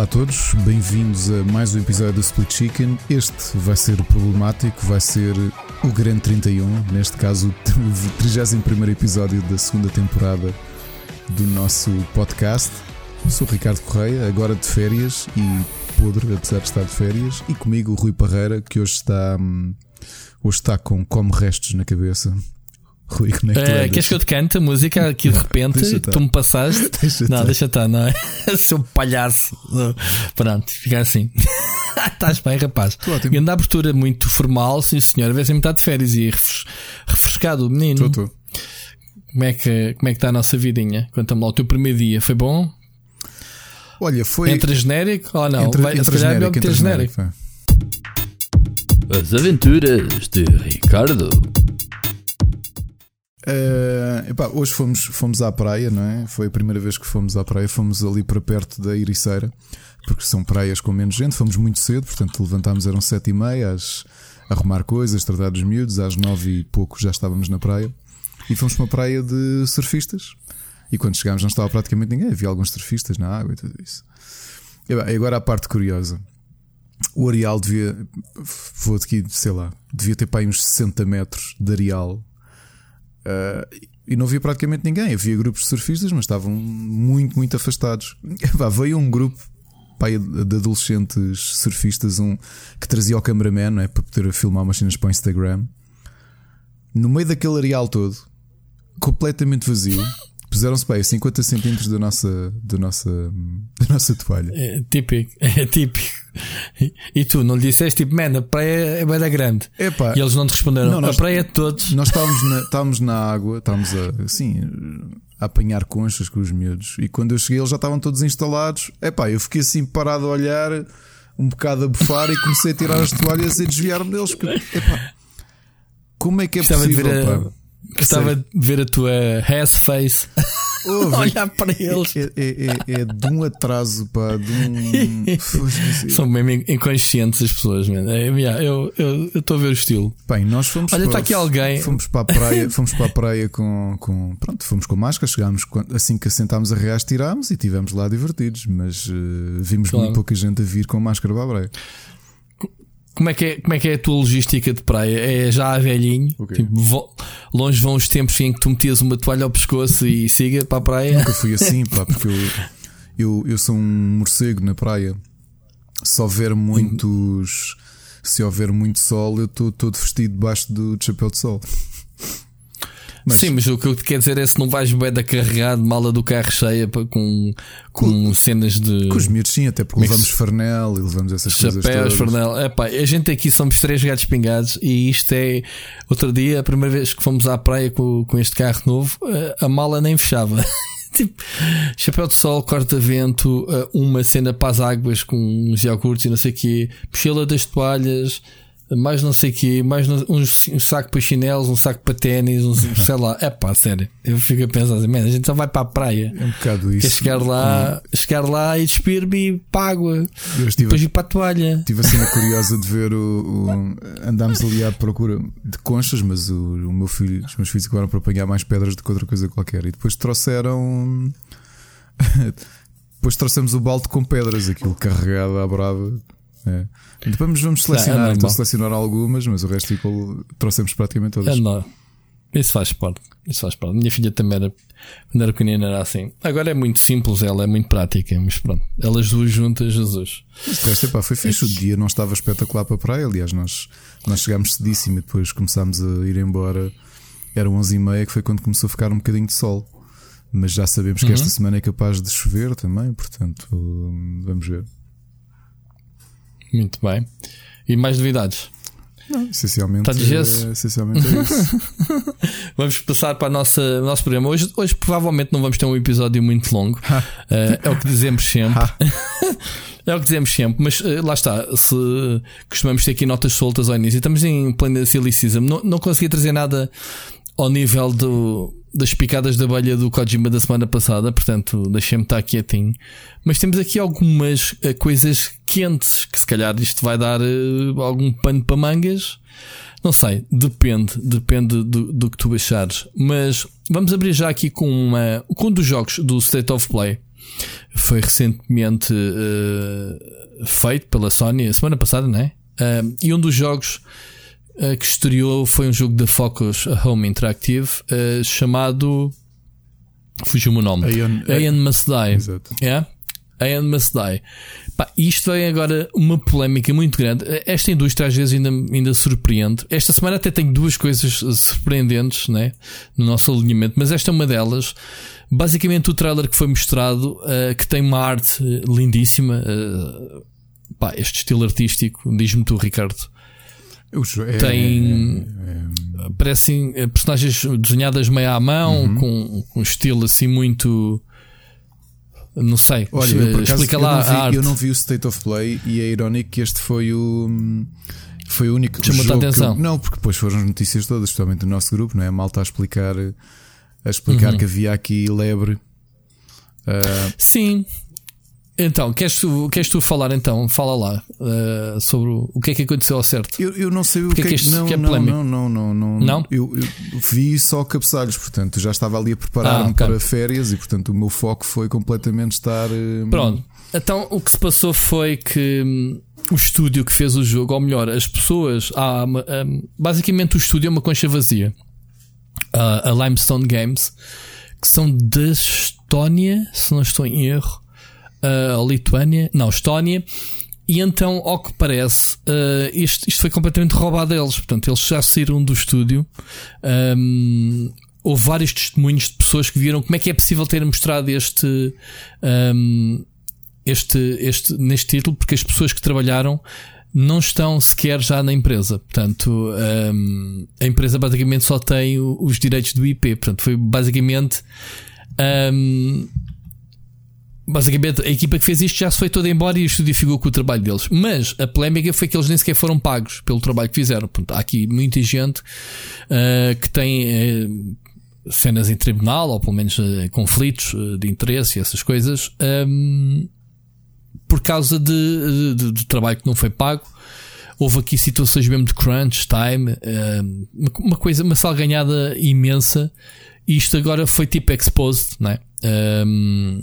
Olá a todos, bem-vindos a mais um episódio do Split Chicken. Este vai ser o problemático, vai ser o Grande 31, neste caso o 31 episódio da segunda temporada do nosso podcast. Sou Ricardo Correia, agora de férias e podre, apesar de estar de férias, e comigo o Rui Parreira, que hoje está, hum, hoje está com como restos na cabeça. Rui, como é que tu uh, Queres que eu te cante a música aqui de repente? tu me passaste? deixa não, deixa estar, não é? Seu palhaço. Pronto, fica assim. Estás bem, rapaz. E anda abertura muito formal, sim senhor. Vê se me está de férias e refrescado o menino. Estou, estou. Como é, que, como é que está a nossa vidinha? Conta-me lá, o teu primeiro dia foi bom? Olha, foi. Entre genérico ou não? Entre, Vai, entre genérico, entre genérico. genérico. As aventuras de Ricardo. Uh, epá, hoje fomos, fomos à praia, não é? Foi a primeira vez que fomos à praia. Fomos ali para perto da Ericeira, porque são praias com menos gente. Fomos muito cedo, portanto levantámos, eram sete e meia, às, arrumar coisas, tratar dos miúdos. Às nove e pouco já estávamos na praia. E fomos para uma praia de surfistas. E quando chegámos não estava praticamente ninguém. Havia alguns surfistas na água e tudo isso. E agora a parte curiosa. O areal devia, vou aqui, sei lá, devia ter para aí uns 60 metros de areal Uh, e não havia praticamente ninguém. Havia grupos de surfistas, mas estavam muito, muito afastados. veio um grupo pai, de adolescentes surfistas um, que trazia o cameraman é, para poder filmar umas cenas para o Instagram. No meio daquele areal todo, completamente vazio. Puseram-se bem a 50 centímetros da nossa, da nossa, da nossa toalha. É típico, é típico. E tu não lhe disseste tipo, man, a praia é bem grande. Epá, e eles não te responderam, não, nós, a praia é de todos. Nós estávamos na, estávamos na água, estávamos a, assim, a apanhar conchas com os miúdos. E quando eu cheguei, eles já estavam todos instalados. Epá, eu fiquei assim parado a olhar, um bocado a bufar e comecei a tirar as toalhas e desviar-me deles. Epá, como é que é Gostava possível? Gostava de ver a tua ass face. Olhar para eles. É, é, é, é, de um atraso, pá, de um. São mesmo inconscientes as pessoas, mano. É, eu estou a ver o estilo. Bem, nós fomos Olha, está aqui alguém. Fomos para a praia, fomos para a praia com, com. Pronto, fomos com máscara, chegámos assim que assentámos a reais, tirámos e tivemos lá divertidos, mas uh, vimos claro. muito pouca gente a vir com máscara para a praia. Como é, que é, como é que é a tua logística de praia? É já a velhinho? Okay. Tipo, longe vão os tempos em que tu metias uma toalha ao pescoço e siga para a praia? Nunca fui assim, pá, porque eu, eu, eu sou um morcego na praia. Se houver muitos. Se houver muito sol, eu estou todo vestido debaixo do chapéu de sol. Mas... Sim, mas o que eu te quero dizer é se não vais bem da carregado, mala do carro cheia com, com, com cenas de. Com os miúdos, sim, até porque levamos farnel e levamos essas Chapéus, coisas. Chapéus, farnel. Epá, a gente aqui somos três gatos pingados e isto é. Outro dia, a primeira vez que fomos à praia com, com este carro novo, a mala nem fechava. tipo, chapéu de sol, corta-vento, uma cena para as águas com uns iogurtes e não sei o quê, mochila das toalhas mais não sei o quê, mais um, um, saco para chinelos, um saco para ténis, um, sei lá. É pá, sério. Eu fico a pensar assim, a gente só vai para a praia. É um bocado isso. Quer chegar lá, chegar lá e despir-me e pago. Depois ir para a toalha. Tive a cena curiosa de ver o, o, Andámos ali à procura de conchas, mas o, o meu filho, os meus filhos acabaram para apanhar mais pedras do que outra coisa qualquer. E depois trouxeram. depois trouxemos o balde com pedras, aquilo carregado à brava. É. Depois vamos selecionar, é estou a selecionar algumas, mas o resto ficou, trouxemos praticamente todas. É. Isso faz parte. Isso faz parte. Minha filha também era, quando era pequenina, era assim. Agora é muito simples, ela é muito prática, mas pronto. Elas duas juntas, Jesus. Este epá, foi fixe. O dia não estava espetacular para a praia. Aliás, nós, nós chegámos cedíssimo e depois começámos a ir embora. Era 11h30 que foi quando começou a ficar um bocadinho de sol. Mas já sabemos que uhum. esta semana é capaz de chover também, portanto, vamos ver. Muito bem. E mais novidades? Não, essencialmente, é, essencialmente é isso. vamos passar para a nossa, o nosso programa. Hoje, hoje provavelmente não vamos ter um episódio muito longo. uh, é o que dizemos sempre. é o que dizemos sempre, mas uh, lá está. Se costumamos ter aqui notas soltas ao início, estamos em plena silly season. Não, não consegui trazer nada ao nível do, das picadas da abelha do Kojima da semana passada, portanto, deixei-me estar quietinho. Mas temos aqui algumas uh, coisas quentes que se calhar isto vai dar uh, algum pano para mangas. Não sei, depende, depende do, do que tu achares. Mas vamos abrir já aqui com uma, com um dos jogos do State of Play. foi recentemente uh, feito pela Sony, semana passada, não é? E um dos jogos uh, que estreou foi um jogo da Focus Home Interactive chamado. Fugiu-me o nome. Aeon, Aeon Must Die. Exato. Yeah? Aeon Must Die. Pá, isto é agora uma polémica muito grande. Esta indústria às vezes ainda, ainda surpreende. Esta semana até tenho duas coisas surpreendentes né, no nosso alinhamento, mas esta é uma delas. Basicamente, o trailer que foi mostrado, uh, que tem uma arte lindíssima, uh, pá, este estilo artístico, diz-me tu, Ricardo. É, tem. É, é, parecem eh, personagens desenhadas meio à mão, uhum. com, com um estilo assim muito não sei, Olha, eu, explica lá eu vi, a arte. Eu não vi o State of Play e é irónico que este foi o. Foi o único Chamou-te a atenção. Eu, não, porque depois foram as notícias todas, especialmente do nosso grupo, não é? A malta a explicar, a explicar uhum. que havia aqui lebre. Uh, Sim, então, queres tu, queres tu falar então? Fala lá uh, sobre o, que é que aconteceu ao certo. Eu, eu não sei o que, é que, é não, que é não, não, não, não, não, não. Eu, eu, vi só cabeçalhos, portanto, já estava ali a preparar-me ah, okay. para férias e, portanto, o meu foco foi completamente estar. Uh, Pronto. Então, o que se passou foi que hum, o estúdio que fez o jogo, ou melhor, as pessoas. Ah, basicamente, o estúdio é uma concha vazia. Uh, a Limestone Games, que são da Estónia, se não estou em erro a Lituânia, não, Estónia. E então, ao que parece, uh, isto, isto foi completamente roubado deles. Portanto, eles já saíram do estúdio. Um, houve vários testemunhos de pessoas que viram como é que é possível ter mostrado este, um, este, este, neste título, porque as pessoas que trabalharam não estão sequer já na empresa. Portanto, um, a empresa basicamente só tem os direitos do IP. Portanto, foi basicamente. Um, Basicamente, a equipa que fez isto já se foi toda embora e o estúdio ficou com o trabalho deles. Mas a polémica foi que eles nem sequer foram pagos pelo trabalho que fizeram. Portanto, há aqui muita gente uh, que tem uh, cenas em tribunal, ou pelo menos uh, conflitos de interesse e essas coisas, um, por causa de, de, de, trabalho que não foi pago. Houve aqui situações mesmo de crunch time, uma coisa, uma salganhada imensa. Isto agora foi tipo exposed, não é? Um,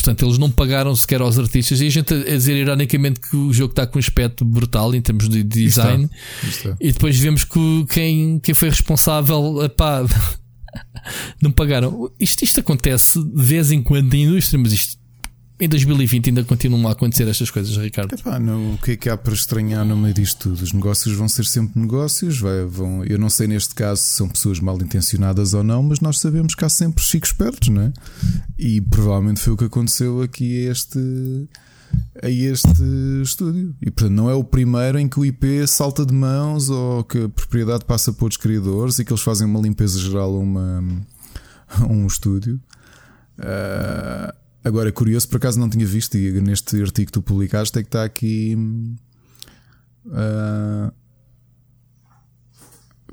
Portanto, eles não pagaram sequer aos artistas. E a gente a dizer ironicamente que o jogo está com um aspecto brutal em termos de design. Está. E depois vemos que quem, quem foi responsável, epá, não pagaram. Isto, isto acontece de vez em quando na indústria, mas isto em 2020 ainda continuam a acontecer estas coisas, Ricardo? Epá, não, o que é que há para estranhar no meio disto tudo? Os negócios vão ser sempre negócios. Vai, vão, eu não sei neste caso se são pessoas mal intencionadas ou não, mas nós sabemos que há sempre chicos espertos, não é? E provavelmente foi o que aconteceu aqui a este, a este estúdio. E portanto não é o primeiro em que o IP salta de mãos ou que a propriedade passa para outros criadores e que eles fazem uma limpeza geral a, a um estúdio. Uh, Agora, curioso, por acaso não tinha visto, e neste artigo que tu publicaste é que está aqui. Uh,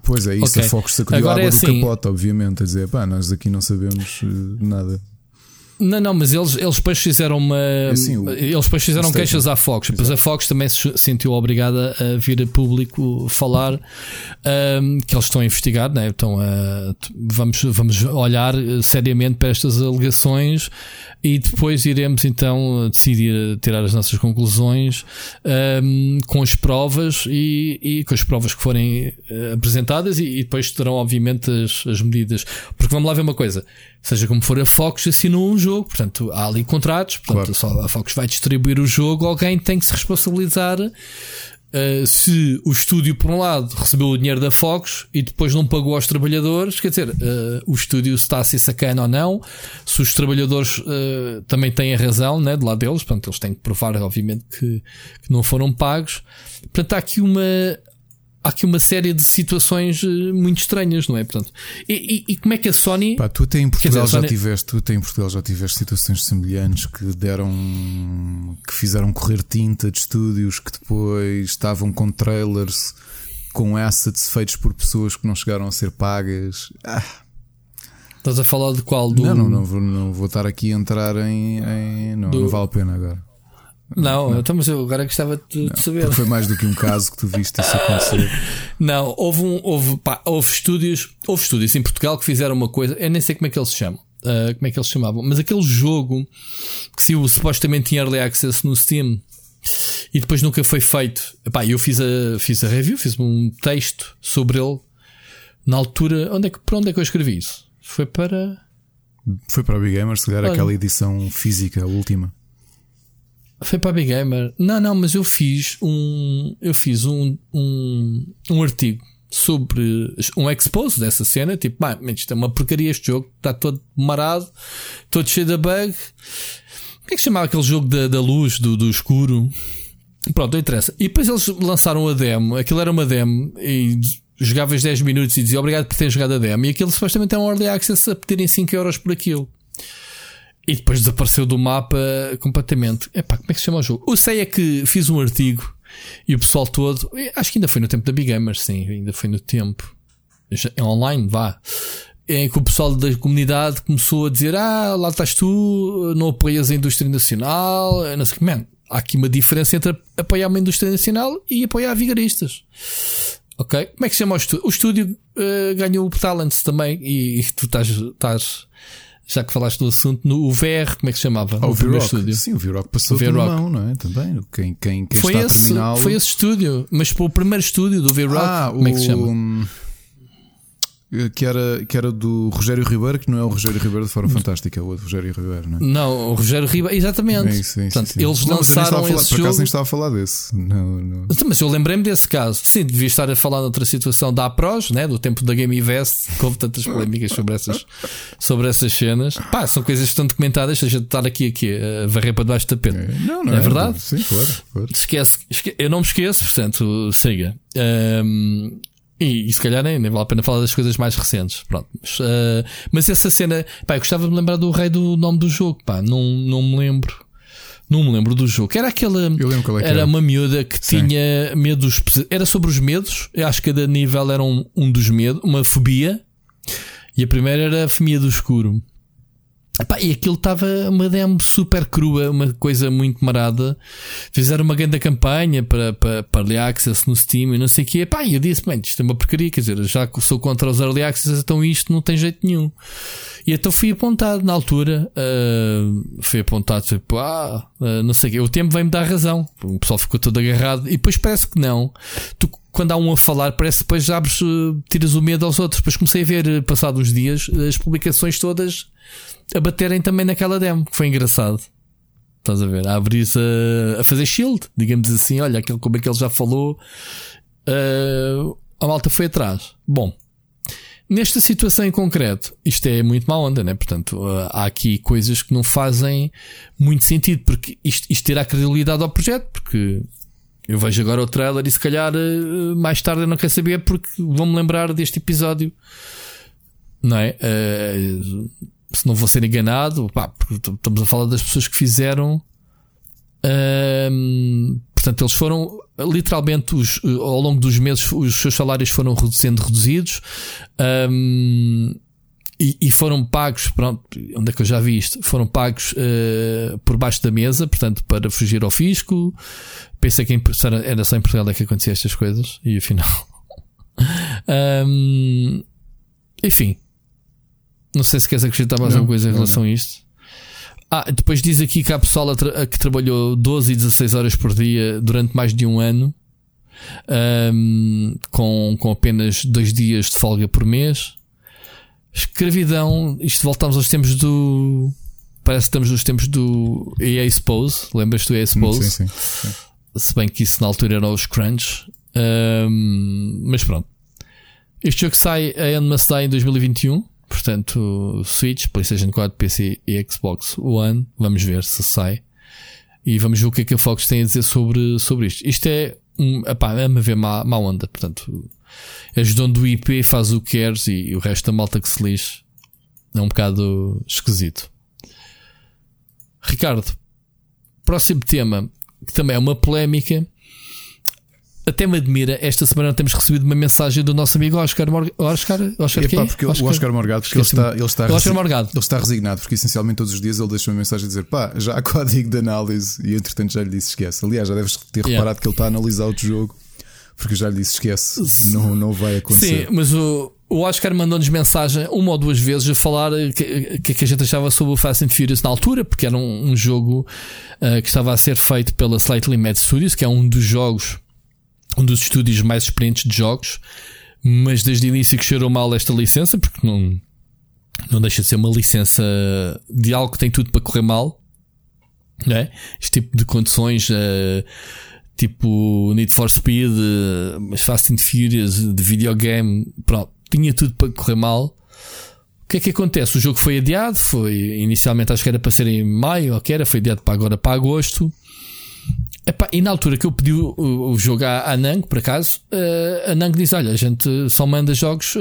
pois é, isso, okay. a Focus sacudiu Agora água é assim, do capote, obviamente, a dizer, pá, nós aqui não sabemos eh, nada. Não, não, mas eles, eles depois fizeram uma. É assim, o, eles depois fizeram queixas à Fox. Depois a Fox também se sentiu obrigada a vir a público falar um, que eles estão a investigar, né? então a, vamos, vamos olhar seriamente para estas alegações e depois iremos então decidir tirar as nossas conclusões um, com as provas e, e, com as provas que forem uh, apresentadas e, e, depois terão obviamente as, as medidas. Porque vamos lá ver uma coisa, seja como for a Fox assinou um jogo, portanto há ali contratos, portanto claro. só a Fox vai distribuir o jogo, alguém tem que se responsabilizar Uh, se o estúdio, por um lado, recebeu o dinheiro da Fox e depois não pagou aos trabalhadores, quer dizer, uh, o estúdio está a ser sacana ou não, se os trabalhadores uh, também têm a razão, né, do lado deles, portanto, eles têm que provar, obviamente, que, que não foram pagos. Portanto, há aqui uma, há aqui uma série de situações eh, muito estranhas, não é? Portanto, e, e, e como é que a Sony. Pá, tu até em Portugal dizer, já Sony... tiveste, tu até em Portugal já tiveste situações semelhantes que deram. que fizeram correr tinta de estúdios que depois estavam com trailers com assets feitos por pessoas que não chegaram a ser pagas. Ah. Estás a falar de qual? Do... Não, não, não, vou, não vou estar aqui a entrar em. em... Não, do... não vale a pena agora. Não, não. Então, mas eu agora gostava de, de saber. Foi mais do que um caso que tu viste isso acontecer. Não, houve, um, houve, pá, houve estúdios, houve estúdios em Portugal que fizeram uma coisa, eu nem sei como é que eles se chamam. Uh, como é que eles chamavam? Mas aquele jogo que se o supostamente tinha early access no Steam e depois nunca foi feito. Epá, eu fiz a, fiz a review, fiz um texto sobre ele na altura. Onde é que, para onde é que eu escrevi isso? Foi para. Foi para a Big Gamer, se calhar aquela edição física, a última. Foi para a Big Gamer. Não, não, mas eu fiz um. Eu fiz um, um, um artigo sobre um expose dessa cena. Tipo, ah, isto é uma porcaria este jogo, está todo marado, todo cheio de bug. Como é que se chamava aquele jogo da, da luz, do, do escuro? Pronto, não interessa. E depois eles lançaram a demo. Aquilo era uma demo e jogavas 10 minutos e dizia obrigado por ter jogado a demo. E aquilo supostamente é um early access a pedirem 5 euros por aquilo. E depois desapareceu do mapa completamente. Epá, como é que se chama o jogo? Eu sei é que fiz um artigo e o pessoal todo, acho que ainda foi no tempo da Big Gamer, sim, ainda foi no tempo. É online, vá. Em que o pessoal da comunidade começou a dizer: Ah, lá estás tu, não apoias a indústria nacional, não sei como. Há aqui uma diferença entre apoiar uma indústria nacional e apoiar vigaristas. Ok? Como é que se chama o estúdio? O estúdio uh, ganhou o Talents também e, e tu estás, estás já que falaste do assunto, no VR, como é que se chamava? Oh, o primeiro estúdio. Sim, o V-Rock passou o mão, não é? Também. Quem, quem, quem foi está esse, a terminá-lo. Foi esse estúdio, mas para o primeiro estúdio do V-Rock, ah, como o... é que se chama? Que era, que era do Rogério Ribeiro, que não é o Rogério Ribeiro de forma fantástica, é o outro Rogério Ribeiro, não é? Não, o Rogério Ribeiro, exatamente. Sim, sim, Portanto, sim. Eles não, lançaram falar, esse por jogo. acaso nem estava a falar desse. Não, não. Mas eu lembrei-me desse caso. Sim, devia estar a falar noutra situação da APROS, né? do tempo da Game Invest, que houve tantas polémicas sobre essas, sobre essas cenas. Pá, são coisas que estão documentadas. A gente estar aqui, aqui a varrer para debaixo da tapete. É, não, não, é, é verdade? Sim, claro. claro. Esquece, esquece, eu não me esqueço, portanto, siga. Um, e, e, se calhar nem, nem vale a pena falar das coisas mais recentes. Pronto. Mas, uh, mas essa cena, pá, eu gostava de me lembrar do rei do nome do jogo, pá, não, não me lembro. Não me lembro do jogo. Era aquela. É que era, era uma miúda que Sim. tinha medos. Era sobre os medos. Eu acho que cada nível era um, um dos medos, uma fobia. E a primeira era a fobia do escuro. Epá, e aquilo estava uma demo super crua, uma coisa muito marada. Fizeram uma grande campanha para, para, para Early Access no Steam e não sei o que. Epá, e eu disse, bem, isto é uma porcaria, quer dizer, já que sou contra os Early Access, então isto não tem jeito nenhum. E então fui apontado na altura, uh, fui apontado, tipo, ah, uh, não sei o que. O tempo vem-me dar razão. O pessoal ficou todo agarrado e depois parece que não. Tu, quando há um a falar, parece que depois abres, uh, tiras o medo aos outros. Depois comecei a ver, passados uns dias, as publicações todas a baterem também naquela demo, que foi engraçado. Estás a ver? A abrir-se a, a, fazer shield, digamos assim. Olha, aquilo, como é que ele já falou. Uh, a malta foi atrás. Bom, nesta situação em concreto, isto é muito má onda, né? Portanto, uh, há aqui coisas que não fazem muito sentido, porque isto, isto terá credibilidade ao projeto, porque eu vejo agora o trailer e se calhar uh, mais tarde eu não quero saber porque vou-me lembrar deste episódio. Não é? Uh, se não vou ser enganado, pá, estamos a falar das pessoas que fizeram. portanto, eles foram literalmente os, ao longo dos meses os seus salários foram sendo reduzidos e, e, foram pagos. Pronto, onde é que eu já vi isto? Foram pagos uh, por baixo da mesa, portanto, para fugir ao fisco. Pensei que era só em Portugal é que acontecia estas coisas e afinal. enfim, não sei se queres acrescentar mais não, alguma coisa em relação não. a isto. Ah, depois diz aqui que há pessoal que trabalhou 12 e 16 horas por dia durante mais de um ano, um, com, com apenas dois dias de folga por mês. Escravidão, isto voltamos aos tempos do. Parece que estamos nos tempos do EA Expose. Lembras-te do EA Expose? Sim, sim, sim. Se bem que isso na altura era os Crunch. Um, mas pronto. Este jogo sai, a Enma sai em 2021. Portanto, Switch, PlayStation 4, PC e Xbox One. Vamos ver se sai. E vamos ver o que é que a Fox tem a dizer sobre, sobre isto. Isto é um, epá, é a ver má, má onda. Portanto, és dono do IP, faz o que queres e, e o resto da malta que se lixe. É um bocado esquisito. Ricardo, próximo tema, que também é uma polémica até me admira, esta semana temos recebido uma mensagem do nosso amigo Oscar Morgado. Oscar, Oscar Epá, porque Oscar? o Oscar Morgado, porque ele está, ele, está Oscar Morgado. ele está resignado, porque essencialmente todos os dias ele deixa uma mensagem a dizer pá, já há código de análise e entretanto já lhe disse esquece. Aliás, já deves ter yeah. reparado que ele está a analisar outro jogo Porque eu já lhe disse: esquece, não, não vai acontecer. Sim, mas o, o Oscar mandou-nos mensagem uma ou duas vezes a falar que, que, que a gente achava sobre o Fast and Furious na altura, porque era um, um jogo uh, que estava a ser feito pela Slightly Mad Studios, que é um dos jogos, um dos estúdios mais experientes de jogos, mas desde o início que cheirou mal esta licença, porque não, não deixa de ser uma licença de algo que tem tudo para correr mal, não é? Este tipo de condições. Uh, tipo Need for Speed, uh, Fast and Furious de videogame, pronto, tinha tudo para correr mal. O que é que acontece? O jogo foi adiado, foi inicialmente acho que era para ser em maio, ou que era, foi adiado para agora para agosto. Epá, e na altura que eu pedi o, o jogo à, à Nang, por acaso, uh, a Nang diz: Olha, a gente só manda jogos,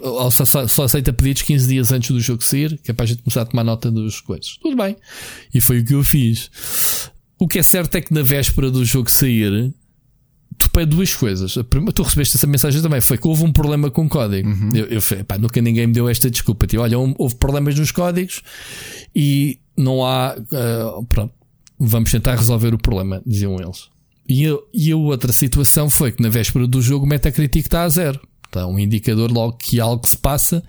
ou só, só, aceita pedidos 15 dias antes do jogo sair, que é para a gente começar a tomar nota dos coisas. Tudo bem. E foi o que eu fiz. O que é certo é que na véspera do jogo sair, tu pede duas coisas. A primeira, tu recebeste essa mensagem também, foi que houve um problema com o código. Uhum. Eu, eu falei, pá, nunca ninguém me deu esta desculpa. Tipo, olha, houve problemas nos códigos e não há. Uh, pronto, vamos tentar resolver o problema, diziam eles. E, eu, e a outra situação foi que na véspera do jogo o Metacritic está a zero. Está um indicador logo que algo se passa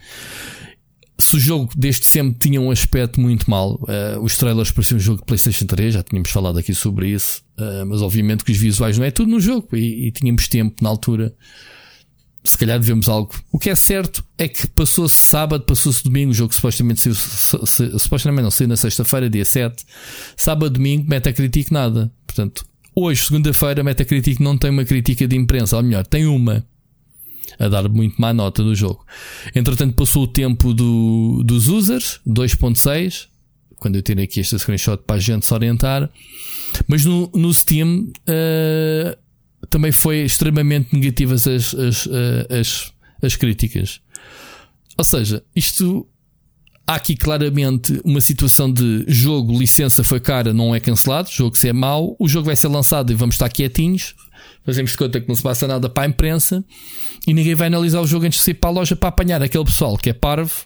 se o jogo desde sempre tinha um aspecto muito mal, uh, os trailers pareciam um jogo de PlayStation 3, já tínhamos falado aqui sobre isso, uh, mas obviamente que os visuais não é tudo no jogo e, e tínhamos tempo na altura. Se calhar devemos algo. O que é certo é que passou-se sábado, passou-se domingo, o jogo supostamente saiu, supostamente não saiu na sexta-feira, dia 7. Sábado, domingo, Metacritic nada. Portanto, hoje, segunda-feira, Metacritic não tem uma crítica de imprensa, ou melhor, tem uma a dar muito má nota do jogo. Entretanto, passou o tempo do, dos users, 2.6, quando eu tirei aqui este screenshot para a gente se orientar. Mas no, no Steam uh, também foi extremamente negativas as, as, uh, as, as críticas. Ou seja, isto há aqui claramente uma situação de jogo, licença foi cara, não é cancelado, jogo se é mau, o jogo vai ser lançado e vamos estar quietinhos, fazemos de conta que não se passa nada para a imprensa e ninguém vai analisar o jogo antes de sair para a loja para apanhar aquele pessoal que é parvo,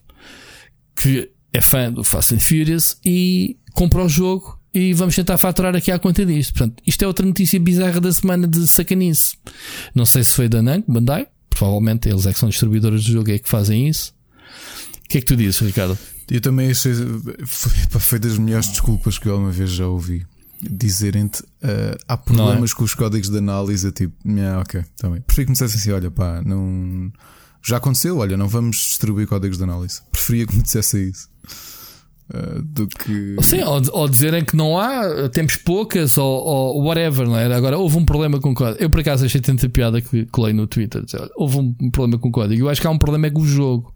que é fã do Fast and Furious e compra o jogo e vamos tentar faturar aqui à conta disto. Portanto, isto é outra notícia bizarra da semana de sacanice. Não sei se foi da Namco, Bandai, provavelmente eles é que são distribuidores do jogo é que fazem isso. O que é que tu dizes, Ricardo? Eu também achei. Foi, foi das melhores desculpas que eu alguma vez já ouvi dizerem-te uh, há problemas é? com os códigos de análise, tipo, yeah, ok, também. Tá Preferi que me dissessem assim: olha, pá, não. Já aconteceu, olha, não vamos distribuir códigos de análise. Preferia que me dissessem isso. Uh, do que. Sim, ou, ou, dizerem que não há, temos poucas, ou, ou, whatever, não é? Agora, houve um problema com o código. Eu, por acaso, achei tanta piada que colei no Twitter. Dizer, houve um problema com o código. Eu acho que há um problema é com o jogo.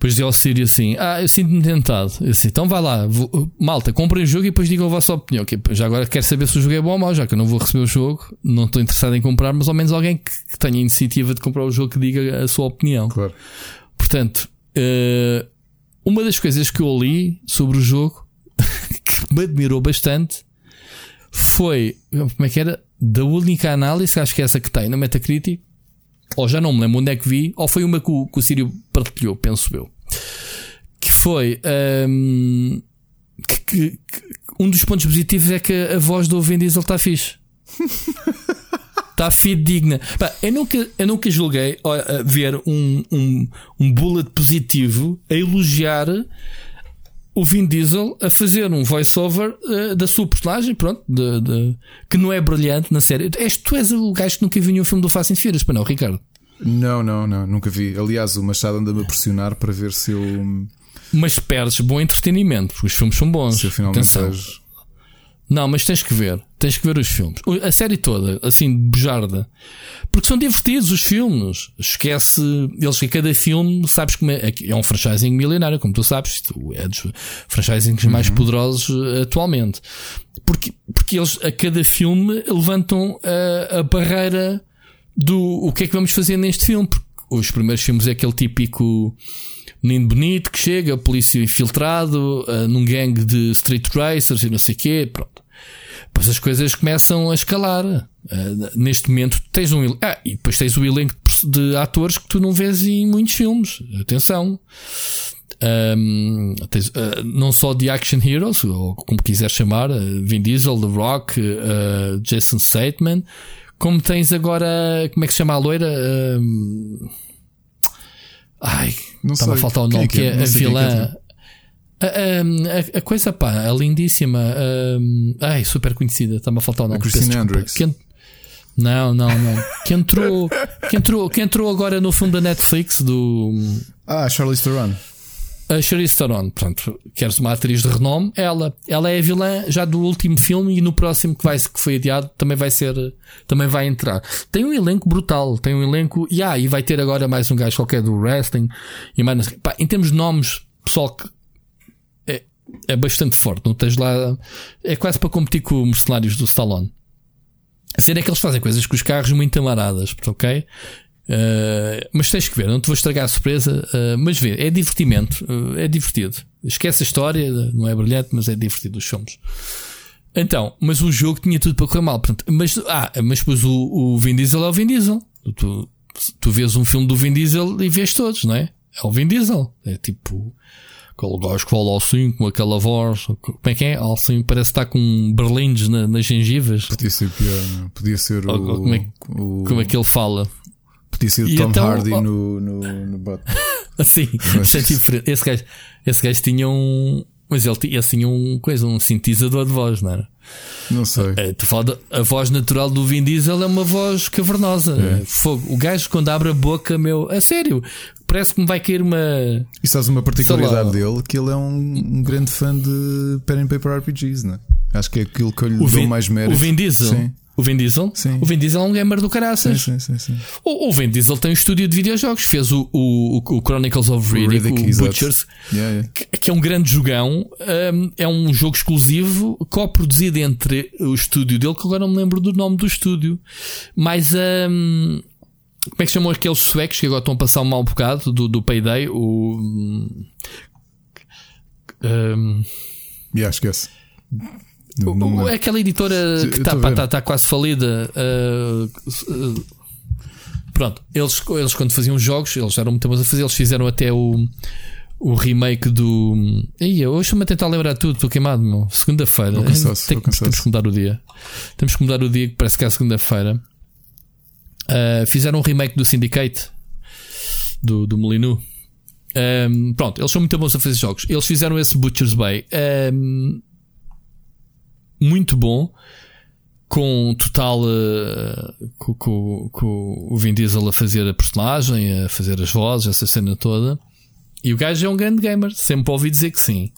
Depois dizia ao Sírio assim: Ah, eu sinto-me tentado. Eu assim, então vai lá, vou, malta, comprem o jogo e depois digam a vossa opinião. Okay, já agora quero saber se o jogo é bom ou mau, já que eu não vou receber o jogo, não estou interessado em comprar, mas ao menos alguém que, que tenha a iniciativa de comprar o jogo que diga a sua opinião. Claro. Portanto, uh, uma das coisas que eu li sobre o jogo que me admirou bastante foi como é que era? Da única análise, acho que é essa que tem no Metacritic, ou já não me lembro onde é que vi, ou foi uma que o, que o Sírio partilhou, penso eu. Que foi um, que, que, um dos pontos positivos é que a voz do Vin Diesel está fixe. Está fidedigna. eu, nunca, eu nunca julguei ver um, um, um bullet positivo a elogiar o Vin Diesel a fazer um voice-over uh, da sua personagem, pronto, de, de, que não é brilhante na série. És, tu és o gajo que nunca viu nenhum filme do Fast and Furious, para não, Ricardo? Não, não, não, nunca vi. Aliás, o Machado anda-me a pressionar para ver se eu. Mas perdes bom entretenimento, porque os filmes são bons. Se eu finalmente Atenção. Vejo. Não, mas tens que ver. Tens que ver os filmes. A série toda, assim, de bujarda. Porque são divertidos os filmes. Esquece. Eles que cada filme, sabes como é. É um franchising milionário, como tu sabes. É dos franchisings uhum. mais poderosos eh, atualmente. Porque, porque eles, a cada filme, levantam a, a barreira do o que é que vamos fazer neste filme. Porque os primeiros filmes é aquele típico menino bonito que chega, polícia infiltrado, uh, num gangue de street racers e não sei o quê. Pronto. Depois as coisas começam a escalar. Uh, neste momento tens um. Ah, e depois tens o elenco de atores que tu não vês em muitos filmes. Atenção. Um, tens, uh, não só de action heroes, ou como quiser chamar, uh, Vin Diesel, The Rock, Jason Statham, Como tens agora. Como é que se chama a loira? Ai, Não estava a faltar o é nome, que que é? é Não a é que vilã. A, a- a coisa, pá, a lindíssima. um, ai, super conhecida. Está-me a faltar o nome. Christina. Hendricks. Que Não, não, não. Que entrou, que, entrou, que entrou agora no filme da Netflix do. Ah, Charlize Theron. A Charlize Theron, portanto, queres uma atriz de renome, ela, ela é a vilã já do último filme e no próximo que vai que foi adiado também vai ser, também vai entrar. Tem um elenco brutal, tem um elenco, e ah, e vai ter agora mais um gajo qualquer do wrestling e mais, pá, em termos de nomes, pessoal que é, bastante forte, não tens lá, é quase para competir com os mercenários do Stallone. A cena é que eles fazem coisas com os carros muito amaradas, ok? Uh, mas tens que ver, não te vou estragar a surpresa, uh, mas vê, é divertimento, uh, é divertido. Esquece a história, não é brilhante, mas é divertido os filmes. Então, mas o jogo tinha tudo para correr mal. Portanto, mas, ah, mas depois o, o Vin Diesel é o Vin Diesel. Tu, tu vês um filme do Vin Diesel e vês todos, não é? É o Vin Diesel. É tipo aquele gajo que fala assim, com aquela voz. Como é que é? Assim, parece está com berlindes na- nas gengivas. Podia ser pior, não? Podia ser o. Ou como é que- o- Como é que ele fala? Podia ser o E Tom então, Hardy oh. no, no, no Batman. Assim, isso é diferente. Esse gajo, esse gajo tinha um. Mas ele tinha assim um coisa, um sintetizador de voz, não era? Não sei. É, tu fala a voz natural do Vin Diesel é uma voz cavernosa. É. Fogo. O gajo, quando abre a boca, meu, a sério, parece que me vai cair uma. E sabes uma particularidade dele? Que ele é um, um grande fã de Pen and Paper RPGs, né? Acho que é aquilo que eu lhe O dou Vin, mais mérito. o Vin Diesel. Sim. O Vin Diesel? Sim. O Vin Diesel é um gamer do caraças. sim, sim, sim. O, o Vin Diesel tem um estúdio de videojogos. Fez o, o, o Chronicles of Riddick, Riddick, o exato. Butchers. Yeah, yeah. que que é um grande jogão. hum, é um jogo exclusivo, co-produzido entre o estúdio dele, que agora não me lembro do nome do estúdio. Mas hum, como é que chamam aqueles suecos que agora estão a passar um mau bocado do, do Payday? O. hum, Yeah, esquece. Não, não lembro. é aquela editora que está tá, tá quase falida. uh, uh, pronto, eles, eles quando faziam jogos, eles eram muito bons a fazer, eles fizeram até o, o remake do. Aí, hoje estou-me a tentar lembrar tudo, estou queimado, meu. Segunda-feira. Temos que mudar o dia. Temos que mudar o dia, que parece que é a segunda-feira. Uh, fizeram um remake do Syndicate do, do Molinu. Um, pronto, eles são muito bons a fazer jogos. Eles fizeram esse Butcher's Bay. Um, muito bom. Com total. uh, com, com- com o Vin Diesel a fazer a personagem, a fazer as vozes, essa cena toda. E o gajo é um grande gamer. Sempre ouvi dizer que sim.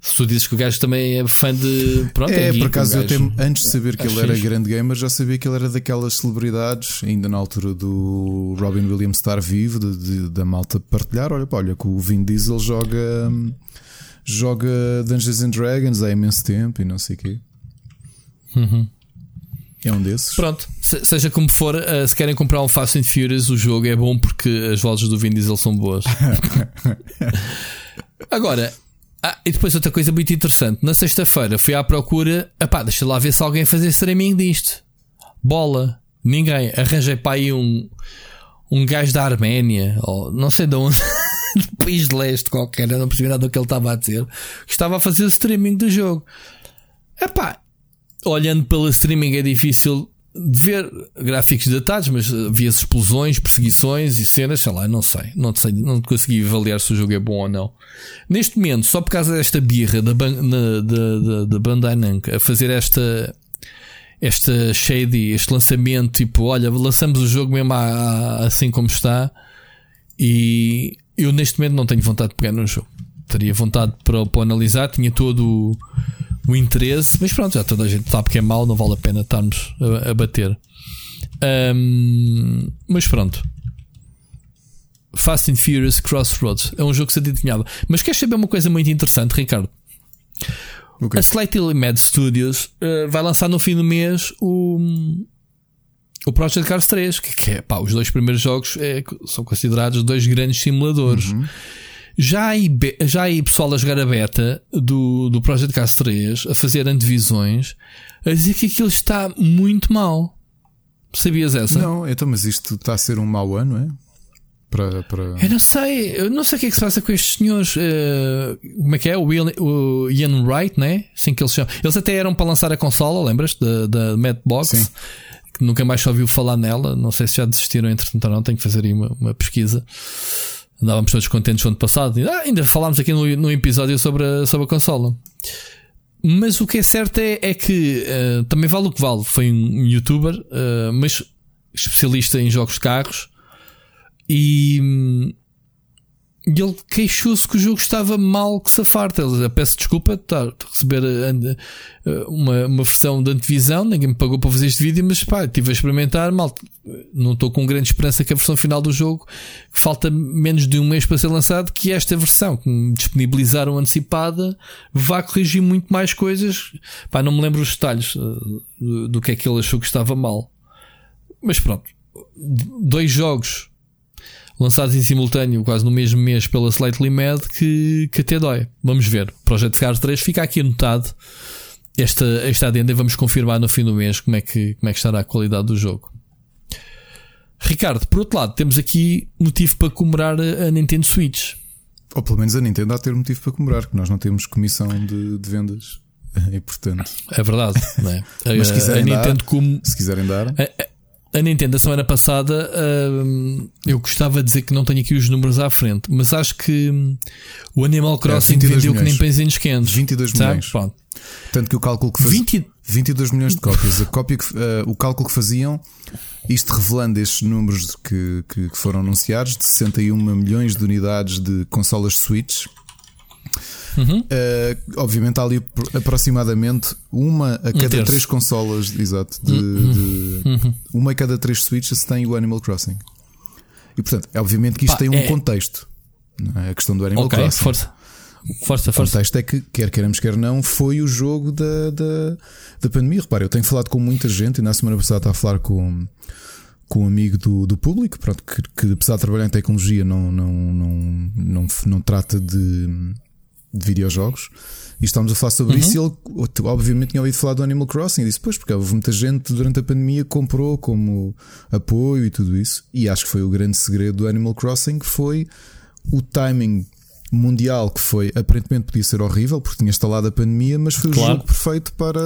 Se tu dizes que o gajo também é fã de. Pronto, É, geek, por acaso eu até, antes de saber que ele era fixe. grande gamer, já sabia que ele era daquelas celebridades, ainda na altura do Robin Williams estar vivo, de- de- da malta partilhar. Olha, pá, olha, que o Vin Diesel joga, hum, joga Dungeons and Dragons há imenso tempo e não sei o quê. Uhum. É um desses. Pronto, se- seja como for, uh, se querem comprar um Fast and Furious, o jogo é bom porque as vozes do Vin Diesel são boas. Agora, ah, e depois outra coisa muito interessante: na sexta-feira fui à procura, epá, deixa lá ver se alguém fazer streaming disto. Bola, ninguém. Arranjei para aí um, um gajo da Arménia, ou não sei de onde, do país de leste qualquer, eu não percebi nada do que ele estava a dizer, que estava a fazer o streaming do jogo. Epá, olhando pela streaming é difícil de ver gráficos datados, mas via explosões, perseguições e cenas, sei lá, não sei, não sei, não consegui avaliar se o jogo é bom ou não. Neste momento, só por causa desta birra da, na- da, da, da Bandai Namco a fazer esta esta shady, este lançamento, tipo, olha, lançamos o jogo mesmo a- a- assim como está e eu neste momento não tenho vontade de pegar no jogo. Teria vontade para, para analisar, tinha todo o, o interesse, mas pronto, já toda a gente sabe que é mau, não vale a pena estarmos a, a bater. Ahm, mas pronto. Fast and Furious Crossroads é um jogo que se adivinhava. Mas queres saber uma coisa muito interessante, Ricardo? O quê? A Slightly Mad Studios uh, vai lançar no fim do mês o, o Project Cars 3, que, que é pá, os dois primeiros jogos é, são considerados dois grandes simuladores. Já há, já há pessoal a jogar a beta do, do Project Cars 3 a fazer antevisões a dizer que aquilo está muito mal. Sabias essa? Não, então, mas isto está a ser um mau ano, é? Para, para... Eu não sei, eu não sei o que é que se passa com estes senhores. eh, como é que é? O, Will, o Ian Wright, né? Assim que eles chamam. Eles até eram para lançar a consola, lembras? Da, da Madbox. Sim. Que nunca mais se ouviu falar nela. Não sei se já desistiram entretanto ou não, tenho que fazer aí uma, uma pesquisa. Andávamos todos contentes no ano passado. Ah, ainda falámos aqui no, no episódio sobre a, sobre a consola. Mas o que é certo é, é que uh, também vale o que vale. Foi um youtuber, uh, mas especialista em jogos de carros. E, hum, e ele queixou-se que o jogo estava mal que se farta. Ele peço desculpa estar a receber eh, eh, uma, uma versão de antevisão, ninguém me pagou para fazer este vídeo, mas pá, estive a experimentar mal. Não estou com grande esperança que a versão final do jogo, falta menos de um mês para ser lançado, que esta versão que me disponibilizaram antecipada vá corrigir muito mais coisas. Pá, não me lembro os detalhes eh, do, do que é que ele achou que estava mal. Mas pronto, dois jogos lançados em simultâneo, quase no mesmo mês, pela Slightly Mad, que, que até dói. Vamos ver. Project Cars 3 fica aqui anotado esta, esta adenda e vamos confirmar no fim do mês como é, que, como é que estará a qualidade do jogo. Ricardo, por outro lado, temos aqui motivo para comemorar a Nintendo Switch. Ou pelo menos a Nintendo há ter motivo para comemorar, que nós não temos comissão de, de vendas. É importante. É verdade, não é? Mas se quiserem, a, a Nintendo dar, como... se quiserem dar. A, a Nintendo, a semana passada, uh, eu gostava de dizer que não tenho aqui os números à frente, mas acho que o Animal Crossing é, vendeu milhões. que nem pãezinhos quentes. 22 sabe? milhões. Pronto. Tanto que o cálculo que faz... 20... 22 milhões de cópias. A cópia que, uh, o cálculo que faziam, isto revelando estes números que, que, que foram anunciados, de 61 milhões de unidades de consolas Switch Uhum. Uh, obviamente há ali aproximadamente uma a cada um três consolas, exato, de, uhum. de uhum. uma a cada três switches tem o Animal Crossing. E portanto, é obviamente que isto Pá, tem um é... contexto. É? A questão do Animal okay, Crossing. Força. Força, força. O contexto é que, quer queiramos, quer não, foi o jogo da, da, da pandemia. Repare, eu tenho falado com muita gente e na semana passada estava a falar com, com um amigo do, do público, pronto, que, que apesar de trabalhar em tecnologia não, não, não, não, não trata de de videojogos e estávamos a falar sobre uhum. isso e ele obviamente tinha ouvido falar do Animal Crossing e disse, pois, porque houve muita gente durante a pandemia que comprou como apoio e tudo isso. E acho que foi o grande segredo do Animal Crossing, que foi o timing mundial, que foi aparentemente podia ser horrível, porque tinha instalado a pandemia, mas foi claro. o jogo perfeito para.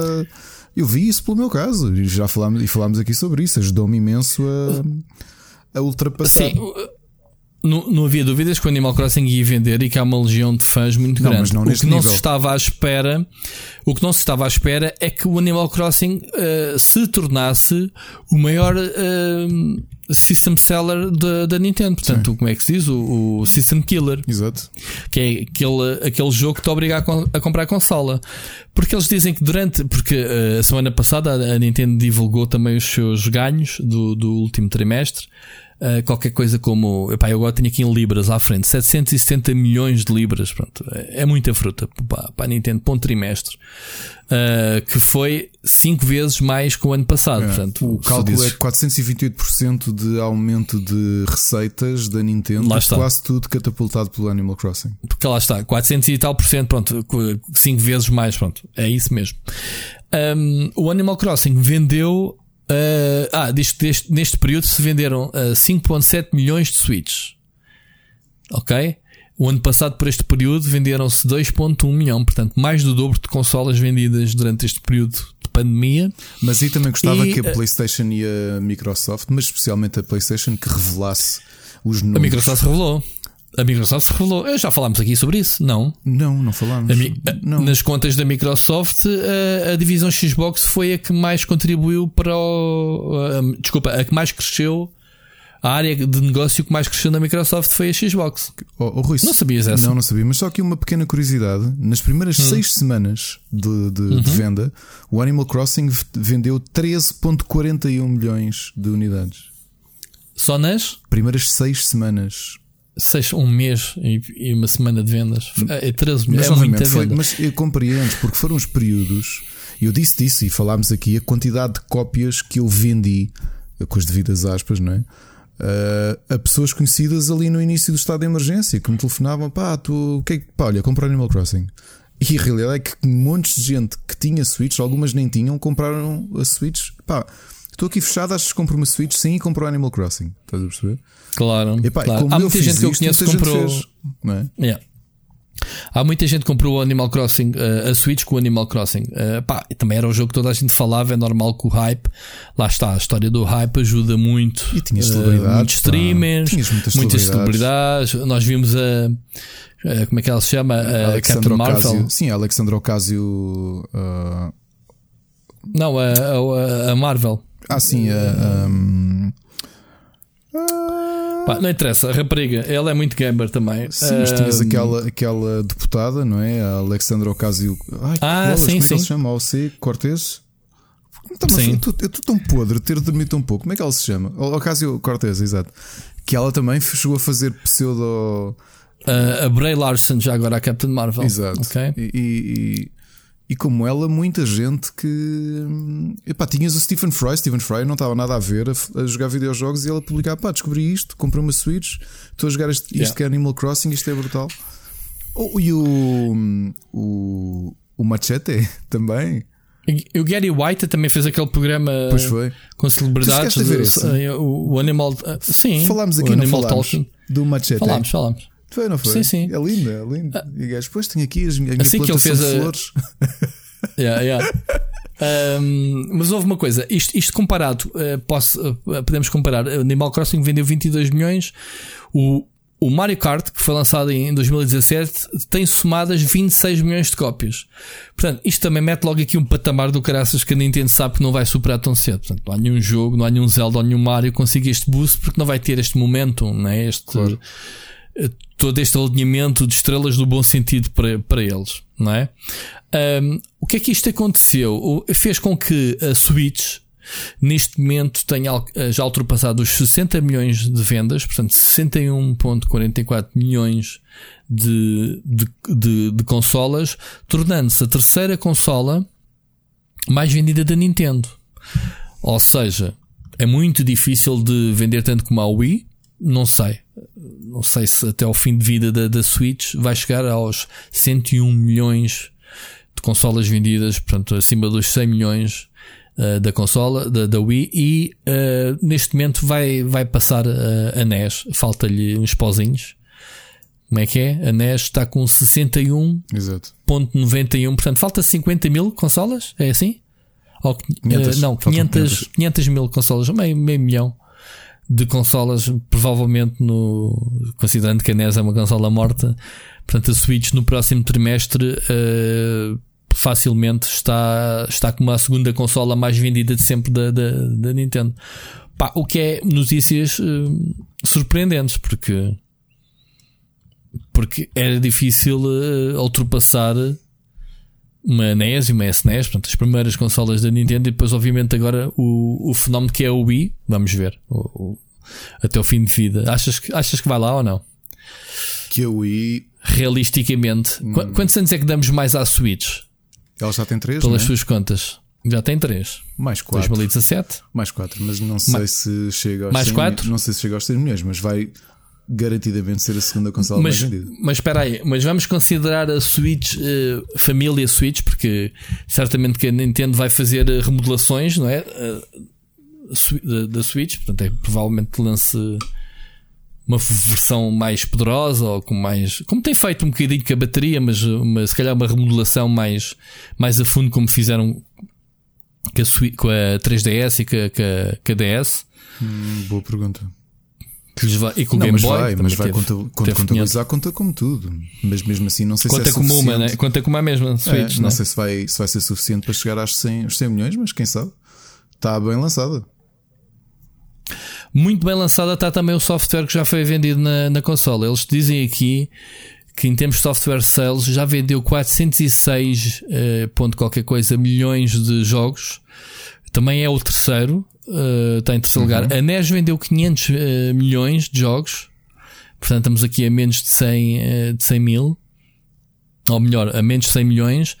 Eu vi isso pelo meu caso, e já falámos, e falámos aqui sobre isso, ajudou-me imenso a, a ultrapassar. Sim não, não, havia dúvidas que o Animal Crossing ia vender e que há uma legião de fãs muito não, grande. O que não nível. se estava à espera, o que não se estava à espera é que o Animal Crossing uh, se tornasse o maior uh, system seller da, da Nintendo. Portanto, Sim. como é que se diz? O, o, System Killer. Exato. Que é aquele, aquele jogo que te obriga a, a comprar a consola. Porque eles dizem que durante. Porque uh, a semana passada a Nintendo divulgou também os seus ganhos do, do último trimestre. Uh, qualquer coisa como. Epá, eu agora tenho aqui em Libras à frente, 770 milhões de Libras. Pronto, é, é muita fruta para, a Nintendo para um trimestre. Uh, que foi 5 vezes mais que o ano passado. É, Portanto, o cálculo dizes... é 428% de aumento de receitas da Nintendo, lá está. quase tudo catapultado pelo Animal Crossing. Porque lá está, 400 e tal por cento, pronto, 5 vezes mais, pronto, é isso mesmo. Um, o Animal Crossing vendeu Uh, ah, deste, deste, neste período se venderam uh, ah, 5,7 milhões de Switches. Ok? O ano passado, por este período, venderam-se 2,1 milhão. Portanto, mais do dobro de consolas vendidas durante este período de pandemia. Mas aí também gostava e, que a uh, PlayStation e a Microsoft, mas especialmente a PlayStation, que revelasse os números. A Microsoft revelou. A Microsoft revelou. Já falámos aqui sobre isso, não? Não, não falámos. Não. Nas contas da Microsoft, a, a, divisão Xbox foi a que mais contribuiu para o. A, desculpa, a que mais cresceu. A área de negócio que mais cresceu na Microsoft foi a Xbox. Oh, oh, Rui, não sabias essa? Não, não sabia. Mas só aqui uma pequena curiosidade: nas primeiras hum. seis semanas de, de, uhum. de, venda, o Animal Crossing vendeu 13,41 milhões de unidades. Só nas? Primeiras seis semanas seis, um mês e, e, uma semana de vendas. É 13 milhões. Mas, é muita foi, mas eu compreendo, porque foram os períodos. Eu disse disso e falámos aqui a quantidade de cópias que eu vendi, com as devidas aspas, não é? Uh, a pessoas conhecidas ali no início do estado de emergência que me telefonavam, pá, tu, que é, pá, olha, comprar Animal Crossing. E a realidade é que montes de gente que tinha Switch, algumas nem tinham, compraram a Switch. Pá, estou aqui fechado, achas que compro uma Switch? Sim, e compro Animal Crossing. Estás a perceber? Claro. Epá, claro. Há muita gente que eu conheço que comprou. Fez, é? yeah. Há muita gente que comprou o Animal Crossing, uh, a Switch com o Animal Crossing. Uh, pá, também era o jogo que toda a gente falava, é normal que o hype, lá está, a história do hype ajuda muito. E tinha celebridades. Uh, muitos streamers, muitas, muitas celebridades. Nós vimos a. como é que ela se chama? A Captain Marvel. Sim, a Alexandra Ocasio. Não, a, a, a, Marvel. Ah, sim, a. Um... Pá, não interessa, a rapariga, ela é muito gamer também. Sim, mas tinhas aquela, aquela deputada, não é? A Alexandra Ocasio. Ai, ah, bolas, sim, como é sim. É se chama? OC Cortez? Então, sim. Eu estou tão podre ter dormido tão pouco. Como é que ela se chama? Ocasio Cortez, exato. Que ela também chegou a fazer pseudo. Uh, a Bray Larson, já agora a Captain Marvel. Exato. Okay. E, e, e como ela, muita gente que. Epá, tinhas o Stephen Fry. Stephen Fry não estava nada a ver a, a jogar videojogos e ela publicar: pá, descobri isto, comprei uma Switch, estou a jogar isto, yeah. que é Animal Crossing, isto é brutal. Oh, e o. O, o Machete também. E o Gary White também fez aquele programa pois foi. com celebridades. Do, o, o Animal. Sim, falámos aqui, no falámos, do Machete. Falámos, falámos. Foi, não foi? Sim, sim. É linda, é linda. Ah. E gajo, depois tenho aqui as minhas, assim que ele fez a... flores. yeah, yeah. Um, mas houve uma coisa, isto, isto comparado, uh, posso, uh, podemos comparar. O Animal Crossing vendeu 22 milhões, o, o Mario Kart, que foi lançado em 2017, tem somadas 26 milhões de cópias. Portanto, isto também mete logo aqui um patamar do caraças que a Nintendo sabe que não vai superar tão cedo. Portanto, não há nenhum jogo, não há nenhum Zelda ou nenhum Mario que consiga este boost porque não vai ter este momento, não é? Este. Claro todo este alinhamento de estrelas no bom sentido para, para eles, não é? Um, o que é que isto aconteceu? Fez com que a Switch neste momento tenha já ultrapassado os 60 milhões de vendas, portanto 61.44 milhões de, de, de, de consolas, tornando-se a terceira consola mais vendida da Nintendo. Ou seja, é muito difícil de vender tanto como a Wii, não sei. Não sei se até ao fim de vida da, da Switch vai chegar aos 101 milhões de consolas vendidas, portanto, acima dos 100 milhões uh, da consola, da, da Wii, e uh, neste momento vai, vai passar uh, a NES. Falta-lhe uns pozinhos. Como é que é? A NES está com 61.91, portanto, falta 50 mil consolas? É assim? Ou, 500, não, 500, 500 mil consolas, meio, meio milhão de consolas, provavelmente no. Considerando que a NES é uma consola morta, portanto a Switch no próximo trimestre uh, facilmente está, está como a segunda consola mais vendida de sempre da, da, da Nintendo. Pá, o que é notícias uh, surpreendentes, porque. Porque era difícil uh, ultrapassar uma NES e uma SNES, portanto, as primeiras consolas da Nintendo, e depois, obviamente, agora o, o fenómeno que é o Wii, vamos ver, o, o, até o fim de vida. Achas que, achas que vai lá ou não? Que a Wii. Realisticamente, hum. quantos anos é que damos mais à Switch? Ela já tem 3, Pelas é? suas contas. Já tem 3. Mais 4. 2017? Mais 4, mas não sei se chega aos mais 100, 4? Não sei se chega aos 100 milhões, mas vai garantidamente ser a segunda consola mas, mais vendida. Mas espera aí, mas vamos considerar a Switch, uh, família Switch, porque certamente que a Nintendo vai fazer eh, remodelações, não é? Uh, da Switch, portanto é provavelmente lance uma versão mais poderosa ou com mais. Como tem feito um bocadinho com a bateria, mas uma, se calhar uma remodelação mais, mais a fundo, como fizeram com a, com a 3DS e com a, com a DS. Hum, boa pergunta que lhes vai, e com o não, Game mas Boy vai, mas vai conta, conta, contabilizar conta como tudo. Mas mesmo assim não sei conta se é como suficiente. uma, né? Conta como a mesma Switch, é, não, não sei se vai, se vai ser suficiente para chegar aos 100, aos 100 milhões, mas quem sabe. Está bem lançada. Muito bem lançada está também o software que já foi vendido na, na consola. Eles dizem aqui que em termos de software sales já vendeu 406 eh, ponto qualquer coisa milhões de jogos. Também é o terceiro uh, está em terceiro uhum. lugar. A NES vendeu 500 uh, eh, milhões de jogos, portanto estamos aqui a menos de 100, uh, eh, de 100 mil, ou melhor, a menos de 100 milhões.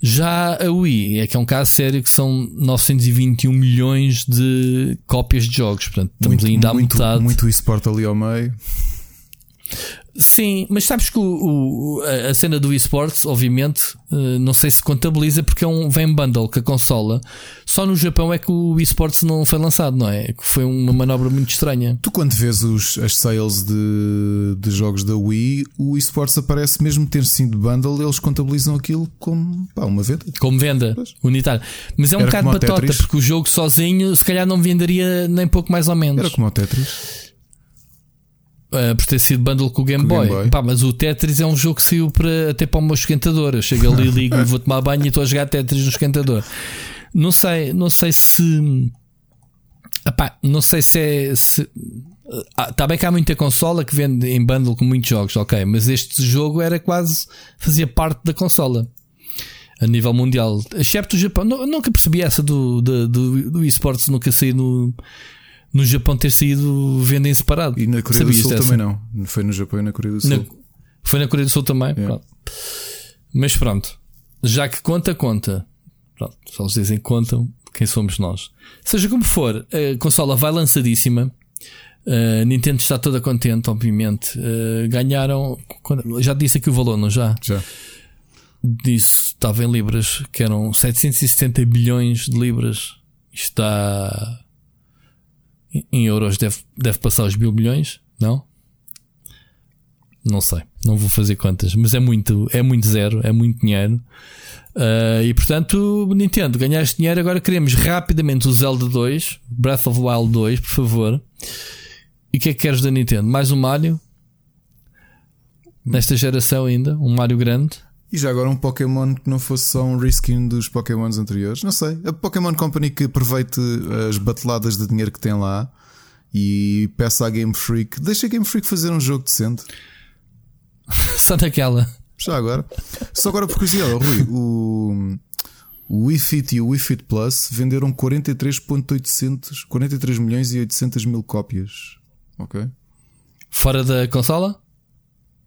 Já a Wii é que é um caso sério que são 921 milhões de cópias de jogos, portanto estamos muito, ainda à muito, metade. Muito esporte ali ao meio. Sim, mas sabes que o, o, a cena do esports, obviamente, uh, não sei se contabiliza porque é um vem bundle com a consola. Só no Japão é que o esports não foi lançado, não é? Que foi uma manobra muito estranha. Tu, quando vês os, as sales de, de jogos da Wii, o esports aparece mesmo ter sido bundle, eles contabilizam aquilo como pá, uma venda. Como venda pois. unitária. Mas é um Era bocado batota, porque o jogo sozinho se calhar não venderia nem pouco mais ou menos. Era como o Tetris. Uh, por ter sido bundle com o Game, com Boy. Game Boy. Pá, mas o Tetris é um jogo que saiu para, até para o meu esquentador. Eu chego ali, ligo, vou tomar banho e estou a jogar Tetris no esquentador. Não sei, não sei se. Epá, não sei se é. Se, ah, tá bem que há muita consola que vende em bundle com muitos jogos, ok, mas este jogo era quase. fazia parte da consola a nível mundial, excepto o Japão. Nunca percebi essa do, do, do, do esportes, nunca saí no no Japão ter saído venda em separado. E na Coreia Sabias do Sul também não. Foi no Japão e na Coreia do Sul. Na, foi na Coreia do Sul também. Yeah. Mas pronto. Já que conta, conta. Pronto, só eles dizem contam quem somos nós. Seja como for, a consola vai lançadíssima. A Nintendo está toda contente, obviamente. Uh, ganharam. Já disse aqui o valor, não já? Já. Disse, estava em libras, que eram 770 bilhões de libras. Está em euros deve, deve passar os mil milhões, não? Não sei, não vou fazer contas, mas é muito, é muito zero, é muito dinheiro. Uh, e portanto, Nintendo, ganhaste dinheiro. Agora queremos rapidamente o Zelda 2, Breath of the Wild 2, por favor. E o que é que queres da Nintendo? Mais um Mario? Nesta geração ainda, um Mario grande. E já agora um Pokémon que não fosse só um reskin dos Pokémons anteriores. Não sei. A Pokémon Company que aproveite as bateladas de dinheiro que tem lá e peça à Game Freak. Deixa a Game Freak fazer um jogo decente. só naquela. Já agora. Só agora por curiosidade, Rui, o, o Wii Fit e o Wii Fit Plus venderam 43.800 43 milhões e 800 mil cópias. Ok? Fora da consola?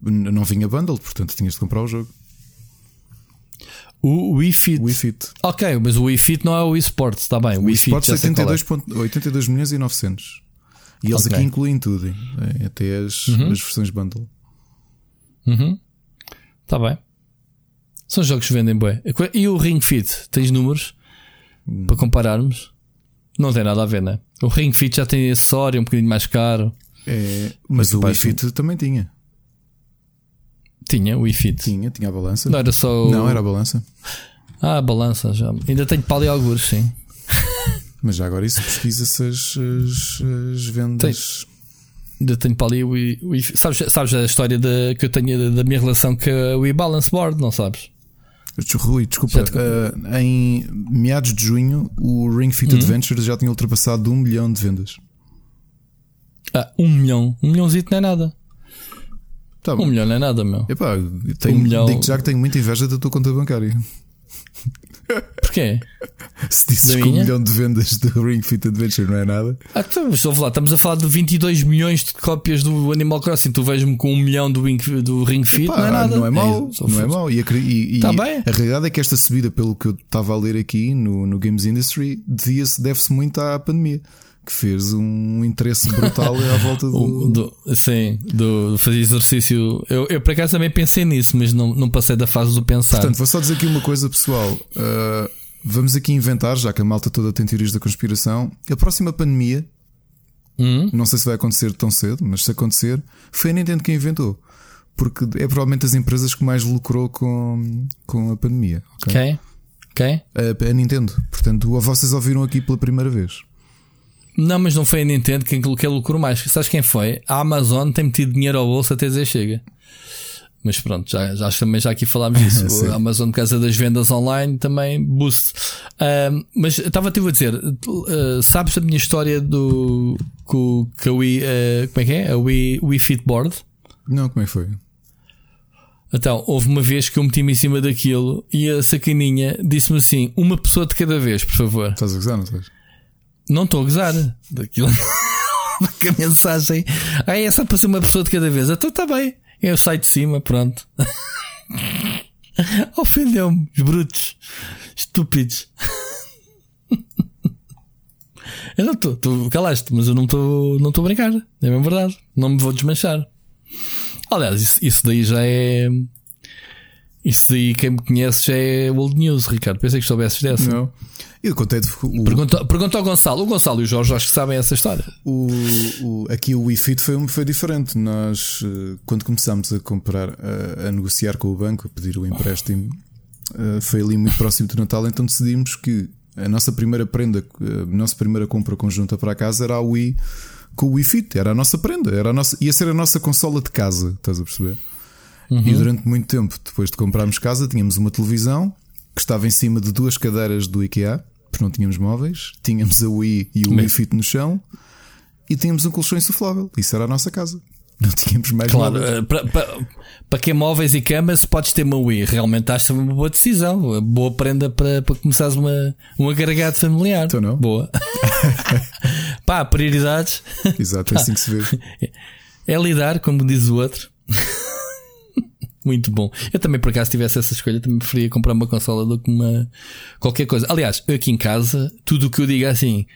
Não vinha bundle, portanto tinhas de comprar o jogo. O Wii Fit. Wii Fit. Ok, mas o Wii Fit não é o Wii Sports, está bem. O Wii, Fit Sports 82, é. 82 milhões e 900. E eles okay. aqui incluem tudo, é, até as, uhum. as versões bundle. Uhum. Tá bem. São jogos que vendem bem. E o Ring Fit? Tens números hum. para compararmos? Não tem nada a ver, né? O Ring Fit já tem acessório um bocadinho mais caro. É, mas, mas o Wii Fit também tinha. Tinha o iFit. Tinha, tinha a balança. Não era só. O... Não, era a balança. Ah, a balança já. Ainda tenho para ali alguns, sim. Mas já agora isso pesquisa-se as, as, as, vendas. Tem. Ainda tenho para ali o, o sabes, sabes a história da, que eu tenho da, minha relação com o e-balance board, não sabes? Rui, desculpa, uh, em meados de junho o Ring Fit uhum. Adventure já tinha ultrapassado um milhão de vendas. Ah, um milhão? Um milhãozinho não é nada. Tá um milhão não é nada, meu. Epá, tenho, um milhão... digo já que tenho muita inveja da tua conta bancária. Porquê? Se disses que um milhão de vendas do Ring Fit Adventure não é nada. Ah, então, lá, estamos a falar de 22 milhões de cópias do Animal Crossing. Tu vejo-me com um milhão do Ring, do ring Fit, Epá, não é nada. Não é mau, é, não é mau. E, a, e, e tá a realidade é que esta subida, pelo que eu estava a ler aqui no, no Games Industry, deve-se muito à pandemia que fez um interesse brutal à volta do... do sim, do, fazer exercício. Eu, eu por acaso também pensei nisso, mas não, não passei da fase do pensar. Portanto, vou só dizer aqui uma coisa, pessoal. Uh, vamos aqui inventar, já que a malta toda tem teorias da conspiração. A próxima pandemia, hum? não sei se vai acontecer tão cedo, mas se acontecer, foi a Nintendo quem inventou. Porque é provavelmente as empresas que mais lucrou com, com a pandemia. Ok? Ok. okay. A, a Nintendo. Portanto, vocês ouviram aqui pela primeira vez. Não, mas não foi a Nintendo quem colocou lucro mais. Sabes quem foi? A Amazon tem metido dinheiro ao bolso até dizer chega. Mas pronto, já, já também já aqui falámos disso. a Amazon, por causa das vendas online, também boost. Uh, mas estava-te a dizer, uh, sabes a minha história do com, com a Wii, uh, como é que é? A Wii, Wii Fitboard? Não, como é que foi? Então, houve uma vez que eu meti-me em cima daquilo e a sacaninha disse-me assim: uma pessoa de cada vez, por favor. Estás a gozar, não estás? Não estou a gozar daquilo. que a mensagem. Ah, é só para ser uma pessoa de cada vez. Então está bem. Eu saio de cima, pronto. Ofendeu-me, os brutos, estúpidos. eu não estou, tu calaste, mas eu não estou não a brincar. É mesmo verdade. Não me vou desmanchar. Aliás, isso, isso daí já é. Isso daí, quem me conhece já é old news, Ricardo. Pensei que soubesses dessa. Não. Eu contei o, Pergunta, pergunta ao Gonçalo. O Gonçalo e o Jorge acho que sabem essa história. o, o, aqui o WeFit foi, foi diferente. Nós, eh, quando começámos a comprar, a, a negociar com o banco, a pedir o empréstimo, eh, foi ali muito próximo do Natal, então decidimos que a nossa primeira prenda, a nossa primeira compra conjunta para a casa era a Wii com o Wii Fit, era a nossa prenda, era a nossa, ia ser a nossa consola de casa, estás a perceber? E durante muito tempo, depois de comprarmos casa, tínhamos uma televisão que estava em cima de duas cadeiras do IKEA, porque não tínhamos móveis, tínhamos a Wii e o Wii Fit no chão e tínhamos um colchão insuflável. Isso era a nossa casa. Não tínhamos mais Claro, móveis. eh, para, para, para quem móveis e camas, podes ter uma Wii. Realmente acho uma boa decisão. Uma Boa prenda para, para começares uma, um agregado familiar. Então não. Boa. Pá, prioridades. Exato, é assim que se vê. É lidar, como diz o outro. Muito bom. Eu também, por acaso, tivesse essa escolha, também preferia comprar uma consola do que uma qualquer coisa. Aliás, aqui em casa, tudo o que eu digo é assim,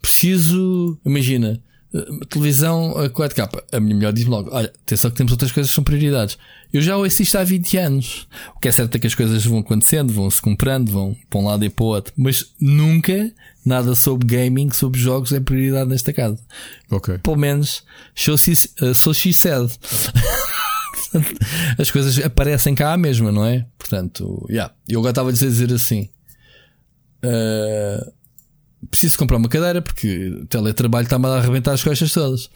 preciso, imagina, eh, televisão a 4K. A minha mulher diz-me logo: olha, atenção que temos outras coisas que são prioridades. Eu já ouço isto há 20 anos. O que é certo é que as coisas vão acontecendo, vão se comprando, vão para um lado e para o outro. Mas nunca nada sobre gaming, sobre jogos é prioridade nesta casa Ok. pelo menos so she, uh, so she said. As coisas aparecem cá à mesma, não é? Portanto, yeah. eu agora estava a dizer assim: uh, preciso comprar uma cadeira porque o teletrabalho está-me a arrebentar as costas todas.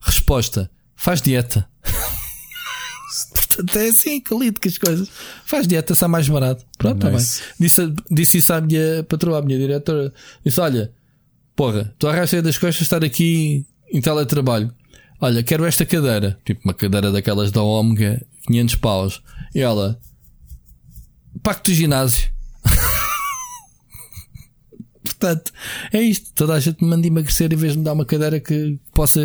Resposta: faz dieta. Portanto, é assim que lido com as coisas. Faz dieta, sai mais barato. Pronto, está Nice. bem. Disse, disse isso à minha patroa, à minha diretora. Disse: Olha, porra, tu arrastas das costas estar aqui em teletrabalho. Olha, quero esta cadeira. Tipo uma cadeira daquelas da Omega, 500 paus. E ela, pacto do ginásio. Portanto, é isto. Toda a gente me manda emagrecer em vez de me dar uma cadeira que possa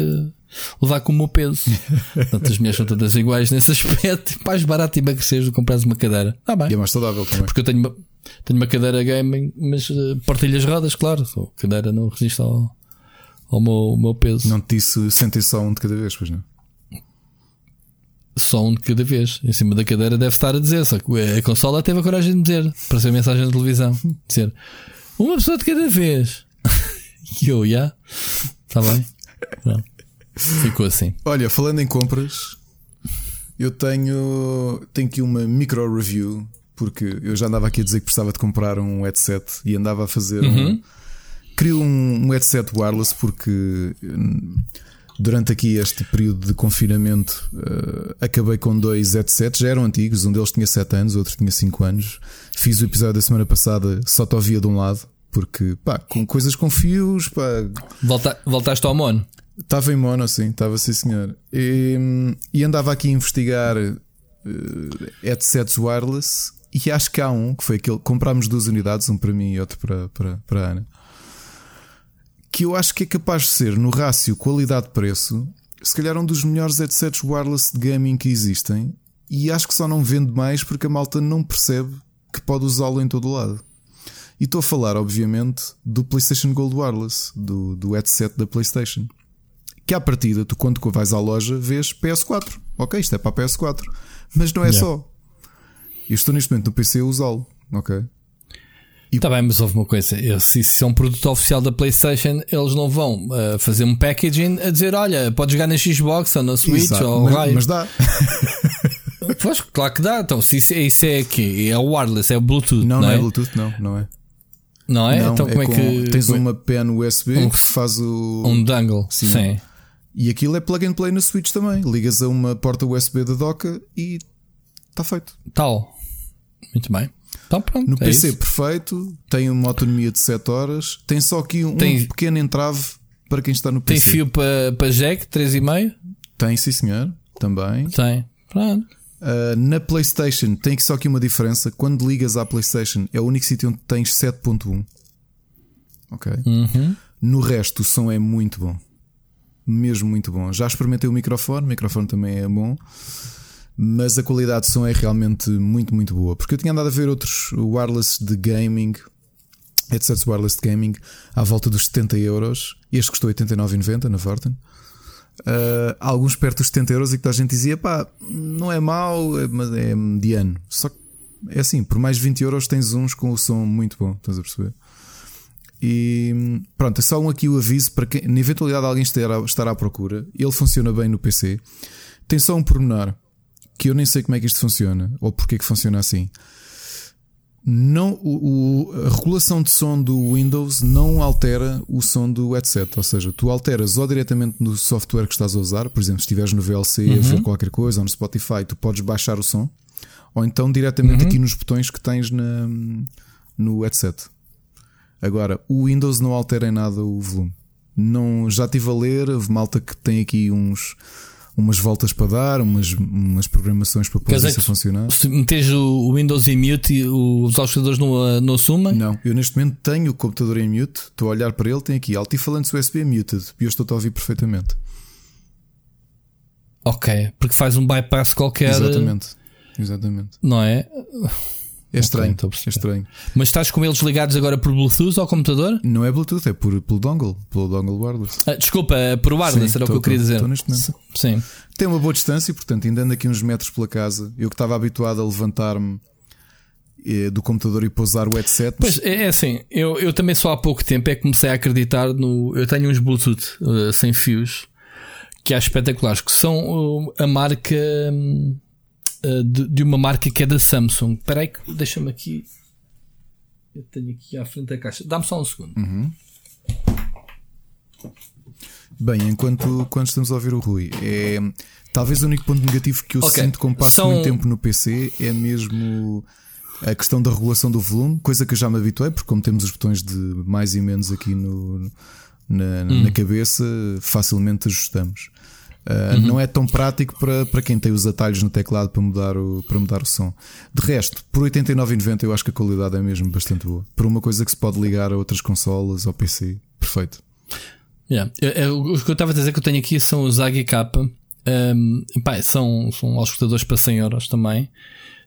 levar com o meu peso. Portanto, as mulheres são todas iguais nesse aspecto. Mais barato emagrecer do que comprares uma cadeira. Está bem. E é mais saudável também. Porque eu tenho uma, tenho uma cadeira gaming, mas uh, partilho as rodas, claro. A cadeira não resiste ao, ao meu, meu peso. Não te disse sentem só um de cada vez, pois não? Só um de cada vez. Em cima da cadeira deve estar a dizer. Só que a consola teve a coragem de dizer. Para ser mensagem na televisão. Dizer uma pessoa de cada vez. E eu, já. Está bem. Pronto. Ficou assim. Olha, falando em compras, eu tenho, tenho aqui uma micro review, porque eu já andava aqui a dizer que precisava de comprar um headset e andava a fazer um. Queria um, um headset wireless porque hum, durante aqui este período de confinamento eh, acabei com dois headsets, já eram antigos, um deles tinha 7 anos, o outro tinha 5 anos. Fiz o episódio da semana passada, só te ouvia de um lado, porque pá, com coisas com fios, pá, Volta, voltaste ao mono. Estava em mono, sim, estava sim, senhor. E, e andava aqui a investigar eh, headsets wireless e acho que há um que foi aquele. Comprámos duas unidades, um para mim e outro para, para, para a Ana. Que eu acho que é capaz de ser, no rácio qualidade-preço, se calhar um dos melhores headsets wireless de gaming que existem. E acho que só não vende mais porque a malta não percebe que pode usá-lo em todo o lado. E estou a falar, obviamente, do PlayStation Gold Wireless, do, do headset da PlayStation que à partida, tu quando vais à loja vês PS4. Ok, isto é para a PS4. Mas não é Yeah. só. Eu estou neste momento no PC a usá-lo. Ok. Está bem, mas houve uma coisa. Se isso é um produto oficial da PlayStation, eles não vão uh, fazer um packaging a dizer: olha, podes jogar na Xbox ou na Switch Exato, ou mas, raio. mas dá. Pois, claro que dá. Então, se isso, isso é aqui, é o wireless, é o Bluetooth. Não, Não, é é? Bluetooth, não, não é. Não é? Não, então, como é, com- que. Tens é- uma pen USB um- que faz o. um dangle. Sim. Sim. E aquilo é plug and play na Switch também. Ligas a uma porta USB da doca e está feito. Tal. Muito bem. Então, pronto. No é PC isso. perfeito, tem uma autonomia de 7 horas, tem só aqui um Tem- pequeno entrave para quem está no Tem PC. fio para para jack, 3,5? Tem, sim senhor, também. Tem. Pronto. Uh, na PlayStation tem só aqui uma diferença. Quando ligas à PlayStation, é o único sítio onde tens 7.1. Ok? Uhum. No resto, o som é muito bom. Mesmo muito bom. Já experimentei o microfone, o microfone também é bom. Mas a qualidade de som é realmente muito, muito boa. Porque eu tinha andado a ver outros wireless de gaming, headsets wireless de gaming, à volta dos 70 euros. Este custou 89,90 na Vorten. Uh, alguns perto dos 70 euros e que a gente dizia, pá, não é mau, é, mas é mediano. Só que é assim, por mais 20 euros tens uns com o som muito bom, estás a perceber? E pronto, é só um aqui o aviso para quem, na eventualidade de alguém estar, estar à procura, ele funciona bem no PC. Tem só um pormenor que eu nem sei como é que isto funciona ou porque é que funciona assim. Não, o, o, a regulação de som do Windows não altera o som do headset, ou seja, tu alteras ou diretamente no software que estás a usar, por exemplo, se estiveres no VLC uhum. a ver qualquer coisa ou no Spotify, tu podes baixar o som, ou então diretamente uhum. aqui nos botões que tens na, no headset. Agora, o Windows não altera em nada o volume. Não, já estive a ler, malta que tem aqui uns umas voltas para dar, umas, umas programações para pôr isso a funcionar. Se metes o Windows em mute, os auscultadores não, não assumem? Não, eu neste momento tenho o computador em mute, estou a olhar para ele, tem aqui altifalantes USB muted e eu estou a ouvir perfeitamente. Ok, porque faz um bypass qualquer. Exatamente, exatamente. Não é? É estranho, okay, é estranho. Mas estás com eles ligados agora por Bluetooth ao computador? Não é Bluetooth, é por, pelo dongle, pelo dongle wireless. Ah, desculpa, é por wireless Sim, era tô, o que eu queria dizer. Estou neste momento. Sim. Tem uma boa distância, portanto, ainda ando aqui uns metros pela casa. Eu que estava habituado a levantar-me eh, do computador e pousar o headset. Pois é, é assim, eu, eu também só há pouco tempo é que comecei a acreditar no. Eu tenho uns Bluetooth uh, sem fios que há espetaculares, que são uh, a marca. Um, eh, de, de, uma marca que é da Samsung. Espera aí, deixa-me aqui. Eu tenho aqui à frente a caixa. Dá-me só um segundo. Uhum. Bem, enquanto quando estamos a ouvir o Rui, é talvez o único ponto negativo que eu okay. sinto como passo São... muito tempo no PC é mesmo a questão da regulação do volume, coisa que eu já me habituei, porque como temos os botões de mais e menos aqui no, na, hum. na cabeça, facilmente ajustamos. Uh, uhum. Não é tão prático para, para quem tem os atalhos no teclado para mudar, o, para mudar o som. De resto, por 89,90 eu acho que a qualidade é mesmo bastante boa. Por uma coisa que se pode ligar a outras consolas, ao PC. Perfeito. Yeah. Eu, eu, o que eu estava a dizer que eu tenho aqui são os AGK. Um, pá, são, são auscultadores para 100 euros também.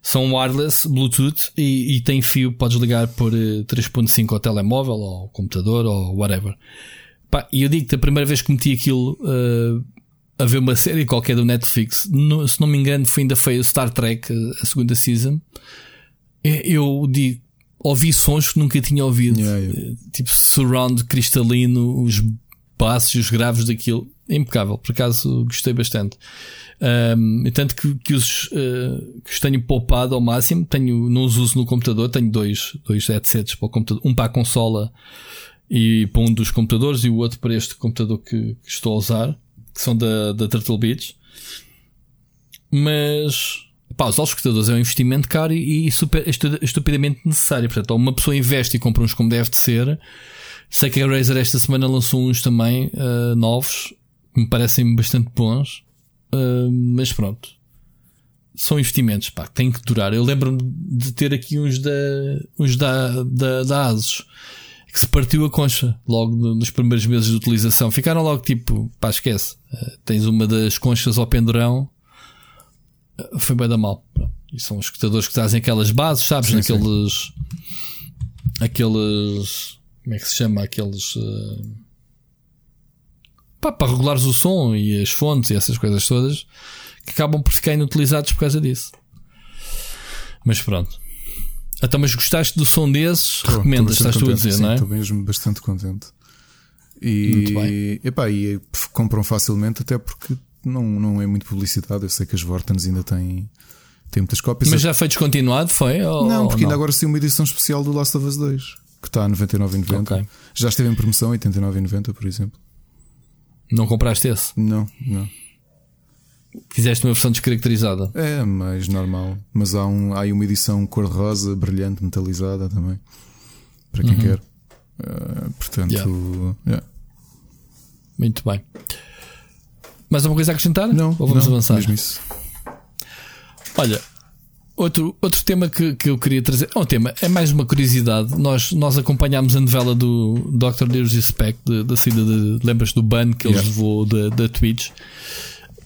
São wireless, Bluetooth e, e tem fio. Podes ligar por 3.5 eh, ao telemóvel, ou ao computador, ou whatever. Pá, e eu digo que a primeira vez que meti aquilo. Uh, a ver uma série qualquer do Netflix, no, se não me engano, foi, ainda foi Star Trek, a segunda season. Eu digo, ouvi sons que nunca tinha ouvido, yeah, yeah. tipo surround cristalino, os bassos e os graves daquilo, impecável. Por acaso gostei bastante. Um, tanto que, que, os, uh, que os tenho poupado ao máximo, tenho, não os uso no computador, tenho dois, dois headsets para o computador, um para a consola e para um dos computadores e o outro para este computador que, que estou a usar que são da, da Turtle Beach. Mas pá, os auscultadores é um investimento caro e, e super, estupidamente necessário. Portanto, uma pessoa investe e compra uns como deve de ser. Sei que a Razer esta semana lançou uns também uh, novos que me parecem bastante bons. Uh, mas pronto. São investimentos, pá, têm que durar. Eu lembro-me de ter aqui uns da, uns da, da, da Asus que se partiu a concha logo nos primeiros meses de utilização. Ficaram logo tipo, pá, esquece. Uh, tens uma das conchas ao pendurão. Uh, foi bem da mal. E são os escutadores que trazem aquelas bases, sabes? Sim, Naqueles. Sim. Aqueles. Como é que se chama? Aqueles. Uh, pá, para regulares o som e as fontes e essas coisas todas que acabam por ficar inutilizados por causa disso. Mas pronto. Então, mas gostaste do som desses? Tô, Recomendas, estás tu a dizer, sim, não é? Estou mesmo bastante contente. E. Epá, e compram facilmente, até porque não, não é muito publicidade. Eu sei que as Vortens ainda têm, têm muitas cópias. Mas já foi descontinuado? Foi? Ou, não, porque não? ainda agora saiu uma edição especial do Last of Us 2 que está a 99,90. Okay. Já esteve em promoção 89,90, por exemplo. Não compraste esse? Não, não. Fizeste uma versão descaracterizada. É, mais normal. Mas há, um, há uma edição cor-de-rosa, brilhante, metalizada também. Para quem uhum. quer. Uh, portanto, yeah. Yeah. muito bem. Mais alguma coisa a acrescentar? Não. Ou vamos não, avançar? Mesmo isso. Olha, outro, outro tema que, que eu queria trazer. É um tema, é mais uma curiosidade. Nós, nós acompanhámos a novela do Dr. Disrespect, da saída de. Lembras do ban que ele yeah. levou da, da Twitch?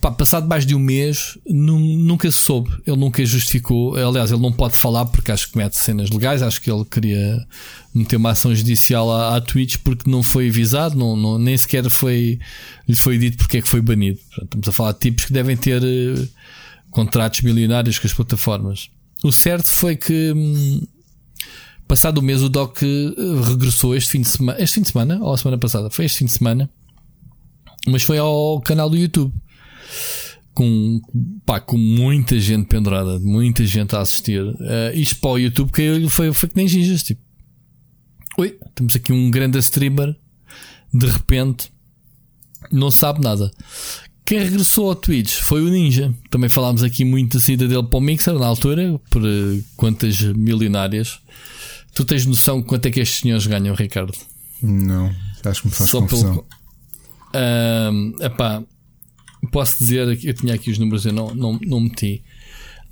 Passado mais de um mês, nunca soube. Ele nunca justificou. Aliás, ele não pode falar porque acho que mete cenas legais. Acho que ele queria meter uma ação judicial à, à Twitch porque não foi avisado, não, não, nem sequer foi, lhe foi dito porque é que foi banido. Portanto, estamos a falar de tipos que devem ter uh, contratos milionários com as plataformas. O certo foi que, hum, passado o mês, o Doc uh, regressou este fim de semana. Este fim de semana? Ou a semana passada? Foi este fim de semana. Mas foi ao canal do YouTube com, pá, com muita gente pendurada, muita gente a assistir. Uh, isto para o YouTube caiu, foi, foi que nem gingas. Tipo, oi, temos aqui um grande streamer, de repente, não sabe nada. Quem regressou ao Twitch foi o Ninja. Também falámos aqui muito da saída dele para o Mixer na altura, por uh, quantas milionárias. Tu tens noção de quanto é que estes senhores ganham, Ricardo? Não, acho que me faz Só confusão. Pelo... Uh, epá, posso dizer eu tinha aqui os números, eu não, não, não meti.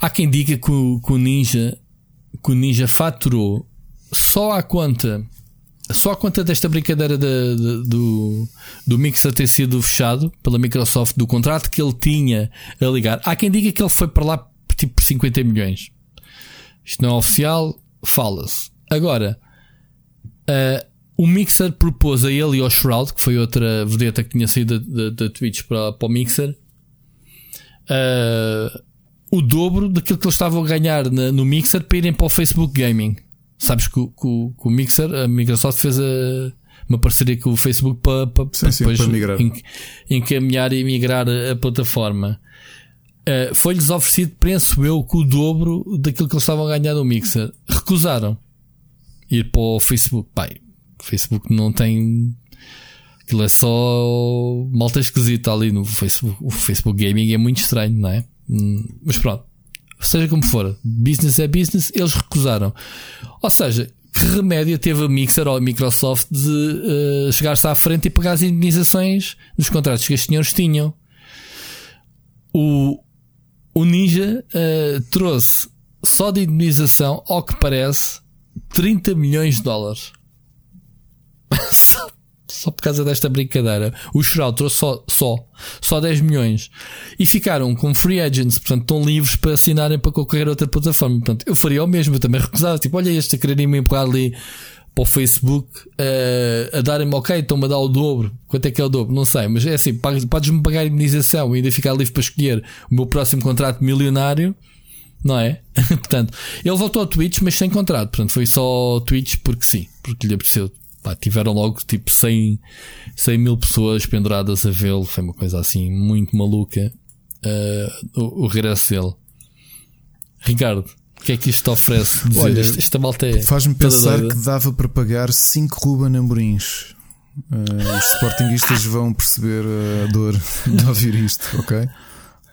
Há quem diga que o, que o Ninja que o Ninja faturou só à conta só a conta desta brincadeira de, de, do, do Mixer ter sido fechado pela Microsoft do contrato que ele tinha a ligar. Há quem diga que ele foi para lá tipo 50 milhões. Isto não é oficial, fala-se. Agora, uh, o Mixer propôs a ele e ao Shroud, que foi outra vedeta que tinha saído da, Twitch para, para o Mixer, uh, o dobro daquilo que eles estavam a ganhar na, no Mixer para irem para o Facebook Gaming. Sabes que, que, que o Mixer, a Microsoft fez a, uma parceria com o Facebook para, para, sim, sim, depois para migrar. encaminhar e migrar a, plataforma. Uh, Foi-lhes oferecido, penso eu, com o dobro daquilo que eles estavam a ganhar no Mixer. Recusaram ir para o Facebook. Pai, Facebook não tem. Aquilo é só malta esquisita ali no Facebook. O Facebook Gaming é muito estranho, não é? Hum, mas pronto. Seja como for, business é business, eles recusaram. Ou seja, que remédio teve a Mixer ou a Microsoft de uh, chegar-se à frente e pagar as indenizações dos contratos que os senhores tinham? O, o Ninja uh, trouxe só de indenização, ao que parece, 30 milhões de dólares. só por causa desta brincadeira. O Shroud trouxe só, só, só 10 milhões. E ficaram com free agents, portanto, estão livres para assinarem para qualquer outra plataforma. Portanto, eu faria o mesmo, eu também recusava. Tipo, olha este a quererem me empurrar ali para o Facebook uh, a darem-me, ok, estão-me a dar o dobro. Quanto é que é o dobro? Não sei, mas é assim, podes-me pagar a indenização e ainda ficar livre para escolher o meu próximo contrato milionário. Não é? portanto, ele voltou ao Twitch, mas sem contrato. Portanto, foi só Twitch porque sim, porque lhe apeteceu pá, tiveram logo tipo 100, 100 mil pessoas penduradas a vê-lo. Foi uma coisa assim muito maluca. Uh, o, o regresso dele. Ricardo, o que é que isto oferece? Dizer? Olha, esta malta é Faz-me pensar que dava para pagar 5 Ruben Amorins. Uh, os sportinguistas vão perceber a dor de ouvir isto, ok?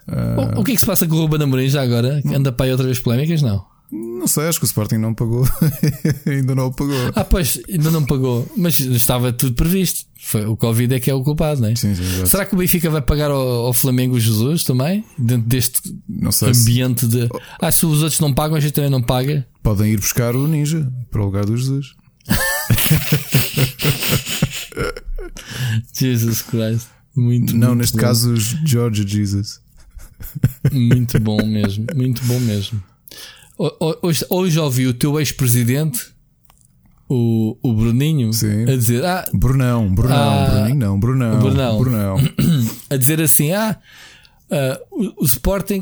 Uh... O, o, que é que se passa com o Ruben Amorim já agora? Anda para aí outra vez polémicas? Não. Não sei, acho que o Sporting não pagou. ainda não pagou. Ah, pois, ainda não pagou. Mas estava tudo previsto. Foi, o Covid é que é o culpado, não é? Sim, sim, Será que o Benfica vai pagar ao, ao Flamengo Jesus também? Dentro deste ambiente de. Ah, se os outros não pagam, a gente também não paga. Podem ir buscar o Ninja para o lugar do Jesus. Jesus Christ. Muito Não, muito neste bom. caso, os George Jesus. Muito bom mesmo. Muito bom mesmo. Hoje, hoje ouvi o teu ex-presidente, o, o Bruninho, Sim. a dizer: Ah, Brunão, Brunão, ah, Bruninho não, Brunão, Brunão, Brunão. a dizer assim: Ah, uh, o, o, Sporting,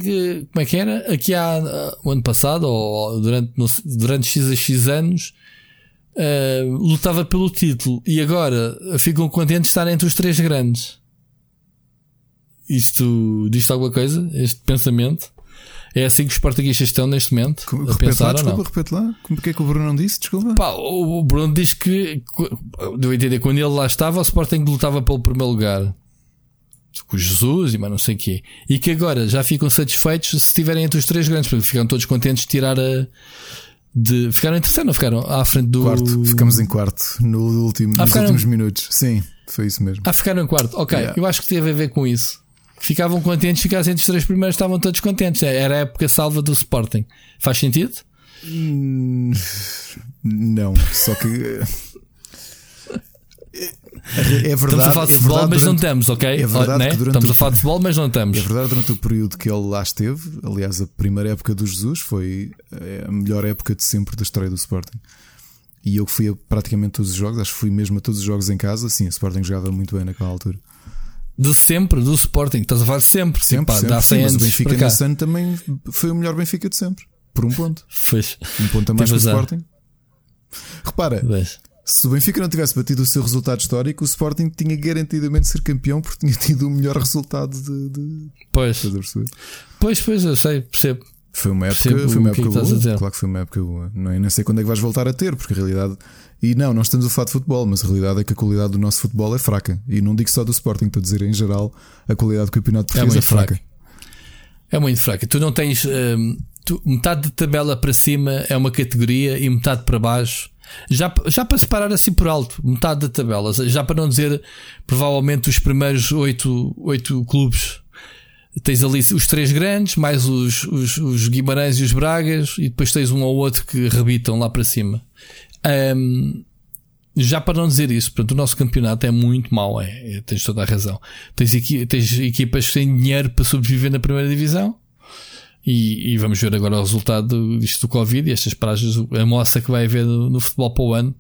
como é que era? Aqui há uh, o ano passado, ou durante, no, durante X a X anos, uh, lutava pelo título e agora ficam contentes de estar entre os três grandes. Isto diz alguma coisa? Este pensamento? É assim que os portugueses estão neste momento. Como, a pensar, lá, desculpa, repete lá. Como é que o Bruno não disse? Desculpa. Pá, o Bruno diz que, devo entender, quando ele lá estava, o Sporting lutava pelo primeiro lugar. Com Jesus e mais não sei o quê. E que agora já ficam satisfeitos se estiverem entre os três grandes, porque ficam todos contentes de tirar a. De, ficaram em terceiro, não ficaram? À frente do. Quarto, ficamos em quarto no último, ah, nos ficaram... últimos minutos. Sim, foi isso mesmo. Ah, ficaram em quarto. Ok, yeah. eu acho que teve a ver com isso ficavam contentes, ficassem entre os três primeiros, estavam todos contentes. Era a época salva do Sporting. Faz sentido? Hum, não, só que. É verdade, estamos a falar de é futebol, verdade mas não durante- estamos, ok? é verdade Né? Estamos o- a falar de futebol, mas não estamos. É verdade, durante o período que ele lá esteve, aliás, a primeira época do Jesus foi eh, a melhor época de sempre da história do Sporting. E eu fui a praticamente todos os jogos, acho que fui mesmo a todos os jogos em casa. Sim, o Sporting jogava muito bem naquela altura. De sempre, do Sporting. Estás a falar de sempre. Sempre, Pá, sempre. dá 100 Sim, mas o Benfica nesse ano também foi o melhor Benfica de sempre. Por um ponto. Pois, Um ponto a mais que o Tens razão. Sporting. Repara, se o Benfica não tivesse batido o seu resultado histórico, o Sporting tinha garantidamente de ser campeão porque tinha tido o melhor resultado de. de... Pois, pois, pois, eu sei, percebo. Foi uma época, Percebo foi uma época boa. Claro que foi uma época boa. Não, é? nem sei quando é que vais voltar a ter, porque a realidade. E não, nós estamos a falar de futebol, mas a realidade é que a qualidade do nosso futebol é fraca. E não digo só do Sporting, estou a dizer em geral, a qualidade do campeonato É português é, muito fraca. fraca. É muito fraca. Tu não tens. hum, tu- metade da tabela para cima é uma categoria e metade para baixo. Já, já para separar assim por alto, metade da tabela. Já para não dizer provavelmente os primeiros oito, oito clubes. Tens ali os três grandes, mais os, os, os Guimarães e os Bragas, e depois tens um ou outro que rebitam lá para cima. Hum, já para não dizer isso, portanto, o nosso campeonato é muito mau, é, é, tens toda a razão. Tens, equi tens equipas têm dinheiro para sobreviver na primeira divisão e, e vamos ver agora o resultado disto do Covid e estas paragens, a moça que vai haver no, no futebol para o ano.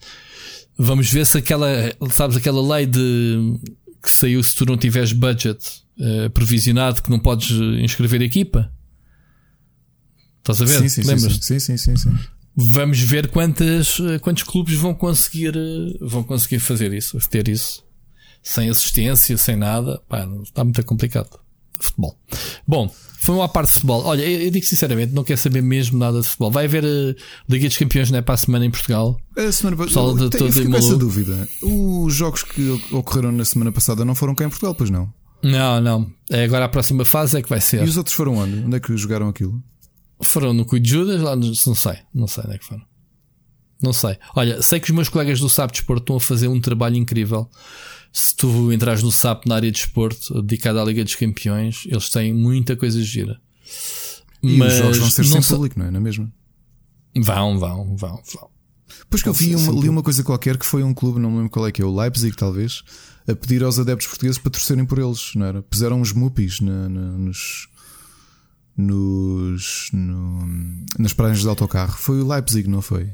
Vamos ver se aquela, sabes, aquela lei de que saiu se tu não tiveres budget eh, provisionado que não podes inscrever a equipa. Estás a ver? Sim, sim, sim, Lembras? sim, sim, sim, sim. Vamos ver quantas, eh, quantos clubes vão conseguir, eh, vão conseguir fazer isso, ter isso. Sem assistência, sem nada. Pá, está muito complicado. Futebol. Bom, foi uma parte de futebol. Olha, eu, eu digo sinceramente, não quero saber mesmo nada de futebol. Vai haver a Liga dos Campeões não é para a semana em Portugal. A semana passada. com essa dúvida. Os jogos que ocorreram na semana passada não foram cá em Portugal, pois não? Não, não. É agora a próxima fase é que vai ser. E os outros foram onde? Onde é que jogaram aquilo? Foram no Cuido Judas, lá no, não sei, não sei onde é que foram. Não sei. Olha, sei que os meus colegas do SAP Desporto estão a fazer um trabalho incrível. Se tu entrares no SAP na área de desporto, dedicada à Liga dos Campeões, eles têm muita coisa gira. E os jogos vão ser não sem sei- público, não é? Na mesma? Vão, vão, vão, vão. Pois que eu vi uma, li uma coisa qualquer que foi um clube, não me lembro qual é que é, o Leipzig talvez, a pedir aos adeptos portugueses para torcerem por eles, não era? Puseram uns mupis na- na- nos. Nos. no- nas paragens de autocarro. Foi o Leipzig, não foi?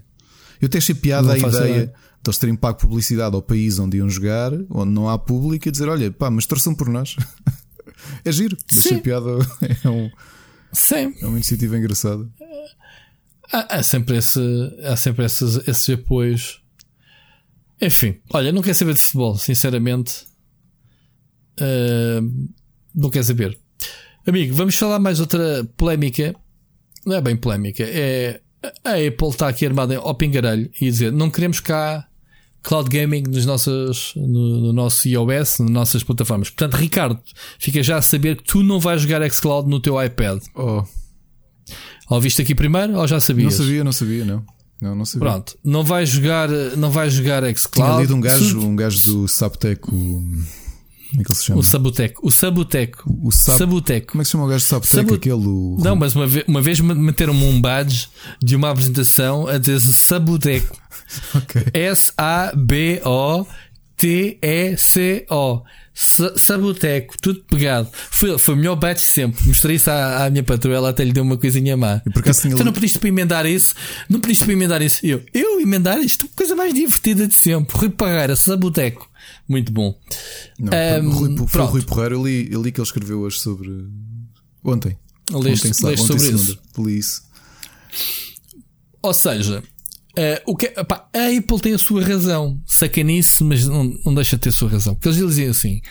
Eu até achei piada a ideia de eles terem pago publicidade ao país onde iam jogar, onde não há público, e dizer: olha, pá, mas torçam por nós. é giro. Achei Sim. piada. É, um, Sim. é uma iniciativa engraçada. Há, há sempre, esse, há sempre esses, esses apoios. Enfim, olha, não quero saber de futebol, sinceramente. Ah, não quero saber. Amigo, vamos falar mais outra polémica. Não é bem polémica, é a Apple está aqui armada ao pingarelho e dizer não queremos cá cloud gaming nos nossos, no, no nosso iOS, nas nossas plataformas. Portanto, Ricardo, fica já a saber que tu não vais jogar xCloud no teu iPad. Oh, Ouviste aqui primeiro ou já não sabias? sabia, não sabia, não. Não, não sabia. Pronto, não vai jogar, não vai jogar Tinha xCloud. lido um gajo, um gajo do Saptec, o. Como é que ele se chama? O Sabuteco, o Sabuteco, O Sab- Sabuteco. Como é que se chama o gajo do Saptec? Sabu- Aquele. o- Não, mas uma vez, uma vez me- meteram-me um badge de uma apresentação a dizer Sabuteco. S-A-B-O-T-E-C-O. Sa- Sabuteco, tudo pegado. Foi, foi o melhor badge sempre. Mostrei isso à, à minha patroa, ela até lhe deu uma coisinha má. E por acaso tinha Tu não lido- pediste para emendar isso? Não pediste para emendar isso? Eu, eu emendar isto? Coisa mais divertida de sempre. Rui Parreira, Sabuteco. Muito bom. Não, Ahm, Rui, foi o pronto. Rui Porreiro. Eu li, eu li que ele escreveu hoje sobre. Ontem. Leste- ontem, sabe, leste ontem sobre segunda. Li isso. Ou seja, eh, o que, epá, a Apple tem a sua razão. Sacanice, mas não, não deixa de ter a sua razão. Porque eles diziam assim: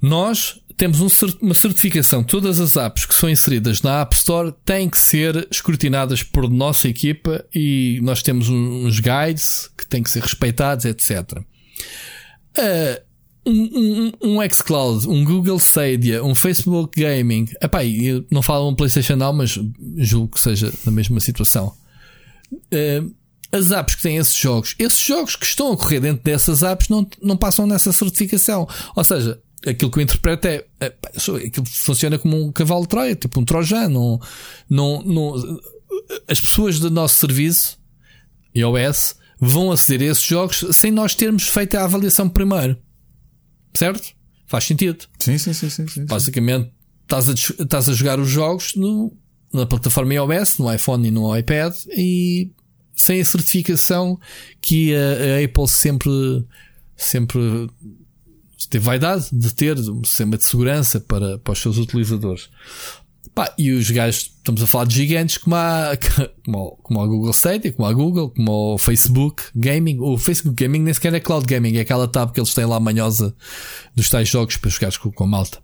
nós temos um uma certificação. Todas as apps que são inseridas na App Store têm que ser escrutinadas por nossa equipa e nós temos um- uns guides que têm que ser respeitados, etc. Eh, um, um, um xCloud, um Google Stadia, um Facebook Gaming. Epá, eu não falo um PlayStation Now, mas julgo que seja na mesma situação. Eh, as apps que têm esses jogos, esses jogos que estão a correr dentro dessas apps não, não passam nessa certificação. Ou seja, aquilo que eu interpreto é, é aquilo funciona como um cavalo de Troia, tipo um trojano. Não, não, não, as pessoas do nosso serviço, iOS, vão aceder a esses jogos sem nós termos feito a avaliação primeiro. Certo? Faz sentido. Sim, sim, sim, sim, sim. Basicamente, estás a, estás a jogar os jogos no, na plataforma iOS, no iPhone e no iPad e sem a certificação que a, a Apple sempre, sempre teve vaidade de ter um sistema de segurança para, para os seus utilizadores. Pá, e os gajos, estamos a falar de gigantes como a, como, como a Google Stadia, como a Google, como o Facebook Gaming. O Facebook Gaming nem sequer é Cloud Gaming, é aquela tab que eles têm lá manhosa dos tais jogos para jogar com, com a malta.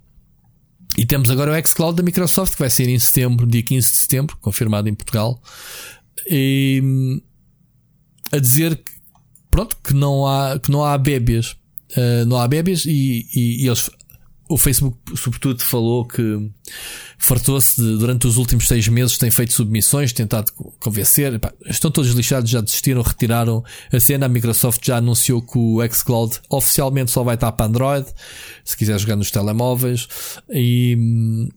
E temos agora o xCloud da Microsoft que vai ser em setembro, dia 15 de setembro, confirmado em Portugal. E, a dizer que, pronto, que não há, que não há bébias. Uh, não há bébias e, e, e eles o Facebook, sobretudo, falou que fartou-se durante os últimos seis meses, tem feito submissões, tentado convencer. Epá, estão todos lixados, já desistiram, retiraram a cena. A Microsoft já anunciou que o xCloud oficialmente só vai estar para Android, se quiser jogar nos telemóveis. E hum,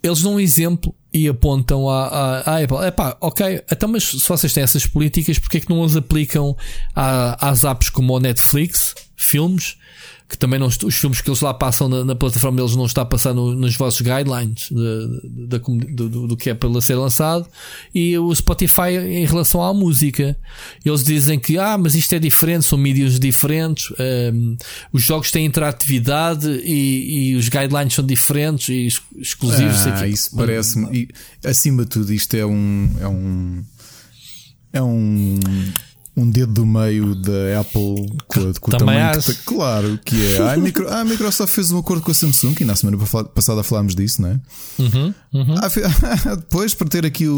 eles dão um exemplo e apontam à, à, à Apple. Epá, ok, então, mas se vocês têm essas políticas, porque é que não as aplicam à, às apps como o Netflix, filmes? Que também não, os filmes que eles lá passam na, na plataforma deles não está a passar no, nos vossos guidelines de, de, de, do, do, que é para ser lançado e o Spotify em relação à música. Eles dizem que ah mas isto é diferente são mídias diferentes um, os jogos têm interatividade e, e, os guidelines são diferentes e exclusivos ah, isso parece-me acima de tudo isto é um é um é um um dedo do meio da Apple com, com o tamanho que, claro que é. Ah, a, Micro, a Microsoft fez um acordo com a Samsung e na semana passada falámos disso, não é? Uhum, uhum. Ah, depois para ter aqui o,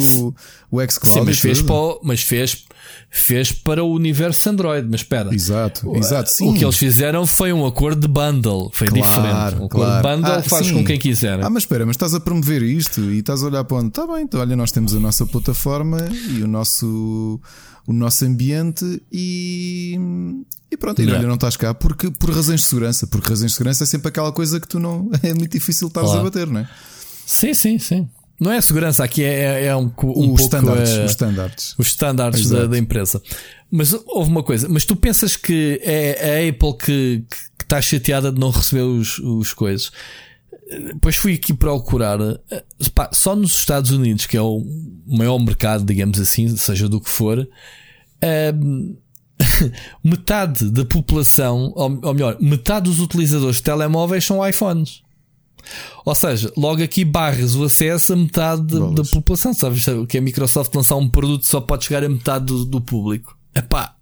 o xCloud. Sim, mas fez, para o, mas fez, fez para o universo Android. Mas espera, exato, exato, sim. o que eles fizeram foi um acordo de bundle, foi claro, diferente. Um claro. acordo de bundle ah, faz sim. com quem quiser. Ah, mas espera, mas estás a promover isto e estás a olhar para onde? Está bem, então olha, nós temos a nossa plataforma e o nosso o nosso ambiente e, e pronto, e olha, não estás cá porque, por razões de segurança, porque razões de segurança é sempre aquela coisa que tu não é muito difícil estares claro. a bater, não é? Sim, sim, sim. Não é segurança, aqui é, é, é um, um pouco standards, uh, os standards. Os standards da, da, empresa. Mas houve uma coisa, mas tu pensas que é a Apple que, que, está chateada de não receber os, os coisas? Depois fui aqui procurar eh, pá, só nos Estados Unidos, que é o maior mercado, digamos assim, seja do que for, ehm, metade da população, ou, ou, melhor, metade dos utilizadores de telemóveis são iPhones. Ou seja, logo aqui barras o acesso a metade da população. Sabes que a Microsoft lançar um produto só pode chegar a metade do, do público. Epá,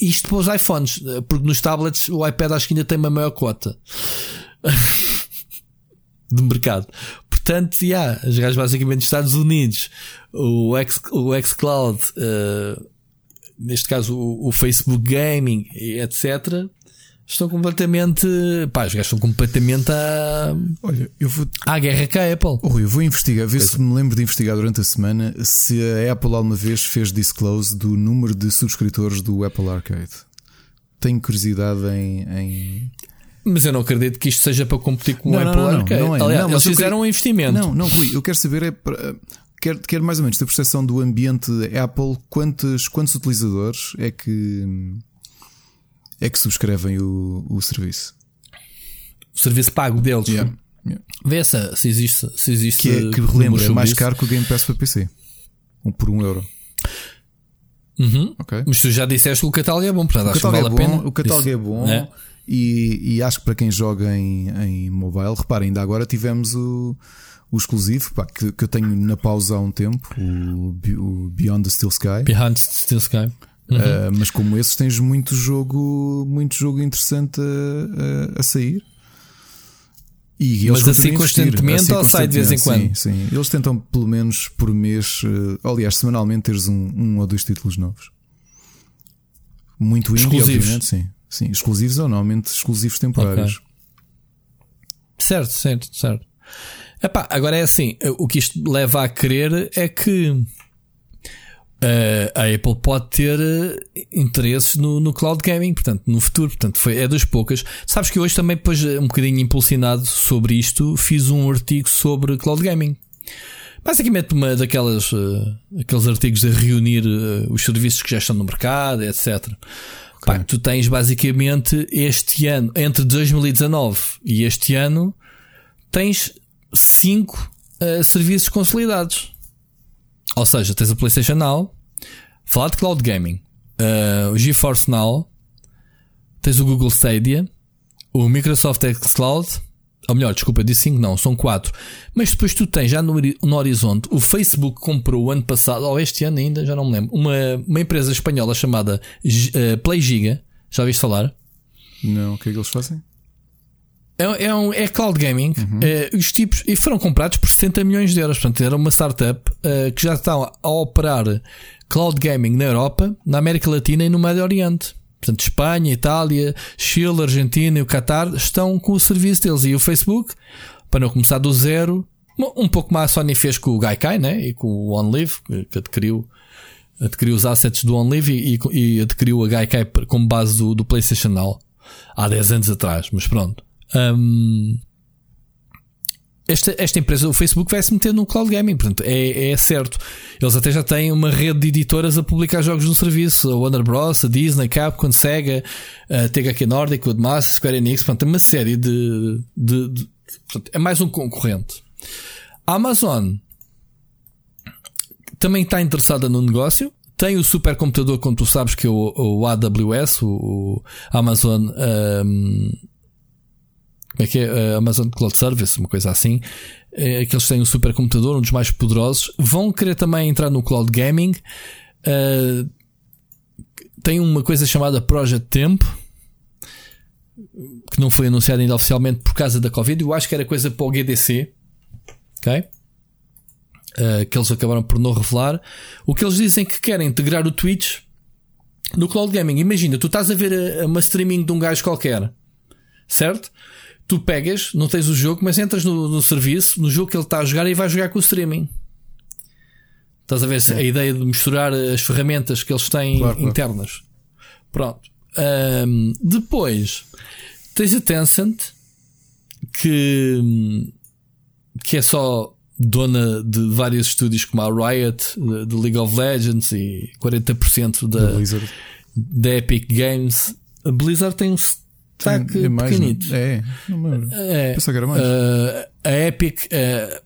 isto para os iPhones, porque nos tablets o iPad acho que ainda tem uma maior cota. do mercado. Portanto, yeah, as gajas basicamente dos Estados Unidos, o, X, o xCloud, uh, neste caso o, o, Facebook Gaming, etc., estão completamente. Pá, os gajos estão completamente à. Olha, eu vou. À guerra com a Apple. Oh, eu vou investigar, ver se me lembro de investigar durante a semana se a Apple alguma vez fez disclose do número de subscritores do Apple Arcade. Tenho curiosidade em, em mas eu não acredito que isto seja para competir com não, o Apple não, não, Arcade. Não, é. Aliás, não, eles fizeram queria... um investimento. Não, não, Rui, eu quero saber é para... Quero, quero mais ou menos ter percepção do ambiente Apple, quantos, quantos utilizadores é que é que subscrevem o, o serviço? O serviço pago deles. Yeah, yeah. Vê se, se existe. Se existe que é que relembra, é mais caro que o Game Pass para PC. Um por um euro. Uhum. Okay. Mas tu já disseste que o catálogo é bom, portanto, o acho que vale é bom, a pena. O catálogo Isso. é bom. É? E, e, acho que para quem joga em, em mobile, reparem, ainda agora tivemos o, o exclusivo pá, que, que, eu tenho na pausa há um tempo, o, o Beyond the Steel Sky. Beyond the Steel Sky. Uhum. Uh, mas como esses tens muito jogo, muito jogo interessante a, a, a sair. E mas assim constantemente assim ou sai de vez em quando? Sim, sim. Eles tentam pelo menos por mês, uh, aliás, semanalmente, teres um, um ou dois títulos novos. Muito indie, obviamente, sim. Sim, exclusivos ou normalmente exclusivos temporários. Okay. Certo, certo, certo. Epá, agora é assim, o que isto leva a crer é que uh, a Apple pode ter uh, interesses no, no cloud gaming, portanto, no futuro, portanto, foi, é das poucas. Sabes que hoje também, depois, um bocadinho impulsionado sobre isto, fiz um artigo sobre cloud gaming. Basicamente, uma daquelas uh, aqueles artigos a reunir os serviços que já estão no mercado, etc. Okay. Pá, tu tens basicamente este ano, entre 2019 e este ano, tens cinco uh, serviços consolidados. Ou seja, tens a PlayStation Now, falar de cloud gaming, uh, o GeForce Now, tens o Google Stadia, o Microsoft xCloud, ou melhor, desculpa, disse 5 não, são 4. Mas depois tu tens já no, no, horizonte, o Facebook comprou o ano passado, ou este ano ainda, já não me lembro, uma, uma empresa espanhola chamada uh, PlayGiga. Já ouviste falar? Não, o que é que eles fazem? É, é, um, é cloud gaming. Uhum. Uh, os tipos e foram comprados por 60 milhões de euros. Portanto, era uma startup uh, que já está a operar cloud gaming na Europa, na América Latina e no Médio Oriente. Portanto, Espanha, Itália, Chile, Argentina e o Qatar estão com o serviço deles. E o Facebook, para não começar do zero, um pouco mais a Sony fez com o Gaikai né? e com o OnLive, que adquiriu, adquiriu os assets do OnLive e, e, adquiriu a Gaikai como base do, do PlayStation Now há 10 anos atrás. Mas pronto. Um, esta, esta empresa, o Facebook, vai se meter no cloud gaming, portanto, é, é certo. Eles até já têm uma rede de editoras a publicar jogos no serviço: a Warner Bros., a Disney, Capcom, Sega, a THQ Nordic, o Master, Square Enix, portanto, é uma série de. de, de portanto, é mais um concorrente. A Amazon também está interessada no negócio. Tem o supercomputador, como tu sabes, que é o, o AWS, o, o Amazon. Um, como é que é? Amazon Cloud Service, uma coisa assim. É, que eles têm um supercomputador, um dos mais poderosos. Vão querer também entrar no cloud gaming. Uh, tem uma coisa chamada Project Tempo que não foi anunciado ainda oficialmente por causa da Covid. Eu acho que era coisa para o GDC, ok? Uh, que eles acabaram por não revelar. O que eles dizem que querem integrar o Twitch no cloud gaming. Imagina, tu estás a ver a, a uma streaming de um gajo qualquer, certo? Tu pegas, não tens o jogo, mas entras no, no serviço, no jogo que ele está a jogar e vais jogar com o streaming. Estás a ver a ideia de misturar as ferramentas que eles têm claro, internas. Claro. Pronto. Um, depois tens a Tencent que, que é só dona de vários estúdios como a Riot, de League of Legends e 40% da, da Epic Games. A Blizzard tem um destaque é mais, pequenito. É, não me é, Pensava que era mais. Uh, a Epic, uh,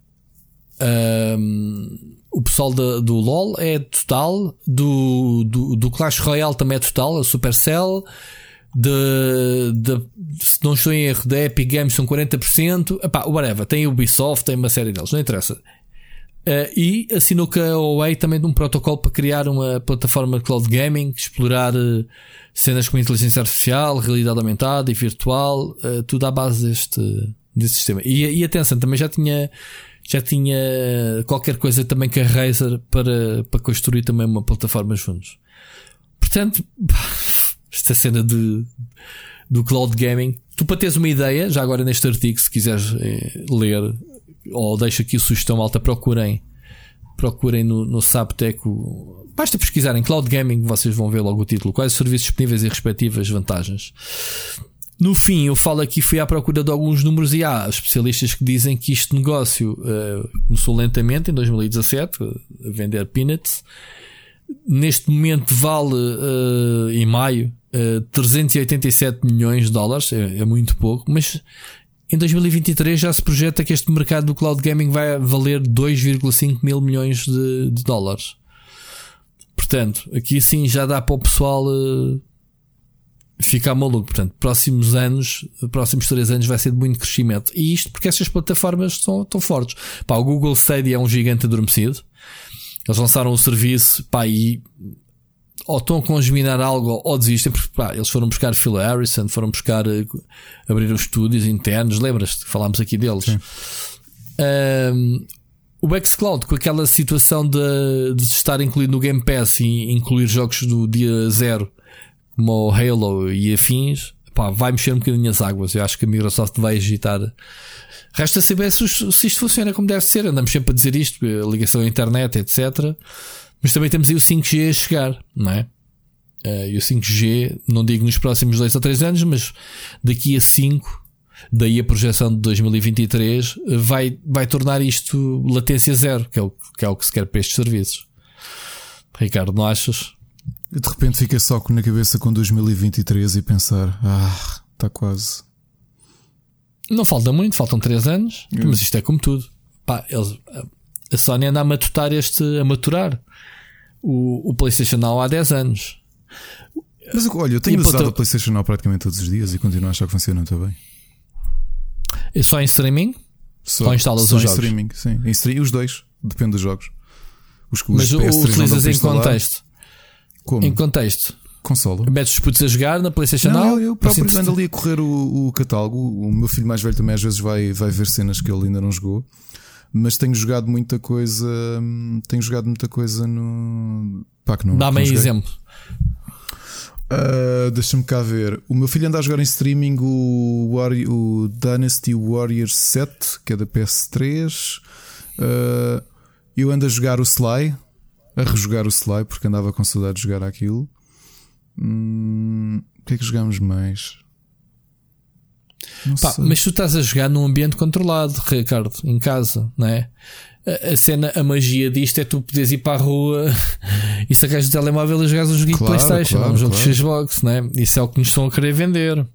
uh, o pessoal da, do LoL é total, do, do, do, Clash Royale também é total, a Supercell. De, de, se não estou em erro, da Epic Games são 40%. Epá, whatever, tem Ubisoft, tem uma série deles, não interessa. Uh, e assinou com a Huawei também de um protocolo para criar uma plataforma de cloud gaming, explorar uh, cenas como inteligência artificial, realidade aumentada e virtual, uh, tudo à base deste, deste sistema. E, e também já tinha, já tinha qualquer coisa também com a Razer para, para construir também uma plataforma juntos. Portanto, esta cena de, do cloud gaming, tu para teres uma ideia, já agora neste artigo, se quiseres ler, ou deixo aqui a sugestão alta, procurem procurem no, no Sapteco. Basta pesquisarem Cloud Gaming, vocês vão ver logo o título. Quais os serviços disponíveis e respectivas vantagens. No fim, eu falo aqui, fui à procura de alguns números e há especialistas que dizem que este negócio uh, começou lentamente em 2017 a vender peanuts. Neste momento vale uh, em maio uh, 387 milhões de dólares, é, é muito pouco, mas em 2023 já se projeta que este mercado do cloud gaming vai valer 2,5 mil milhões de, de, dólares. Portanto, aqui sim já dá para o pessoal uh, ficar maluco. Portanto, próximos anos, próximos 3 anos vai ser de muito crescimento. E isto porque essas plataformas estão tão fortes. Pá, o Google Stadia é um gigante adormecido. Eles lançaram o serviço, pá, e ou estão a congeminar algo ou desistem, porque pá, eles foram buscar Phil Harrison, foram buscar uh, abrir os estúdios internos, lembras-te? Falámos aqui deles. Um, o Xcloud, com aquela situação de, de estar incluído no Game Pass e incluir jogos do dia zero, como o Halo e afins, pá, vai mexer um bocadinho as águas. Eu acho que a Microsoft vai agitar. Resta saber se, se isto funciona como deve ser. Andamos sempre a dizer isto, a ligação à internet, etc. Mas também temos aí o 5G a chegar, não é? Uh, e o 5G, não digo nos próximos 2 ou 3 anos, mas daqui a 5 daí a projeção de 2023 vai, vai tornar isto latência zero, que é, o, que é o que se quer para estes serviços. Ricardo, não achas? De repente fica só na cabeça com 2023 e pensar, ah, está quase. Não falta muito, faltam 3 anos, hum. mas isto é como tudo. Pá, eles, a Sony anda a matutar este, a maturar o, o PlayStation Now há 10 anos. Mas olha, eu tenho usado ponto... a PlayStation Now praticamente todos os dias e continuo a achar que funciona muito bem. É só em streaming? Só, Ou instalas só os em jogos? streaming, sim. Em os dois. Depende dos jogos. Os, os Mas o utilizas em contexto? Como? Em contexto. Console. Metes os putos a jogar na PlayStation Não, Now? Eu, eu próprio ando ali a correr o, o, catálogo. O meu filho mais velho também às vezes vai, vai ver cenas que ele ainda não jogou. Mas tenho jogado muita coisa. Tenho jogado muita coisa no. Pá, que não. Dá-me aí exemplo. Uh, Deixa-me cá ver. O meu filho anda a jogar em streaming o, Warrior, o Dynasty Warriors 7, que é da PS3. Uh, eu ando a jogar o Sly, a rejogar o Sly, porque andava com saudade de jogar aquilo. Hum, o que é que jogamos mais? Pá, mas tu estás a jogar num ambiente controlado, Ricardo, em casa, não é? A, cena, a magia disto é tu poderes ir para a rua e sacares do telemóvel e jogares um joguinho claro, de Playstation, claro, um jogo claro. de Xbox, né? Isso é o que nos estão a querer vender.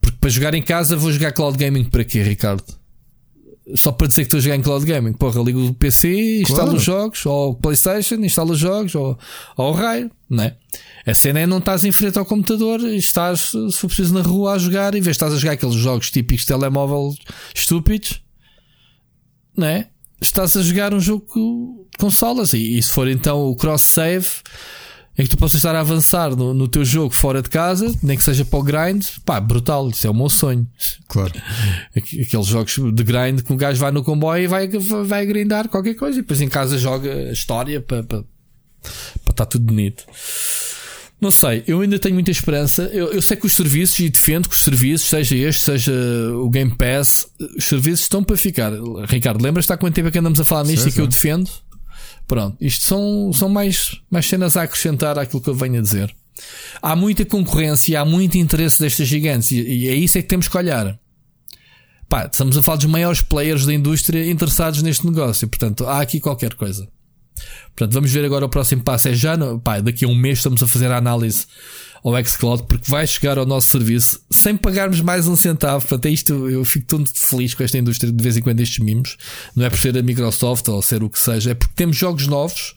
Porque para jogar em casa vou jogar cloud gaming para quê, Ricardo? Só para dizer que estou a jogar em cloud gaming. Porra, ligo o PC, instalo os jogos, ou Playstation, instalo os jogos, ou, ou o raio, né? A cena é não estás em frente ao computador, estás, se for preciso, na rua a jogar, e vez estás a jogar aqueles jogos típicos de telemóvel estúpidos, né? Estás a jogar um jogo de consolas, e, e se for então o cross-save, em que tu possas estar a avançar no, no, teu jogo fora de casa, nem que seja para o grind, pá, brutal, isso é o meu sonho. Claro. Aqueles jogos de grind que um gajo vai no comboio e vai, vai grindar qualquer coisa, e depois em casa joga a história para, para, para estar tudo bonito. Não sei, eu ainda tenho muita esperança. Eu, eu, sei que os serviços, e defendo que os serviços, seja este, seja o Game Pass, os serviços estão para ficar. Ricardo, lembras-te há quanto tempo é que andamos a falar nisto sim, e que eu defendo? Pronto, isto são, são mais, mais cenas a acrescentar àquilo que eu venho a dizer. Há muita concorrência, há muito interesse destas gigantes e, e é isso é que temos que olhar. Pá, estamos a falar dos maiores players da indústria interessados neste negócio, portanto há aqui qualquer coisa. Portanto, vamos ver agora o próximo passo. É já, no, pá, daqui a um mês estamos a fazer a análise ao xCloud porque vai chegar ao nosso serviço sem pagarmos mais um centavo. Portanto, é isto. Eu fico tão feliz com esta indústria de vez em quando estes mimos. Não é por ser a Microsoft ou ser o que seja, é porque temos jogos novos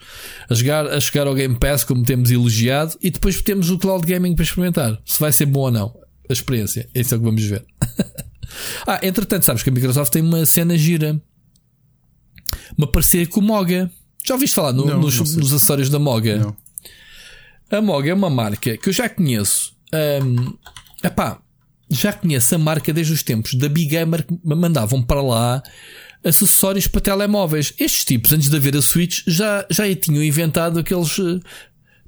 a chegar, a chegar ao Game Pass, como temos elogiado, e depois temos o Cloud Gaming para experimentar. Se vai ser bom ou não. A experiência. Isso é o que vamos ver. ah, entretanto, sabes que a Microsoft tem uma cena gira. Uma parceria com o Moga. Já ouviste falar no, não, nos, não nos, acessórios da Moga? Não. A Moga é uma marca que eu já conheço. Um, epá, já conheço a marca desde os tempos da Big Gamer que me mandavam para lá acessórios para telemóveis. Estes tipos, antes de haver a Switch, já, já tinham inventado aqueles uh,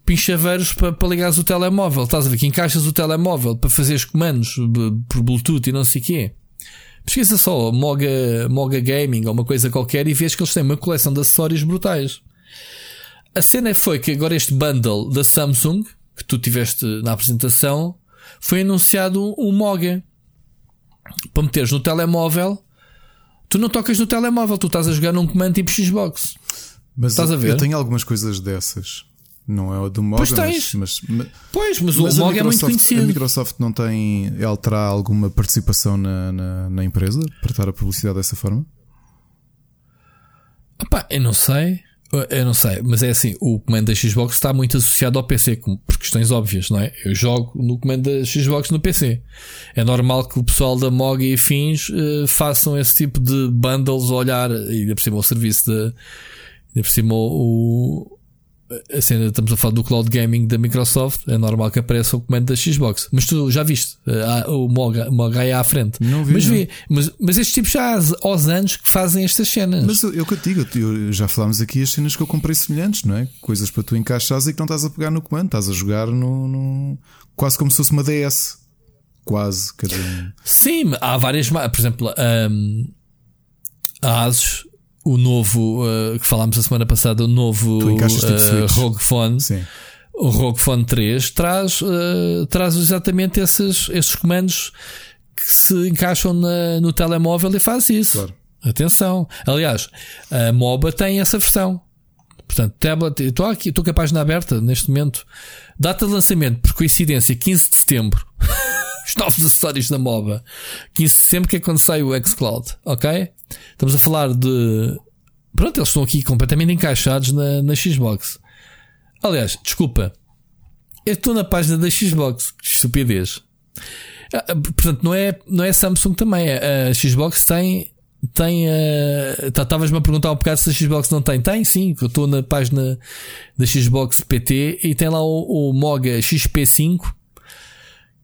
pinchaveiros para, para ligares o telemóvel. Estás a ver que encaixas o telemóvel para fazer os comandos por Bluetooth e não sei o quê. Pesquisa só Moga, Moga Gaming ou uma coisa qualquer e vês que eles têm uma coleção de acessórios brutais. A cena foi que agora este bundle da Samsung, que tu tiveste na apresentação, foi anunciado um Moga para meteres no telemóvel. Tu não tocas no telemóvel, tu estás a jogar num comando tipo Xbox. Mas estás a ver? Eu tenho algumas coisas dessas. Não é o do Moga, pois tens. Mas, mas, pois, mas, mas o Moga é muito conhecido. A Microsoft não tem. Ela terá alguma participação na, na, na empresa para estar a publicidade dessa forma? Epá, eu não sei. Eu não sei, mas é assim, o comando da Xbox está muito associado ao PC, por questões óbvias, não é? Eu jogo no comando da Xbox no PC. É normal que o pessoal da MOG e afins uh, façam esse tipo de bundles, olhar, e ainda por cima o serviço de, ainda por cima o, a cena, estamos a falar do cloud gaming da Microsoft, é normal que apareça o comando da Xbox. Mas tu já viste uh, o Moga, Moga aí à frente. Não vi. Mas, não. vi mas, mas estes tipos já há aos anos que fazem estas cenas. Mas eu, eu que te digo, eu, já falámos aqui as cenas que eu comprei semelhantes, não é? Coisas para tu encaixares e que não estás a pegar no comando, estás a jogar no, no... quase como se fosse uma DS. Quase, quer dizer. Sim, há várias. Por exemplo, um, a Asus o novo uh, que falámos a semana passada, o novo uh, Rogue Phone. Sim. O Rogue Phone 3 traz, uh, traz exatamente esses, esses comandos que se encaixam na, no telemóvel e faz isso. Claro. Atenção. Aliás, a MOBA tem essa versão. Portanto, tablet, estou aqui, estou com a página aberta neste momento. Data de lançamento, por coincidência, 15 de setembro. Os novos acessórios da MOBA. 15 de setembro, que é quando sai o xCloud. Ok? Estamos a falar de. Pronto, eles estão aqui completamente encaixados na, na Xbox. Aliás, desculpa. Eu estou na página da Xbox. Que estupidez. Ah, ah, portanto, não é, não é Samsung também. A Xbox tem tem. Estavas-me uh, a perguntar um bocado se a Xbox não tem. Tem sim, eu estou na página da Xbox PT e tem lá o, o Moga XP5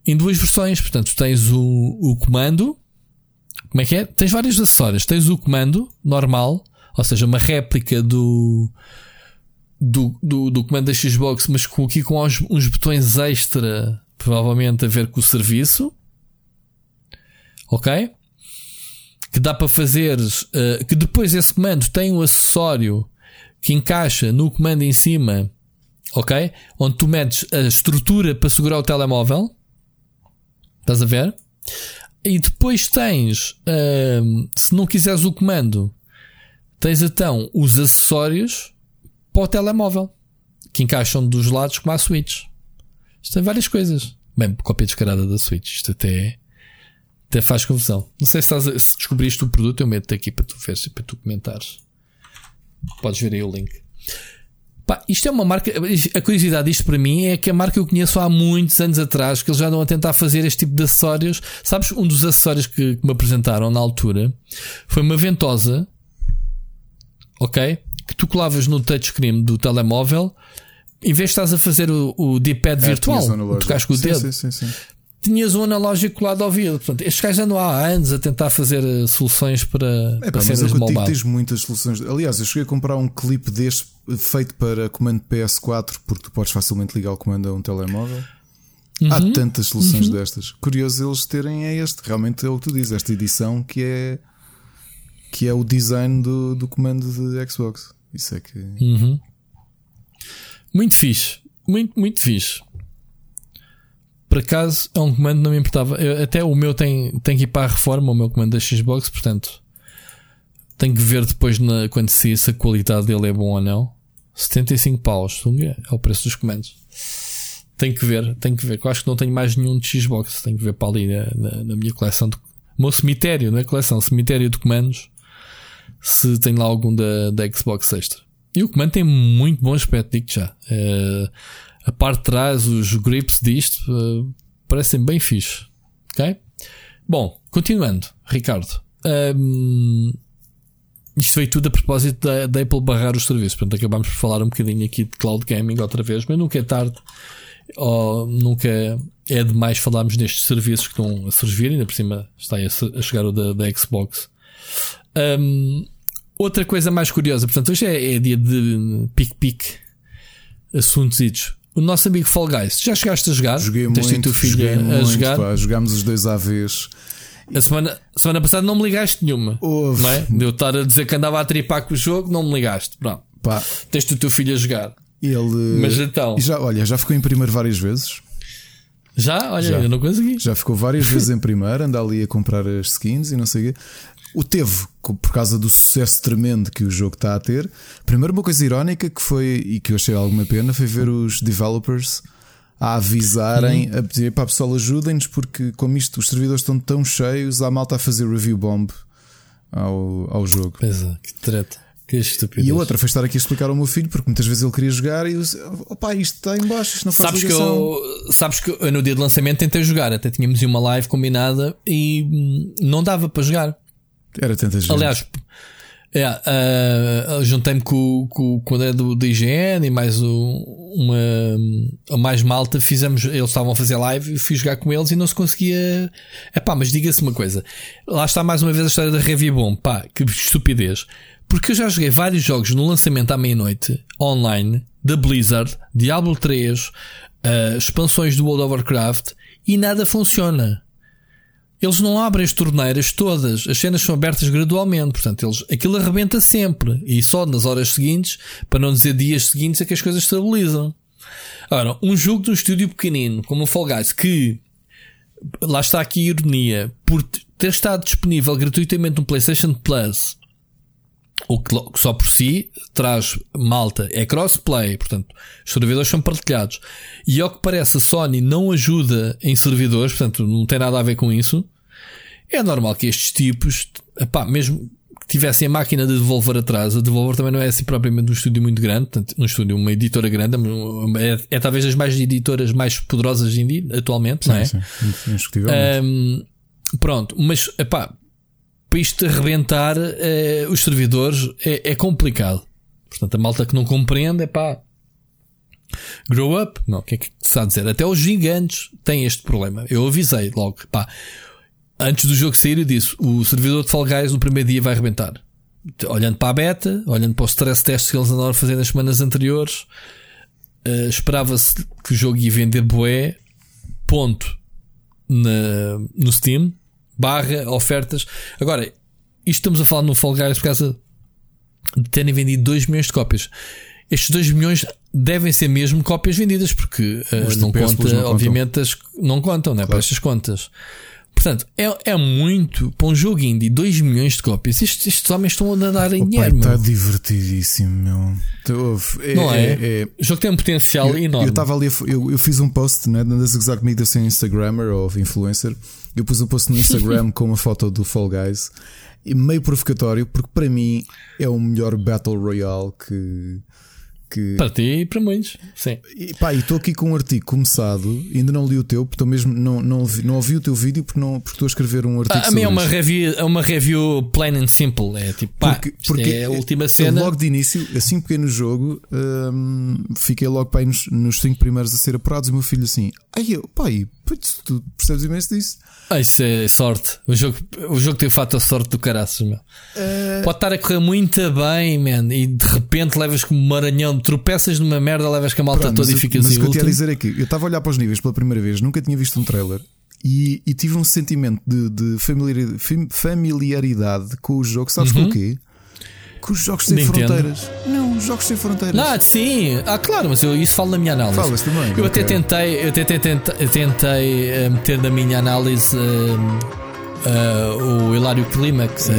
em duas versões. Portanto, tens o, o comando. Como é que é? Tens vários acessórios. Tens o comando normal, ou seja, uma réplica do. Do, do, do comando da Xbox, mas com, aqui com uns, uns botões extra, provavelmente a ver com o serviço. Ok? que dá para fazer, uh, que depois esse comando tem um acessório que encaixa no comando em cima, ok? Onde tu metes a estrutura para segurar o telemóvel. Estás a ver? E depois tens, uh, se não quiseres o comando, tens então os acessórios para o telemóvel que encaixam dos lados como a Switch. Isto tem várias coisas. Bem, cópia descarada da Switch. Isto até até faz confusão. Não sei se, estás se descobriste o produto, eu meto aqui para tu veres e para tu comentares. Podes ver aí o link. Pá, isto é uma marca. A curiosidade disto para mim é que a marca eu conheço há muitos anos atrás, que eles já andam a tentar fazer este tipo de acessórios. Sabes, um dos acessórios que, que me apresentaram na altura foi uma ventosa, ok? Que tu colavas no touchscreen do telemóvel, em vez de estás a fazer o, o D-pad é, virtual, tocaste com o sim, dedo. Sim, sim, sim tinhas um analógico colado ao ouvido. Portanto, estes gajos andam há anos a tentar fazer eh, soluções para, é, para cenas mobile. tens muitas soluções. Aliás, eu cheguei a comprar um clipe deste feito para comando PS4 porque tu podes facilmente ligar o comando a um telemóvel. Uhum. Há tantas soluções uhum. destas. Curioso eles terem é este. Realmente é o que tu dizes, esta edição que é que é o design do, do comando de Xbox. Isso é que. Uhum. Muito fixe. Muito, muito fixe por acaso é um comando não me importava. Eu, até o meu tem, tem que ir para a reforma, o meu comando da Xbox, portanto tenho que ver depois na, quando se a qualidade dele é bom ou não. 75 paus, é o preço dos comandos. Tenho que ver, tenho que ver. Eu acho que não tenho mais nenhum de Xbox. Tenho que ver para ali na, na, na minha coleção. De, o meu cemitério, não é coleção, cemitério de comandos. Se tem lá algum da, da Xbox Extra. E o comando tem muito bom aspecto, digo já. Uh, a parte de trás, os grips disto, uh, parecem bem fixe. Ok? Bom, continuando, Ricardo. Um, isto veio tudo a propósito da, da, Apple barrar os serviços. Portanto, acabámos por falar um bocadinho aqui de cloud gaming outra vez, mas nunca é tarde ou nunca é demais falarmos destes serviços que estão a surgir. Ainda por cima está a, chegar o da, da Xbox. Um, outra coisa mais curiosa, portanto, hoje é, é dia de pique-pique assuntos o nosso amigo Fall Guys, já chegaste a jogar? Joguei Tens muito, filho joguei a muito, jogar? Pá, jogámos os dois à vez. A semana, semana passada não me ligaste nenhuma. Ouve. Não é? De eu estar a dizer que andava a tripar com o jogo, não me ligaste. Pronto. Pá. Tens o teu filho a jogar. Ele. Mas então. Já, olha, já ficou em primeiro várias vezes. Já? Olha, já. eu não consegui. Já ficou várias vezes em primeiro, anda ali a comprar as skins e não sei o quê. O teve, por causa do sucesso tremendo que o jogo está a ter. Primeiro, uma coisa irónica que foi, e que eu achei alguma pena, foi ver os developers a avisarem, hum. a pedir para pessoal ajudem-nos, porque como isto, os servidores estão tão cheios, há malta a fazer review bomb ao, ao jogo. Pois é, que treta. Que E a outra foi estar aqui a explicar ao meu filho, porque muitas vezes ele queria jogar e eu disse: opá, isto está em baixo, isto não faz sabes que eu Sabes que eu no dia de lançamento tentei jogar, até tínhamos uma live combinada e hum, não dava para jogar. Era tanta gente. Aliás, é, uh, juntei-me com, com, com o André do, do IGN e mais o, uma mais malta. Fizemos, eles estavam a fazer live, fui jogar com eles e não se conseguia. É pá, mas diga-se uma coisa: lá está mais uma vez a história da Revibom. Pá, que estupidez. Porque eu já joguei vários jogos no lançamento à meia-noite, online, da Blizzard, Diablo 3, uh, ah, expansões do World of Warcraft e nada funciona. Eles não abrem as torneiras todas, as cenas são abertas gradualmente, portanto, eles, aquilo arrebenta sempre e só nas horas seguintes, para não dizer dias seguintes, é que as coisas estabilizam. Agora, um jogo de um estúdio pequenino, como o Fall Guys, que lá está aqui a ironia, por ter estado disponível gratuitamente no PlayStation Plus, o que só por si traz malta, é crossplay, portanto, os servidores são partilhados. E ao que parece, a Sony não ajuda em servidores, portanto, não tem nada a ver com isso. É normal que estes tipos, epá, mesmo que tivessem a máquina de Devolver atrás, a Devolver também não é assim propriamente um estúdio muito grande, portanto, um estúdio, uma editora grande, é, é talvez das mais editoras mais poderosas de indie, atualmente, sim, não é? Sim, um, pronto, mas epá, para isto arrebentar eh, os servidores é, é, complicado. Portanto, a malta que não compreende é pá. Grow up? Não, o que é que está a dizer? Até os gigantes têm este problema. Eu avisei logo, pá. Antes do jogo sair, eu disse: o servidor de Fall Guys no primeiro dia vai arrebentar. Olhando para a beta, olhando para os stress tests que eles andaram a fazer nas semanas anteriores, uh, esperava-se que o jogo ia vender boé, ponto, na, no Steam barra ofertas. Agora, isto estamos a falar no Fall Guys por causa de terem vendido 2 milhões de cópias. Estes 2 milhões devem ser mesmo cópias vendidas, porque uh, não conta, não obviamente, as, não contam, né, claro. para estas contas. Portanto, é, é muito para um jogo indie, 2 milhões de cópias. Estes, estes homens estão a nadar em dinheiro. Está divertidíssimo, meu. É, não é? é, é o jogo tem um potencial eu, enorme. Eu estava ali, eu, eu fiz um post né, na Zigzag Media sem Instagrammer ou influencer eu pus um post no Instagram com uma foto do Fall Guys, meio provocatório, porque para mim é o melhor Battle Royale que. que... Para ti e para muitos, sim. E pá, estou aqui com um artigo começado, ainda não li o teu, porque mesmo não, não, não ouvi o teu vídeo porque, não, porque estou a escrever um artigo. Ah, a mim é uma, review, é uma review plain and simple. É tipo, pá, porque, porque é a última cena. Logo de início, assim pequeno jogo, hum, fiquei logo pá, nos, nos cinco primeiros a ser apurados. E o meu filho assim, ai eu, pai, putz, tu percebes imenso disso. Ah, isso é sorte. O jogo, o jogo tem fato a sorte do caraças, meu. Uh... Pode estar a correr muito bem, man, e de repente levas como um maranhão, tropeças numa merda, levas com a malta Pronto, toda mas, e ficas assim. Mas o que eu ia dizer aqui, eu estava a olhar para os níveis pela primeira vez, nunca tinha visto um trailer. E, e tive um sentimento de, de familiaridade, familiaridade com o jogo, sabes uhum. com o quê? Com os jogos sem Nintendo. fronteiras. Não, os jogos sem fronteiras. Ah, sim. Ah, claro, mas eu isso falo na minha análise. Falas também. Eu okay. até tentei, eu até tentei, tentei uh, meter na minha análise uh, uh, o Hilário Clímax,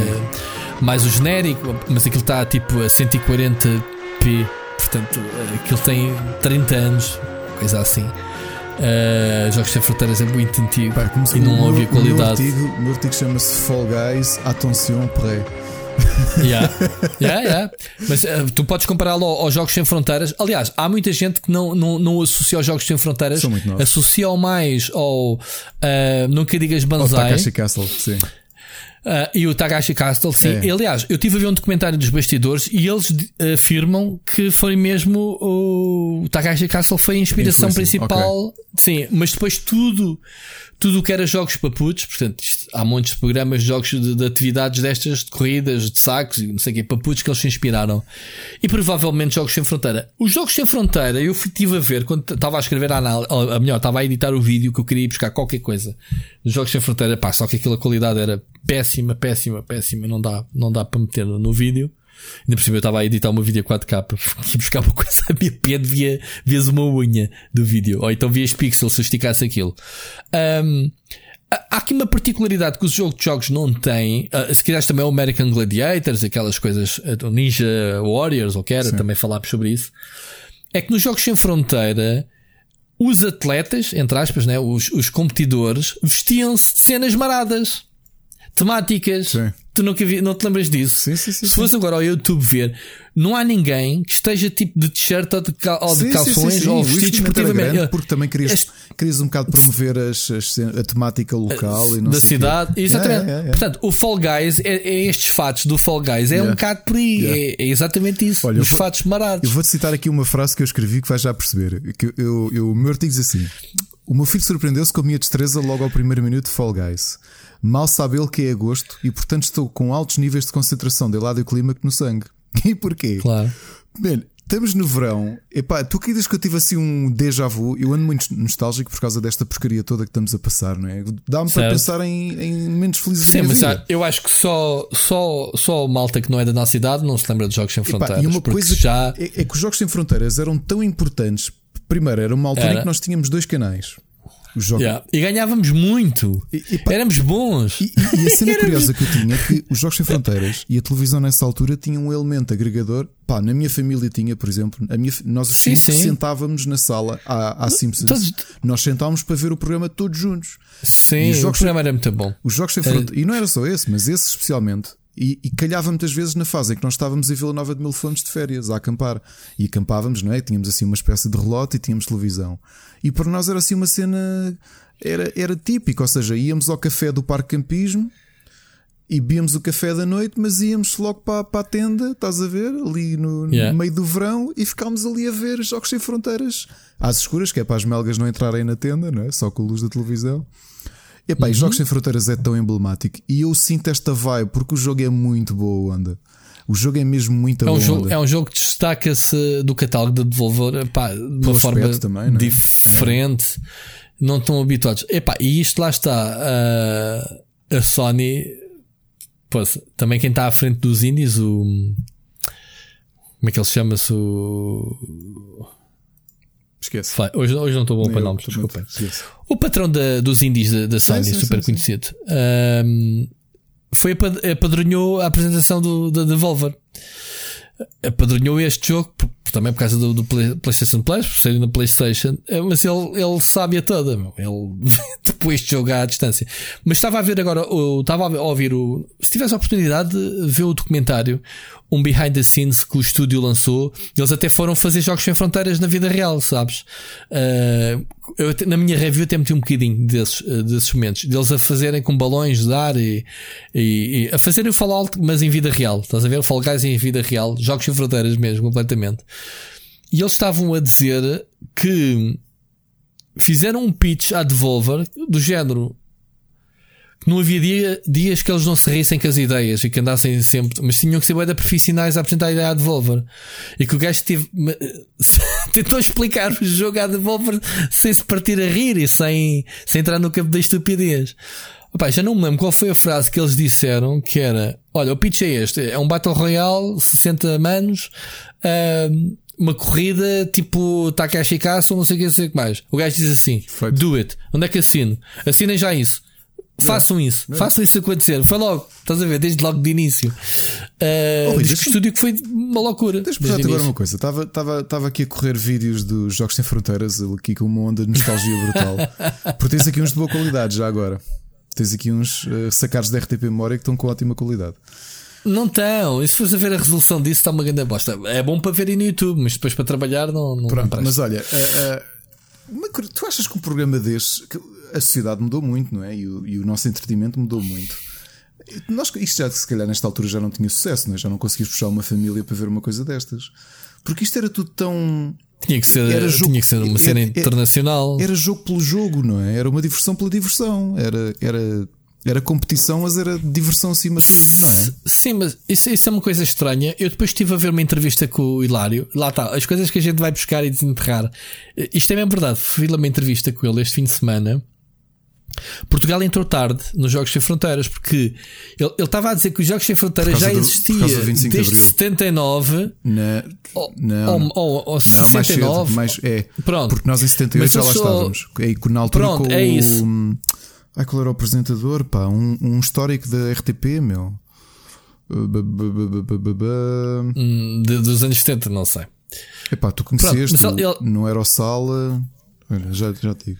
mais o genérico, mas aquilo está tipo a 140p, portanto, aquilo tem 30 anos, coisa assim. Uh, Jogos Sem Fronteiras é muito antigo Pá, e não havia qualidade. O meu artigo, chama-se Fall Guys Attention Pré. Yeah. Yeah, yeah. Mas uh, tu podes compará-lo aos Jogos Sem Fronteiras. Aliás, há muita gente que não, não, não associa aos Jogos Sem Fronteiras, associa mais ao uh, Nunca Digas Banzai. Takashi Castle, sim. Uh, e o Tagashi Castle, sim. É. Aliás, eu tive a ver um documentário dos bastidores e eles afirmam que foi mesmo o, o Tagashi Castle foi a inspiração principal. Okay. Sim, mas depois tudo tudo o que era jogos para putos, portanto, isto, há de programas de jogos de, de, atividades destas, de corridas, de sacos e não sei o que, para putos que eles se inspiraram. E provavelmente jogos sem fronteira. Os jogos sem fronteira, eu estive a ver quando estava a escrever a análise, a melhor, estava a editar o vídeo que eu queria ir buscar qualquer coisa. Os jogos sem fronteira, pá, só que aquela qualidade era péssima, péssima, péssima, não dá, não dá para meter no, vídeo. Ainda por cima eu estava a editar uma vídeo 4K, ia buscar uma coisa a minha pé, via, vias uma unha do vídeo, ou então vias pixels se eu esticasse aquilo. Um, há aqui uma particularidade que os jogos de jogos não têm. Uh, se quiseres também o American Gladiators, aquelas coisas, o Ninja Warriors, ou que era, também falámos sobre isso. É que nos jogos sem fronteira, os atletas, entre aspas, né, os, os competidores, vestiam-se de cenas maradas, temáticas. Sim. Tu nunca vi, não te lembras disso? Sim, sim, sim. Se fosse agora ao YouTube ver, não há ninguém que esteja tipo de t-shirt ou de, cal, ou de calções ou vestido esportivamente. Porque também querias, este... querias um bocado promover as, as, a temática local e não da cidade. Quê. Exatamente. É, é, é. Portanto, o Fall Guys é, é, estes fatos do Fall Guys. É um bocado por aí. É, é, exatamente isso. Olha, os vou, fatos marados. Eu vou-te citar aqui uma frase que eu escrevi que vais já perceber. Que eu, eu, o meu artigo diz assim: O meu filho surpreendeu-se com a minha destreza logo ao primeiro minuto de Fall Guys. Mal sabe ele que é agosto e, portanto, estou com altos níveis de concentração de lado e clímaco no sangue. E porquê? Claro. Bem, estamos no verão. Epá, tu acreditas que eu tive assim um déjà vu? Eu ando muito nostálgico por causa desta porcaria toda que estamos a passar, não é? Dá-me para pensar em, em momentos felizes Sim, mas vida. eu acho que só, só, só o malta que não é da nossa idade não se lembra de Jogos Sem Fronteiras. Epá, e uma coisa já... é, é, que os Jogos Sem Fronteiras eram tão importantes. Primeiro, era uma altura era. em que nós tínhamos dois canais Os jogos... Yeah. E ganhávamos muito. E, e, pá, Éramos bons. E, e a cena curiosa que eu tinha é que os Jogos Sem Fronteiras e a televisão nessa altura tinham um elemento agregador. Pá, na minha família tinha, por exemplo, a minha, nós os Sim, cinco sim. sentávamos na sala à, à Simpsons. Todos- Nós sentávamos para ver o programa todos juntos. Sim, os o jogos- programa era muito bom. Os Jogos Sem Fronteiras. E não era só esse, mas esse especialmente. E, e calhava muitas vezes na fase em que nós estávamos em Vila Nova de Mil Fontes de férias a acampar. E acampávamos, não é? Tínhamos assim uma espécie de relote e tínhamos televisão. E para nós era assim uma cena. Era, era típica, ou seja, íamos ao café do Parque Campismo e bebíamos o café da noite, mas íamos logo para, para a tenda, estás a ver? Ali no, no Yeah. meio do verão e ficámos ali a ver Jogos Sem Fronteiras às escuras, que é para as melgas não entrarem na tenda, não é? Só com a luz da televisão. Epá, e Uhum. Jogos Sem Fronteiras é tão emblemático e eu sinto esta vibe porque o jogo é muito boa onda. O jogo é mesmo muito É um, boa jogo, onda. é um jogo que destaca-se do catálogo da Devolver pá, de uma forma também, não é? diferente. Não estão habituados. Epá, e isto lá está. A, a Sony, pois, também quem está à frente dos indies, o. Como é que ele chama-se? O. Esquece. Vai, Hoje, hoje não estou bom para nomes, desculpem. O patrão da- dos indies da, da Sony, sim, super sim, conhecido, ahm, foi apad- apadrinhou a apresentação do, da Devolver. Apadrinhou este jogo, por- também por causa do, do Play- PlayStation Plus, por serem na PlayStation, eh, mas ele, ele sabe a toda. meu. Ele depois de jogar à distância. Mas estava a ver agora, estava a ouvir o. Se tivesse a oportunidade de ver o documentário, um behind the scenes que o estúdio lançou, eles até foram fazer jogos sem fronteiras na vida real, sabes? Ah, eu, na minha review até meti um bocadinho desses, eh, desses momentos, deles a fazerem com balões de ar e, e- e a fazerem o Fallout, mas em vida real. Estás a ver? O Fall Guys em vida real, jogos sem fronteiras mesmo, completamente. E eles estavam a dizer que fizeram um pitch à Devolver do género não havia dia- dias que eles não se rissem com as ideias e que andassem sempre, mas tinham que ser de profissionais a apresentar a ideia à Devolver. E que o gajo teve, tentou explicar o jogo à Devolver sem se partir a rir e sem, sem entrar no campo da estupidez. Opa, já não me lembro qual foi a frase que eles disseram que era: Olha, o pitch é este, é um Battle Royale, 60 manos, uma corrida tipo Takashi Castle, não sei o que, não sei o que mais. O gajo diz assim. Do it. Onde é que assino? Assinem já isso. Façam isso, façam isso acontecer. Foi logo, estás a ver, desde logo de início. Uh, Rui, diz que o estúdio que foi uma loucura. Deixa-me agora início. uma coisa. Estava, estava, estava aqui a correr vídeos dos Jogos Sem Fronteiras, aqui com uma onda de nostalgia brutal. Porque tens aqui uns de boa qualidade já agora. Tens aqui uns eh, sacados da RTP Memória que estão com ótima qualidade. Não estão. E se fores a ver a resolução disso, está uma grande bosta. É bom para ver aí no YouTube, mas depois para trabalhar não, não, não Pronto, mas olha, uma cur- tu achas que um programa desse, que a sociedade mudou muito, não é? E o, e o nosso entretenimento mudou muito. Nós, isto já, se calhar, nesta altura já não tinha sucesso, não é? já não conseguias puxar uma família para ver uma coisa destas. Porque isto era tudo tão. Tinha que ser, Era jogo- tinha que ser uma cena era- internacional. Era jogo pelo jogo, não é? Era uma diversão pela diversão. Era, era, era competição, mas era diversão acima de tudo, não é? Sim, mas isso, isso é uma coisa estranha. Eu depois estive a ver uma entrevista com o Hilário. Lá está, as coisas que a gente vai buscar e desenterrar. Isto é mesmo verdade. Fui lá uma entrevista com ele este fim de semana. Portugal entrou tarde nos Jogos Sem Fronteiras porque ele ele estava a dizer que os Jogos Sem Fronteiras já causa do- existia por causa do 25 de desde Abril. 79 Na, ou, não, ou, ou, ou não, mais 69. cedo, mais, é. Pronto. Porque nós em 78 Mas já lá sou- estávamos. É, com- na altura Pronto, com é o. isso. Ai, qual era o apresentador? Pá, um, um histórico da RTP, meu. De- dos anos 70, não sei. Epá, tu conheceste, mas ele- ele- não era o Sala. Olha, já, já te digo.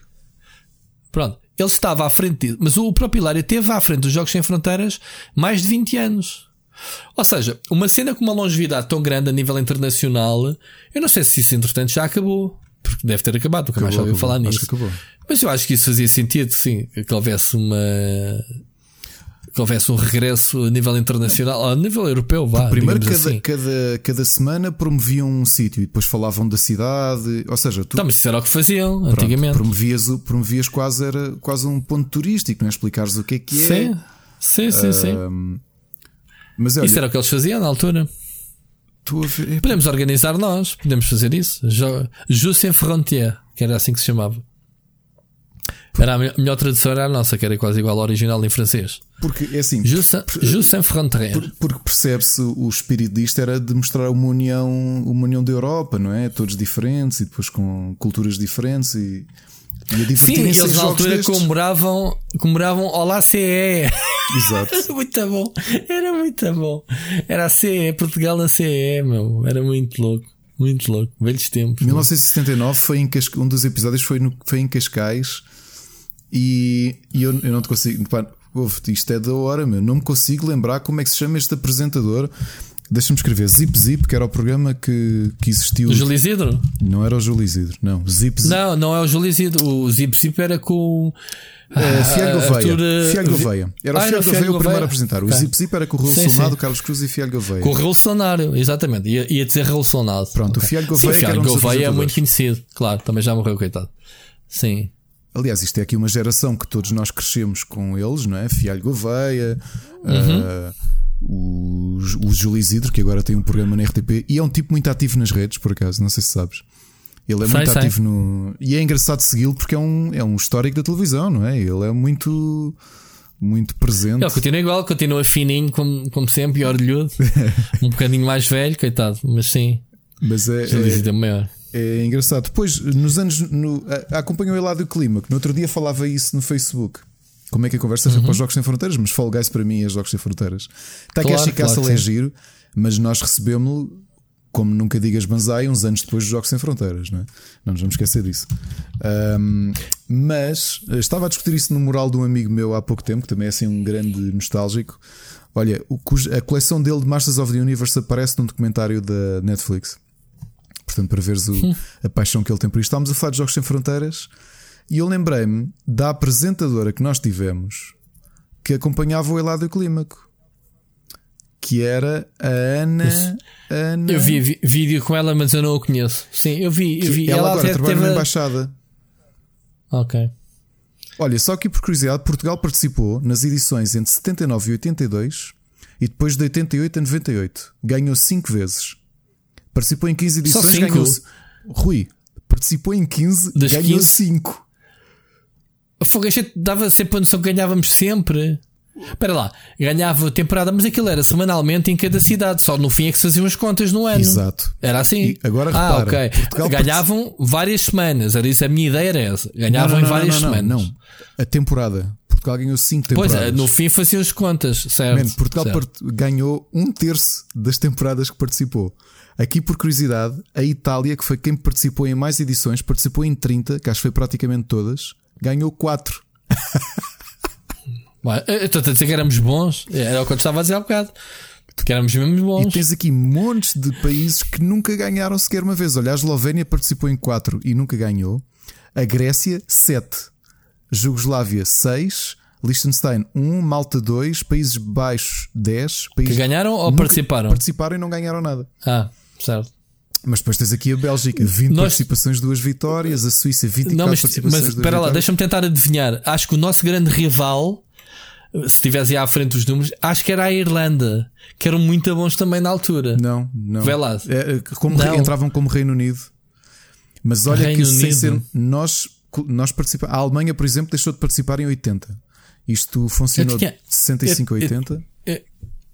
Pronto. Ele estava à frente, de- mas o próprio Hilário esteve à frente dos Jogos Sem Fronteiras mais de 20 anos. Ou seja, uma cena com uma longevidade tão grande a nível internacional, eu não sei se isso entretanto já acabou. Porque deve ter acabado, nunca mais já ouviu falar nisso. Acho que acabou. Mas eu acho que isso fazia sentido, sim, que houvesse uma. Que houvesse um regresso a nível internacional, a nível europeu, vá. Primeiro, digamos cada, assim. cada, cada semana promoviam um sítio e depois falavam da cidade. Ou seja, tu Então, mas isso era o que faziam pronto, antigamente. promovias, promovias quase, era quase um ponto turístico, não é? Explicares o que é que é. Sim, sim, sim. mas olha, Isso era o que eles faziam na altura. ver- Podemos organizar nós, podemos fazer isso. Jus sem frontière, que era assim que se chamava. Era a me- melhor tradução era a nossa, que era quase igual ao original em francês. porque é assim, Jus sem- Jus sem frontière. por- porque percebe-se o espírito disto era de mostrar uma união, uma união da Europa, não é? Todos diferentes e depois com culturas diferentes e E a Sim, eles na altura comemoravam, comemoravam Olá CE. Exato. Era muito bom. Era muito bom. Era a CE, Portugal na CE, meu. Era muito louco. Muito louco. Velhos tempos. meu. 1979 foi em Casca... um dos episódios foi, no... foi em Cascais e, e eu, eu não te consigo. Pá, isto é da hora, meu. Não me consigo lembrar como é que se chama este apresentador. Deixa-me escrever Zip Zip, que era o programa que, que existiu. O Júlio Isidro? Não era o Júlio Isidro, não. Zip Zip. Não, não é o Júlio Isidro. O Zip Zip era com. Fialho Ah, Gouveia. Arthur, eh, Fialho Vi- Gouveia. Era o Ah, Fialho Gouveia o primeiro Gouveia? a apresentar. O. Zip Zip era com o Raul Sim, sim. Carlos Cruz e Fialho Gouveia. Com o Revolucionário, exatamente. Ia, ia dizer Revolucionado. Pronto, o Fialho Gouveia Sim, Fialho Gouveia é muito conhecido. Claro, também já morreu, coitado. Sim. Aliás, isto é aqui uma geração que todos nós crescemos com eles, não é? Fialho Gouveia, Uhum. ah, o, o Júlio Isidro, que agora tem um programa na RTP e é um tipo muito ativo nas redes, por acaso, não sei se sabes. Ele é Sei, muito sei. ativo no. E é engraçado segui-lo porque é um, é um histórico da televisão, não é? Ele é muito. Muito presente. Ele continua igual, continua fininho, como, como sempre, e orgulhudo. um bocadinho mais velho, coitado. Mas sim, Mas é, Júlio é, Isidro é maior. É engraçado. Depois, nos anos. No, acompanhou o Eladio Clima, que no outro dia falava isso no Facebook. Como é que a conversa Uhum. para os Jogos Sem Fronteiras? Mas Fall Guys para mim é Jogos Sem Fronteiras. A Claro, Chicaça claro que é giro, mas nós recebemos-lo, como nunca digas Banzai, uns anos depois dos Jogos Sem Fronteiras, não é? Não nos vamos esquecer disso. Ahm, mas eh, estava a discutir isso no mural de um amigo meu há pouco tempo, que também é assim um grande nostálgico. Olha, a coleção dele de Masters of the Universe aparece num documentário da Netflix. Portanto, para veres o- a paixão que ele tem por isto. Estávamos a falar de Jogos Sem Fronteiras e eu lembrei-me da apresentadora que nós tivemos que acompanhava o Eladio Clímaco, que era a Ana. Isso. Ana Eu vi, vi- vídeo com ela, mas eu não a conheço. Sim, eu vi. Eu que vi. ela, agora até trabalha teve na embaixada. Ok. Olha, só aqui por curiosidade, Portugal participou nas edições entre 79 e 82 e depois de 88 a 98. Ganhou 5 vezes. Participou em 15 Só edições, ganhou. Rui, participou em 15, Das ganhou 15? 5. Fogo, a gente dava sempre a noção que ganhávamos sempre. Espera lá, ganhava a temporada, mas aquilo era semanalmente em cada cidade, só no fim é que se faziam as contas no ano. Exato. Era assim? E agora ah, repara, ok. Portugal Ganhavam várias semanas, era isso, a minha ideia era essa. Ganhavam Não, não, em várias semanas. Não, a temporada. Portugal ganhou 5 Pois temporadas. é, no fim faziam as contas, certo? Man, Portugal certo. ganhou um terço das temporadas que participou. Aqui, por curiosidade, a Itália, que foi quem participou em mais edições, participou em 30, que acho que foi praticamente todas, ganhou 4. Bom, eu Estou a dizer que éramos bons, era o que eu estava a dizer há bocado. Que éramos mesmo E bons. tens aqui montes de países que nunca ganharam sequer uma vez. Olha, a Eslovénia participou em 4 e nunca ganhou. A Grécia, 7. Jugoslávia, 6. Liechtenstein, 1. Malta, 2. Países Baixos, 10. Que ganharam ou participaram? Participaram e não ganharam nada. Ah, certo. Mas depois tens aqui a Bélgica, 20 Nós- participações, 2 vitórias. A Suíça, 24 Não, mas, participações, mas duas espera lá, deixa-me tentar adivinhar. Acho que o nosso grande rival, se estivesse aí à frente dos números, acho que era a Irlanda, que eram muito bons também na altura. Não, não. Vê lá. É, é, como Não. entravam como Reino Unido. Mas olha Reino que sem ser. Nós, nós participamos. A Alemanha, por exemplo, deixou de participar em 80. Isto funcionou de 65 a eu- eu- 80. Eu,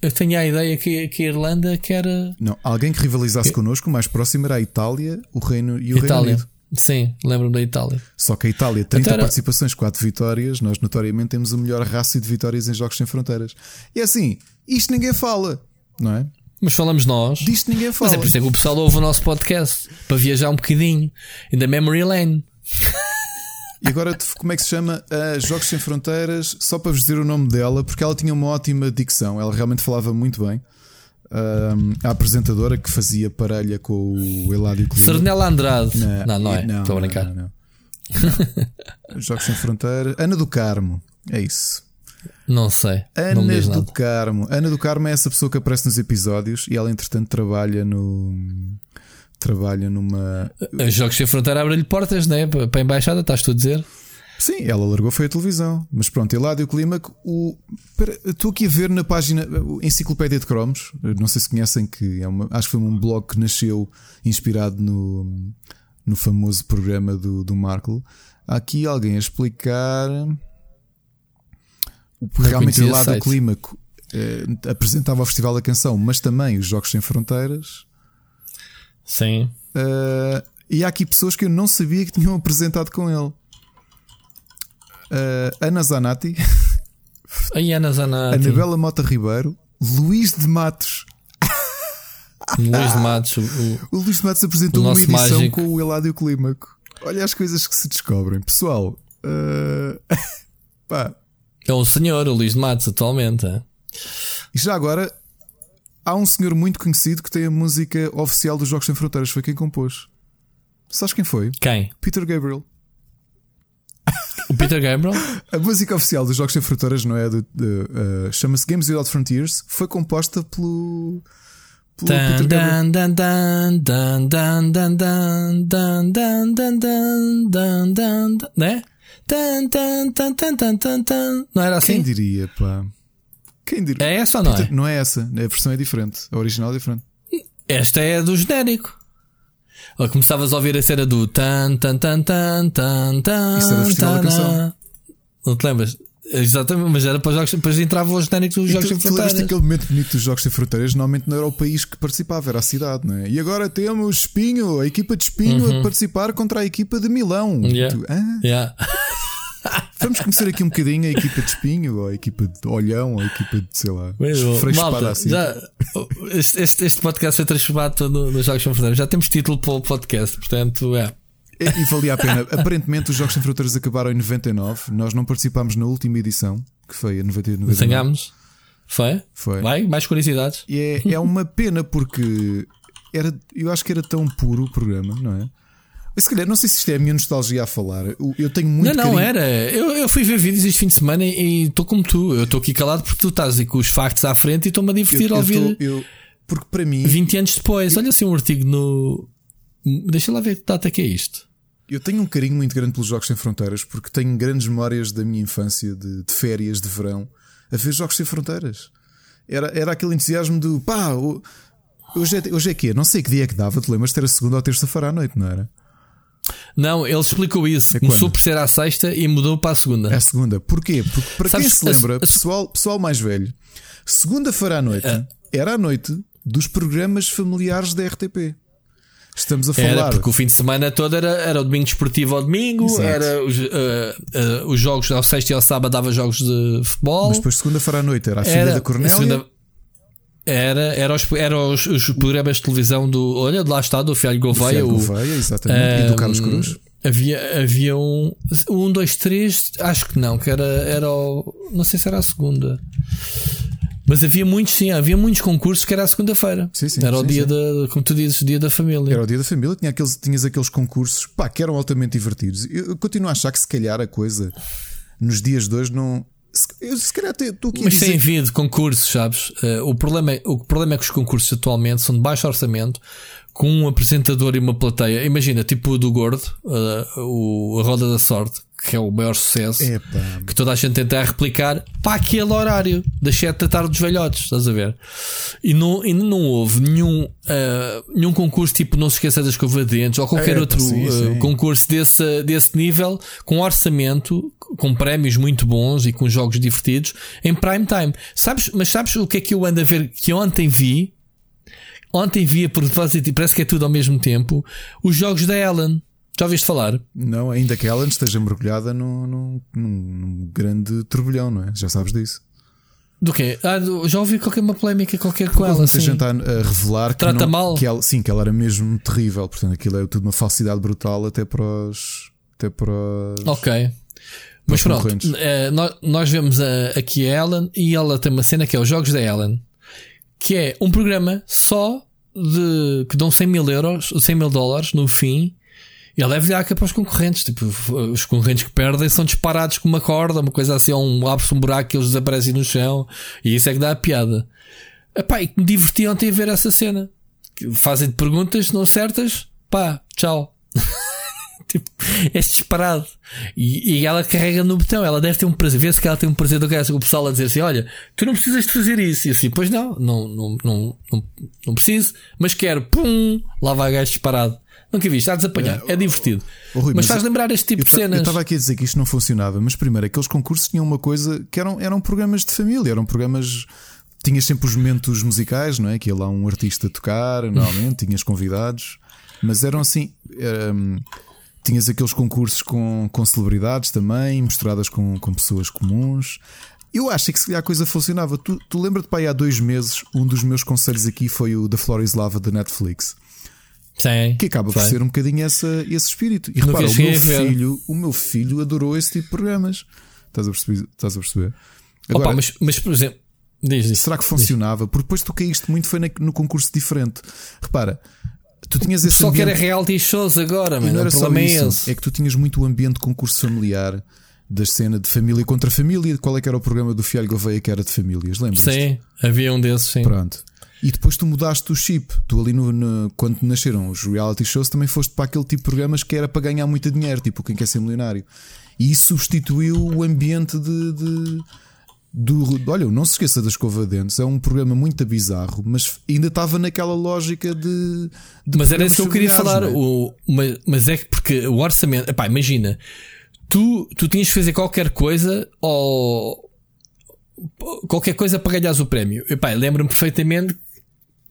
eu tenho a ideia que, que a Irlanda que era Não, alguém que rivalizasse connosco, o mais próximo era a Itália o Reino, e o Reino Itália. Unido. Sim, lembro-me da Itália. Só que a Itália, 30 Então era- participações, 4 vitórias. Nós, notoriamente, temos o melhor rácio de vitórias em Jogos Sem Fronteiras. E é assim, isto ninguém fala, não é? Mas falamos nós. Disto ninguém fala. Mas é por isso é que o pessoal ouve o nosso podcast para viajar um bocadinho. In the memory lane. E agora, como é que se chama? A Jogos Sem Fronteiras, só para vos dizer o nome dela, porque ela tinha uma ótima dicção, ela realmente falava muito bem. Ahm, a apresentadora que fazia parelha com o Eladio Clima. Sernela Andrade. Não, não, é. Estou a brincar. Não, não. Não. Jogos Sem Fronteiras. Ana do Carmo, é isso. Não sei. não Ana diz do nada. Carmo. Ana do Carmo é essa pessoa que aparece nos episódios e ela, entretanto, trabalha no. Trabalha numa. Os Jogos Sem Fronteira abrem-lhe portas, né? Para para a embaixada, estás tu a dizer? Sim, ela largou foi a televisão. Mas pronto, Eladio Clímaco, o. Estou aqui a ver na página Enciclopédia de Cromos. Não sei se conhecem que é uma. Acho que foi um blog que nasceu inspirado no, no famoso programa do, do Marco. Há aqui alguém a explicar. O, realmente o conhecia esse Eladio site. Clímaco eh, apresentava o Festival da Canção, mas também os Jogos Sem Fronteiras. Sim. Eh, e há aqui pessoas que eu não sabia que tinham apresentado com ele. uh, Ana Zanatti, A Ana Zanatti, Anabela Mota Ribeiro, Luís de Matos. Luís de Matos, o- O Luís de Matos apresentou uma edição mágico. com o Eládio Clímaco. Olha as coisas que se descobrem. Pessoal, uh, pá, é um senhor, o Luís de Matos, atualmente. é? e já agora há um senhor muito conhecido que tem a música oficial dos Jogos Sem Fronteiras. Foi quem compôs. Sabes quem foi? Quem? Peter Gabriel. O Peter Gabriel? A música oficial dos Jogos Sem Fronteiras não é uh, Chama-se Games Without Frontiers. Foi composta pelo. pelo Dan, Peter Gabriel. dan, dan, dan, dan, dan, dan, dan, dan, dan, dan, dan, dan, dan, né? Dan, dan, dan, dan, dan, dan, dan. Não era Quem assim? diria, pá? Quem diria? É essa ou não é? Não é essa. A versão é diferente. A original é diferente. Esta é do genérico. Ou começavas a ouvir a cena do tan tan tan tan tan tan. Isso era Festival da tan, Canção. tan. Não te lembras? Exatamente, mas era para os jogos, depois entrava o genérico dos E jogos tu, sem fronteiras. daquele momento bonito dos Jogos Sem Fronteiras? Normalmente não era o país que participava, era a cidade, não é? E agora temos Espinho, a equipa de Espinho a participar contra a equipa de Milão. Uhum. Yeah. Tu, ah, Yeah. vamos conhecer aqui um bocadinho a equipa de Espinho, ou a equipa de Olhão, ou a equipa de, sei lá, Malta, assim. já, este, este, podcast foi transformado todo nos Jogos Sem Fronteiras. Já temos título para o podcast, portanto, é. E, e valia a pena. Aparentemente, os Jogos Sem Fronteiras acabaram em 99. Nós não participámos na última edição, que foi a 90 99. Sanhámos. Foi? Foi. Vai? Mais curiosidades? E é, é uma pena porque era, eu acho que era tão puro o programa, não é? Se calhar, não sei se isto é a minha nostalgia a falar. Eu- tenho muito não, não, carinho- era. Eu, eu fui ver vídeos este fim de semana e estou como tu. Eu estou aqui calado porque tu estás com os factos à frente e estou-me a divertir eu, a ouvir eu- porque para mim, 20 anos depois. Olha assim um artigo no. Deixa lá ver que data que é isto. eu tenho um carinho muito grande pelos Jogos Sem Fronteiras porque tenho grandes memórias da minha infância de, de férias de verão a ver Jogos Sem Fronteiras. Era, era aquele entusiasmo do pá, hoje é, hoje é que Não sei que dia é que dava, te lembras? Era segunda ou terça-feira à noite, não era? Não, ele explicou isso. É Começou por ser à sexta e mudou para a segunda. É a segunda. Porquê? Porque para Sabes, quem se lembra, a- pessoal, pessoal mais velho, segunda-feira à noite era a noite dos programas familiares da RTP. Estamos a falar. Era porque o fim de semana todo era, era o domingo desportivo ao domingo, Exato. era os, eh, eh, os jogos ao sexta e ao sábado dava jogos de futebol. Mas depois, segunda-feira à noite, era a filha era da Cornélia. segunda- Era, era, os, era os, os programas de televisão do. Olha, de lá está, do Fialho Gouveia. Fialho o- Gouveia, exatamente. e do Carlos Cruz. Havia, havia um. Um, dois, três, acho que não, que era, era o. Não sei se era a segunda. Mas havia muitos, sim, havia muitos concursos que era a segunda-feira. Sim, sim, Era o sim, dia sim. da, como tu dizes, dia da família. Era o dia da família, tinha aqueles, tinhas aqueles concursos pá, que eram altamente divertidos. Eu, eu continuo a achar que se calhar a coisa nos dias de hoje não. Se, calhar a Mas dizer tem havido concursos, sabes? Eh, o, problema é, o problema é que os concursos atualmente são de baixo orçamento, com um apresentador e uma plateia. Imagina, tipo o do Gordo, eh, o, a Roda da Sorte, que é o maior sucesso, É pá, que toda a gente tenta replicar para aquele horário, das 7 da tarde dos velhotes, estás a ver? E não, e não houve nenhum, eh, nenhum concurso tipo Não se esqueça das escova-dentes ou qualquer É, pá, outro sim, eh, sim. concurso desse, desse nível, com orçamento, com prémios muito bons e com jogos divertidos em prime time. Sabes, mas sabes o que é que eu ando a ver que ontem vi? Ontem vi a propósito, e parece que é tudo ao mesmo tempo, os jogos da Ellen. Já ouviste falar? não, ainda que a Ellen esteja mergulhada num, num, num- grande turbilhão, não é? Já sabes disso. Do quê? Ah, do- já ouvi qualquer uma polémica qualquer com ela. muita Sim. gente a, a revelar que, Trata não- mal. que ela, sim, que ela era mesmo terrível. Portanto, aquilo é tudo uma falsidade brutal até para os. Até para os Ok. Mas pronto, eh, nós, nós vemos a- aqui a Ellen e ela tem uma cena que é os Jogos da Ellen, que é um programa só de que dão 100 mil euros, 100 mil dólares no fim. E ela é velhaca para os concorrentes. Tipo, os concorrentes que perdem são disparados com uma corda, uma coisa assim, um, abre-se um buraco e eles desaparecem no chão. E isso é que dá a piada. Epá, e que me diverti ontem a ver essa cena. Que fazem perguntas não certas, pá, tchau. tipo, é disparado. E, e ela carrega no botão, ela deve ter um prazer. Vê-se que ela tem um prazer do que o pessoal a dizer assim: olha, tu não precisas de fazer isso. E assim, pois não, não, não, não, não, não preciso, mas quero, pum, lá vai gajo disparado. Nunca vi, está a desapanhar, é divertido. Oh, Rui, mas mas faz lembrar este tipo Eu de ta- Eu cenas. estava aqui a dizer que isto não funcionava, mas primeiro, aqueles concursos tinham uma coisa que eram, eram programas de família, eram programas. Tinhas sempre os momentos musicais, não é? Que ia lá um artista tocar, normalmente, tinhas convidados, mas eram assim. ehm, Tinhas aqueles concursos com, com celebridades também, misturadas com, com pessoas comuns. Eu acho que se calhar a coisa funcionava. Tu, tu lembra-te, pai, há dois meses, um dos meus conselhos aqui foi o da Flores Lava da Netflix. Sim, Que acaba por sei. ser um bocadinho essa, esse espírito. E Nunca repara, o meu, filho, o meu filho adorou esse tipo de programas. Estás a perceber? Estás a perceber? Opa, Agora, mas, mas, por exemplo, diz isso. será que funcionava? Porque depois tu caíste muito foi no concurso diferente. Repara, tu tinhas esse Só que ambiente. era reality shows agora, mano. não era só é isso. É que tu tinhas muito o ambiente de concurso familiar da cena de família contra família. Qual é que era o programa do Fialho Gouveia que era de famílias? Lembras? Sim, havia um desses, sim. Pronto. E depois tu mudaste o chip. Tu ali no, no- quando nasceram os reality shows também foste para aquele tipo de programas que era para ganhar muito dinheiro, tipo quem quer ser milionário. E isso substituiu o ambiente de. de- do, olha, não se esqueça da escova de dentes, é um programa muito bizarro, mas ainda estava naquela lógica de. de Mas era isso que eu queria falar. é? O, mas, mas é que porque o orçamento. Epá, imagina, tu, tu tinhas que fazer qualquer coisa ou qualquer coisa para ganhares o prémio. Epá, lembro-me perfeitamente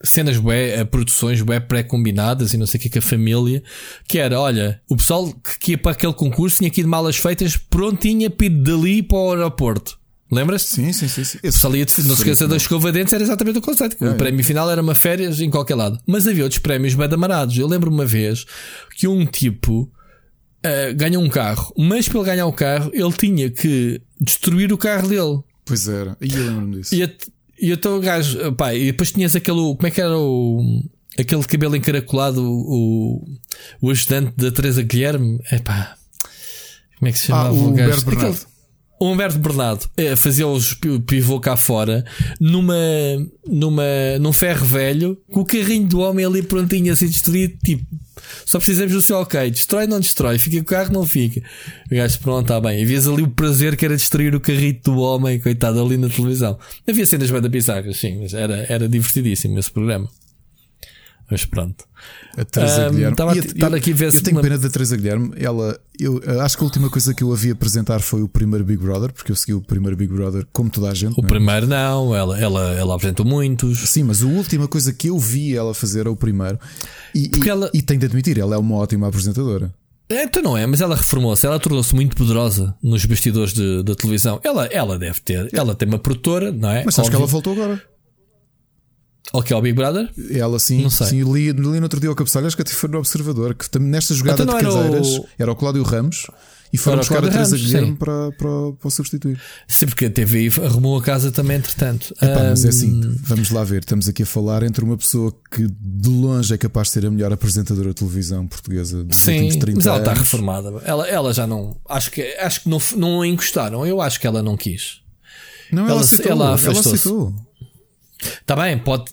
cenas bué, eh, produções bué pré-combinadas e não sei o que com a família, que era, olha, o pessoal que ia para aquele concurso tinha que ir de malas feitas prontinha para ir dali para o aeroporto. Lembras-te? Sim, sim, sim. sim. Esse- Salia de, não se esqueça da escova de dentes, era exatamente o conceito. É, o prémio final era uma férias em qualquer lado. Mas havia outros prémios bem amarados. Eu lembro uma vez que um tipo eh, ganhou um carro, mas para ele ganhar o carro, ele tinha que destruir o carro dele. Pois era, e eu lembro-me disso. E, e então o gajo, pá, e depois tinhas aquele, como é que era o. Aquele cabelo encaracolado, o, o ajudante da Teresa Guilherme, é pá, como é que se chamava Ah, o o gajo? Humberto Bernardo. Aquele- o Humberto Bernardo eh, fazia pi- pivô cá fora numa, numa, num ferro velho com o carrinho do homem ali prontinho a ser destruído. Tipo, só precisamos do seu ok. Destrói, não destrói. Fica com o carro, não fica. O gajo, pronto, está bem. E vias ali o prazer que era destruir o carrito do homem, coitado, ali na televisão. Havia cenas bem da bizarras, sim, mas era, era divertidíssimo esse programa. Mas pronto. A Teresa Ahm, Guilherme. estava a E estar aqui a ver eu tenho uma- pena da Teresa Guilherme. Ela, eu eu acho que a última coisa que eu a vi apresentar foi o primeiro Big Brother, porque eu segui o primeiro Big Brother como toda a gente. O não é? primeiro não, ela, ela, ela apresentou muitos. Sim, mas a última coisa que eu vi ela fazer é o primeiro. E, e, ela- e tenho de admitir, ela é uma ótima apresentadora. Então não é, mas ela reformou-se, ela tornou-se muito poderosa nos bastidores da televisão. Ela, ela deve ter, ela tem uma produtora, não é? Mas sabes que ela voltou agora. Ou que é o Big Brother? Ela sim, Não sei. sim li, li no outro dia ao cabeçalho, acho que até foi no Observador, que nesta jogada Então de não era o- era o Cláudio Ramos e foram o buscar a Teresa Guilherme para, para, para o substituir. Sim, porque a TV arrumou a casa também, entretanto. Epá, mas é assim, vamos lá ver. Estamos aqui a falar entre uma pessoa que de longe é capaz de ser a melhor apresentadora de televisão portuguesa dos Sim, últimos 30 mas ela está anos. reformada. Ela, ela já não. Acho que, acho que não, não a encostaram. Eu acho que ela não quis. Não, ela, Ela- aceitou. ela Ela, aceitou. Está bem, pode,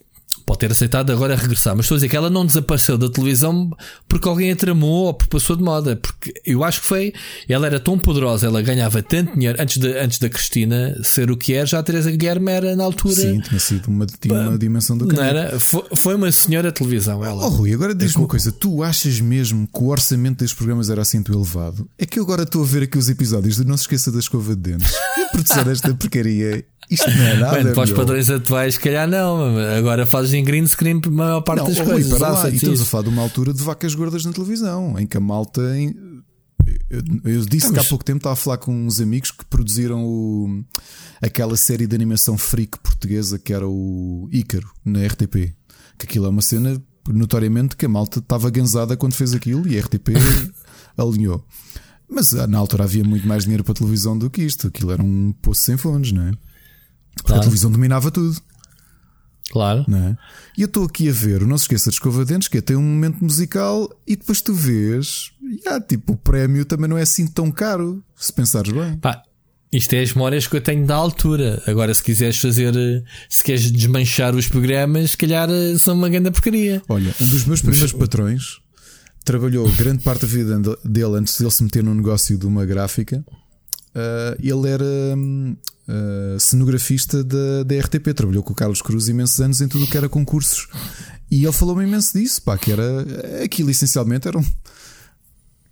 pode ter aceitado agora regressar, mas estou a dizer que ela não desapareceu da televisão porque alguém a tramou ou porque passou de moda. Porque eu acho que foi. Ela era tão poderosa, ela ganhava tanto dinheiro antes, de, antes da Cristina ser o que é. Já a Teresa Guilherme era na altura. Sim, tinha sido uma, tinha uma dimensão do Não canal. era? Foi, foi uma senhora televisão, ela. Oh Rui, agora diz-me uma coisa: tu achas mesmo que o orçamento destes programas era assim tão elevado? É que eu agora estou a ver aqui os episódios de Não se esqueça da escova de dentes e a produção desta porcaria. Isto não é nada. Para os padrões atuais, se calhar não. Agora fazes em green screen a maior parte Não, das oh, coisas. para lá. E estamos a falar de uma altura de vacas gordas na televisão, em que a malta. Eu, eu disse que há pouco tempo estava a falar com uns amigos que produziram o- aquela série de animação freak portuguesa que era o Ícaro na RTP. Que aquilo é uma cena notoriamente que a malta estava ganzada quando fez aquilo e a RTP alinhou. Mas ah, na altura havia muito mais dinheiro para a televisão do que isto. Aquilo era um poço sem fundos, não é? Porque a Claro. televisão dominava tudo Claro. é? E eu estou aqui a ver, não se esqueça de escova de dentes, que é, tem um momento musical e depois tu vês, e, ah, tipo, o prémio também não é assim tão caro, se pensares bem. Pá, isto é as memórias que eu tenho da altura. Agora, se quiseres fazer, eh, se queres desmanchar os programas, se calhar eh, são uma grande porcaria. Olha, um dos meus primeiros patrões trabalhou grande parte da vida dele antes de ele se meter no negócio de uma gráfica. Ah, ele era hum, ah, cenografista da, da RTP, trabalhou com o Carlos Cruz imensos anos em tudo o que era concursos. E ele falou-me imenso disso, pá, que era aquilo essencialmente era um,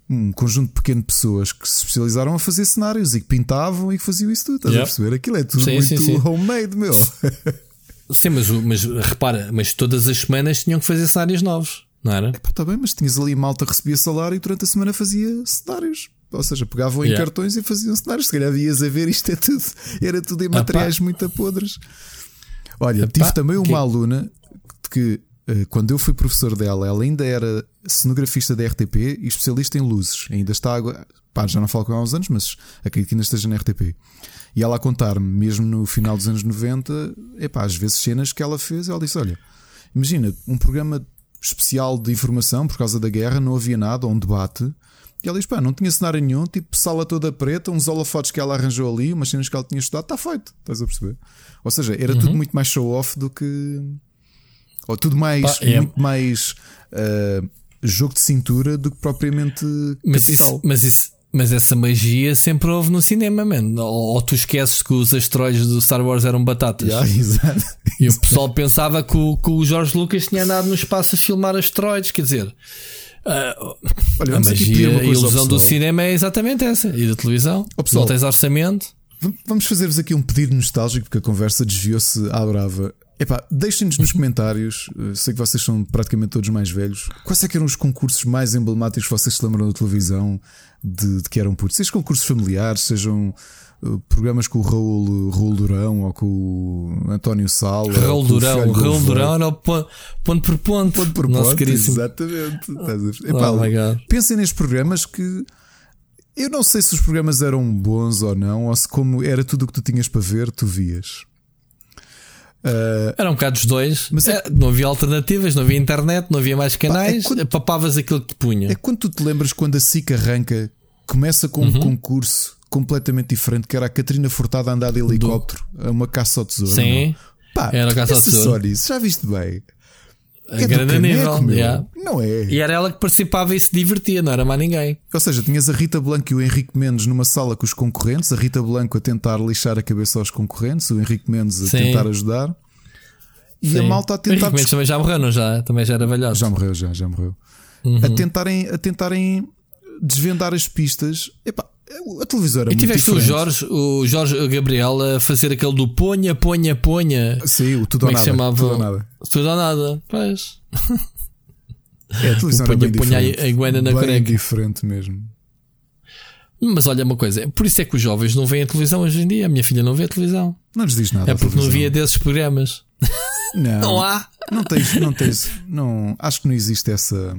um conjunto pequeno de pessoas que se especializaram a fazer cenários e que pintavam e que faziam isso tudo. Estás Yep. a perceber? Aquilo é tudo Sim, muito sim, sim. homemade, meu. Sim, mas, mas repara, mas todas as semanas tinham que fazer cenários novos, não era? Está tá bem, mas tinhas ali malta recebia salário e durante a semana fazia cenários. Ou seja, pegavam em Yeah. cartões e faziam cenários. Se calhar ias a ver isto é tudo. Era tudo em materiais muito podres. Olha, tive também uma que- aluna que, eh, quando eu fui professor dela, ela ainda era cenografista da RTP e especialista em luzes. Ainda está agora. Pá, já não falo com ela há uns anos, mas acredito que ainda esteja na RTP. E ela a contar-me, mesmo no final dos anos 90, epá, às vezes cenas que ela fez, ela disse: Olha, imagina um programa especial de informação por causa da guerra, não havia nada, ou um debate. E ela diz: pá, não tinha cenário nenhum, tipo sala toda preta, uns holofotes que ela arranjou ali, umas cenas que ela tinha estudado, está feito, estás a perceber? Ou seja, era tudo muito mais show-off do que. Ou tudo mais, Pá, é. muito mais ah, jogo de cintura do que propriamente Mas capital. isso, mas isso, mas essa magia sempre houve no cinema, mano. Ou, ou tu esqueces que os asteroides do Star Wars eram batatas. Yeah, exato. E o pessoal pensava que o, que o Jorge Lucas tinha andado no espaço a filmar asteroides, quer dizer. Ah, Olha, a magia, a ilusão do cinema é exatamente essa. E da televisão. Ó, pessoal. não tens orçamento. Vam- Vamos fazer-vos aqui um pedido nostálgico porque a conversa desviou-se à brava. Epá, deixem-nos nos comentários. eh, Sei que vocês são praticamente todos mais velhos. Quais é que eram os concursos mais emblemáticos que vocês se lembram da televisão de, de que eram putos? Sejam concursos familiares, sejam programas com o Raul, Raul Durão ou com o António Sala. Raul o Durão. Fialho Raul. Durão era o ponto, ponto por ponto. Ponto por Nosso ponto, caríssimo. exatamente. Ver? Epá, Oh pensem nestes programas que eu não sei se os programas eram bons ou não, ou se como era tudo o que tu tinhas para ver, tu vias. Ah, Era um bocado dos dois. Mas é- É, não havia alternativas, não havia internet, não havia mais canais. quando- Papavas aquilo que te punha. é quando tu te lembras quando a SIC arranca, começa com um Uhum. concurso completamente diferente, que era a Catarina Furtada a andar de helicóptero, a uma caça ao tesouro. Sim. não? Pá, Era a caça ao tesouro. só nisso, já viste bem? A É do grande caneco, nível. yeah. Não é? E era ela que participava e se divertia, não era mais ninguém. Ou seja, tinhas a Rita Blanco e o Henrique Mendes numa sala com os concorrentes, a Rita Blanco a tentar lixar a cabeça aos concorrentes, o Henrique Mendes a Sim. tentar ajudar. E a Sim. malta a O tentar. Henrique Mendes também já morreu, não já? Também já era velhote. Já morreu, já, já morreu. Uhum. A, tentarem, a tentarem desvendar as pistas. Epá, a televisão era E muito tiveste o. Jorge, o Jorge Gabriel a fazer aquele do ponha, ponha, ponha. Sim, o tudo Como ou é nada. chamava? Tudo ou nada. Tudo ou nada. Pois. É, a televisão O era bem ponha- ponha diferente. a iguana na bem careca. diferente mesmo. Mas olha uma coisa, por isso é que os jovens não veem a televisão hoje em dia. A minha filha não vê a televisão. Não lhes diz nada. É porque não via desses programas. Não, Não há. Não tens, não tens, não, acho que não existe essa.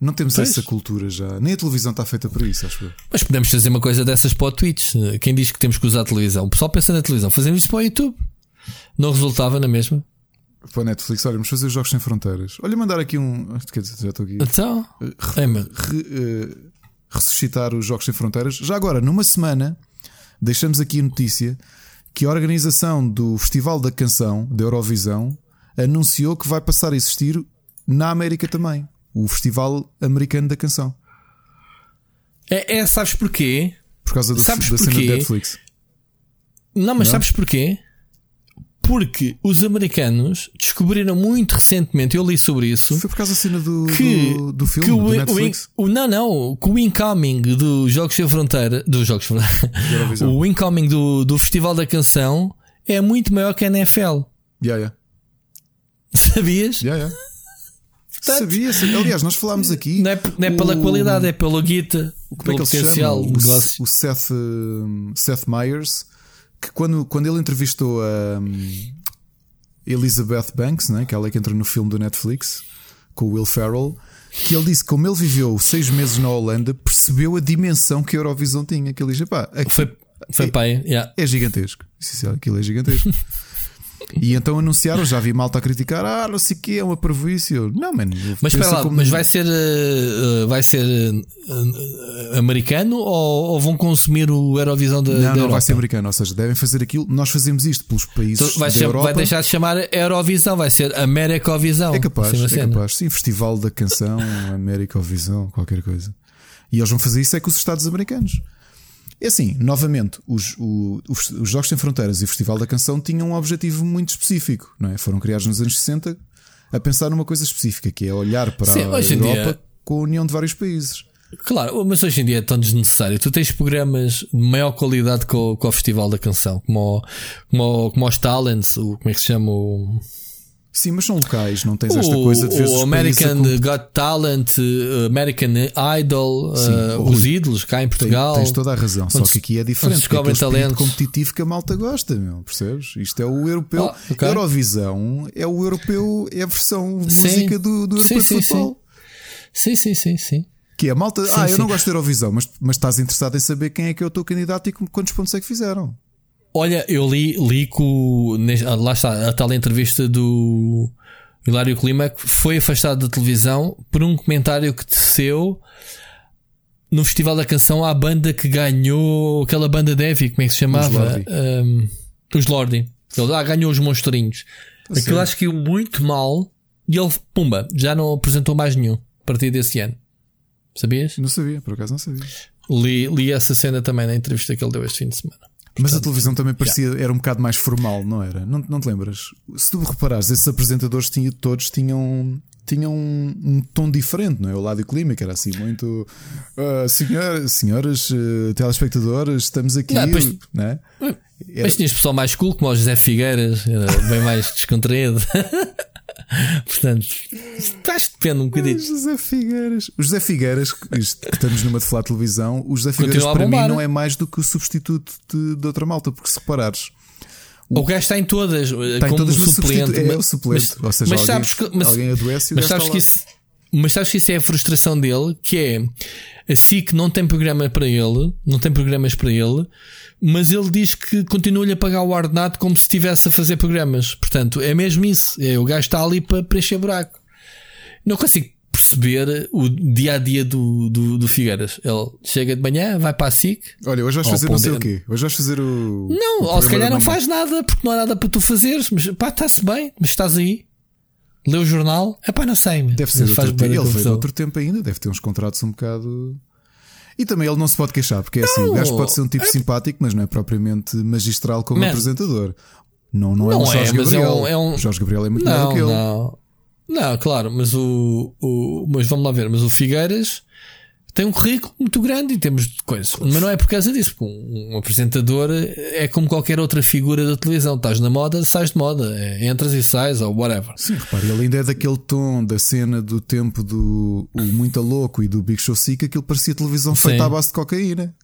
Não temos Pois. essa cultura já. Nem a televisão está feita para isso, acho eu. Mas podemos fazer uma coisa dessas para o Twitch. Quem diz que temos que usar a televisão? O pessoal pensa na televisão. Fazemos isso para o YouTube. Não resultava na mesma? Para a Netflix, olha, vamos fazer os Jogos Sem Fronteiras. Olha, mandar aqui um. Quer dizer, já estou aqui. Então. É, meu. Re- eh, ressuscitar os Jogos Sem Fronteiras. Já agora, numa semana, deixamos aqui a notícia que a organização do Festival da Canção, da Eurovisão, anunciou que vai passar a existir na América também. O Festival Americano da Canção. É, é, sabes porquê? Por causa do, Sabes da cena porquê? da Netflix. Não, mas Não? sabes porquê? Porque os americanos descobriram muito recentemente, eu li sobre isso, Foi por causa da cena do, que, do, do filme, que o, do o, Netflix. o- não, não, que o incoming dos Jogos Sem Fronteira, dos Jogos Sem Fronteira, o incoming do, do Festival da Canção é muito maior que a NFL. Yeah, yeah. Sabias? Yeah, yeah. Sabia, sabia. Aliás, nós falámos aqui. Não é, não é pela O- qualidade, é pela guita, como é pelo que potencial chama? de O, negócio. o Seth, hum, Seth Meyers, que quando, quando ele entrevistou a hum, Elizabeth Banks, né, que ela é que entra no filme do Netflix, com o Will Ferrell, que ele disse que como ele viveu seis meses na Holanda, percebeu a dimensão que a Eurovisão tinha. Que ele "Epá, aqui Foi, foi é, pai, yeah. é gigantesco. Aquilo é gigantesco. E então anunciaram, já vi malta a criticar, ah, não sei o que, é uma prejuízo. Eu, Não, mano, Mas espera lá, como- mas vai ser, uh, vai ser uh, americano ou, ou vão consumir o Eurovisão da, Não, da não Europa? vai ser americano, ou seja, devem fazer aquilo. Nós fazemos isto pelos países Então vai, da ser- Europa. vai deixar de chamar Eurovisão, vai ser Americovisão. É capaz, Assim, é cena. capaz. Sim, Festival da Canção, América ou Visão, qualquer coisa. E eles vão fazer isso é com os Estados Americanos. É assim, novamente, os, o- os, os Jogos Sem Fronteiras e o Festival da Canção tinham um objetivo muito específico, não é? Foram criados nos anos 60 a pensar numa coisa específica, que é olhar para Sim, a Europa dia- com a união de vários países. Claro, mas hoje em dia é tão desnecessário. Tu tens programas de maior qualidade o, que o Festival da Canção, como, o- como, o- como os Talents, o, como é que se chama? O, Sim, mas são locais, não tens esta coisa de o American Got Talent, uh, American Idol, Sim, uh, os ídolos cá em Portugal. Tens, tens toda a razão, só que aqui é diferente. Descobrem talento competitivo que a malta gosta, meu, percebes? Isto é o europeu. Oh, okay. Eurovisão é o europeu, é a versão sim. música do, do europeu sim, de futebol. Sim, sim, sim, sim. Que é a malta, sim, ah, eu não gosto de Eurovisão, mas, mas estás interessado em saber quem é que é o teu candidato e quantos pontos é que fizeram. Olha, eu li, li com. Lá está, a tal entrevista do Hilário Clima que foi afastado da televisão por um comentário que teceu no Festival da Canção à banda que ganhou aquela banda Devi, como é que se chamava? Os Lordi. Um. Ele ah, ganhou os monstrinhos. Aquilo acho que ia muito mal e ele, pumba, já não apresentou mais nenhum a partir desse ano. Sabias? Não sabia, por acaso não sabia. Li, li essa cena também na entrevista que ele deu este fim de semana. Mas a televisão também parecia, yeah. era um bocado mais formal, não era? Não, não te lembras? Se tu reparares, esses apresentadores tinham, todos tinham, tinham um, um, tom diferente, não é? O lado clímaco era assim, muito. Uh, senhor, senhoras uh, telespectadores, estamos aqui, não, depois, não é? Mas tinhas pessoal mais cool, como o José Figueiras, era bem mais descontraído. Portanto, acho que depende um bocadinho. Ah, José Figueiras. O José Figueiras, isto, estamos numa de falar televisão, o José Figueiras para mim não é mais do que o substituto de, de outra malta, porque se reparares. O, gajo está em todas, está como em todas suplente. É, o suplente. Mas, Ou seja, mas alguém, sabes que, mas, alguém adoece e mas sabes que isso, mas sabes que isso é a frustração dele, que é a SIC não tem programa para ele, não tem programas para ele, mas ele diz que continua-lhe a pagar o ordenado como se estivesse a fazer programas. Portanto, é mesmo isso. É, o gajo está ali para preencher buraco. Não consigo perceber o dia a dia do, do, do Figueiras. Ele chega de manhã, vai para a SIC. Olha, hoje vais fazer não sei o quê. Hoje vais fazer o. Não, o ou se calhar não faz nada, porque não há nada para tu fazeres. Mas pá, está-se bem, mas estás aí. Lê o jornal, é pá, não sei. Deve ser faz tempo. Ele veio outro tempo ainda, deve ter uns contratos um bocado. E também ele não se pode queixar, porque é assim, o gajo pode ser um tipo simpático, mas não é propriamente magistral como Man. apresentador. Não, não, é não é um Jorge é, Gabriel. É um, é um... Jorge Gabriel é muito não, melhor do que ele. Não, não claro, mas o, o. Mas vamos lá ver, mas o Figueiras tem um currículo muito grande em termos de coisas. Mas não é por causa disso. Um, um apresentador é como qualquer outra figura da televisão. Estás na moda, sais de moda. É, entras e sais ou whatever. Sim, repare, ele ainda é daquele tom da cena do tempo do o Muito Louco e do Big Show Sick, aquilo parecia televisão Sim. feita à base de cocaína.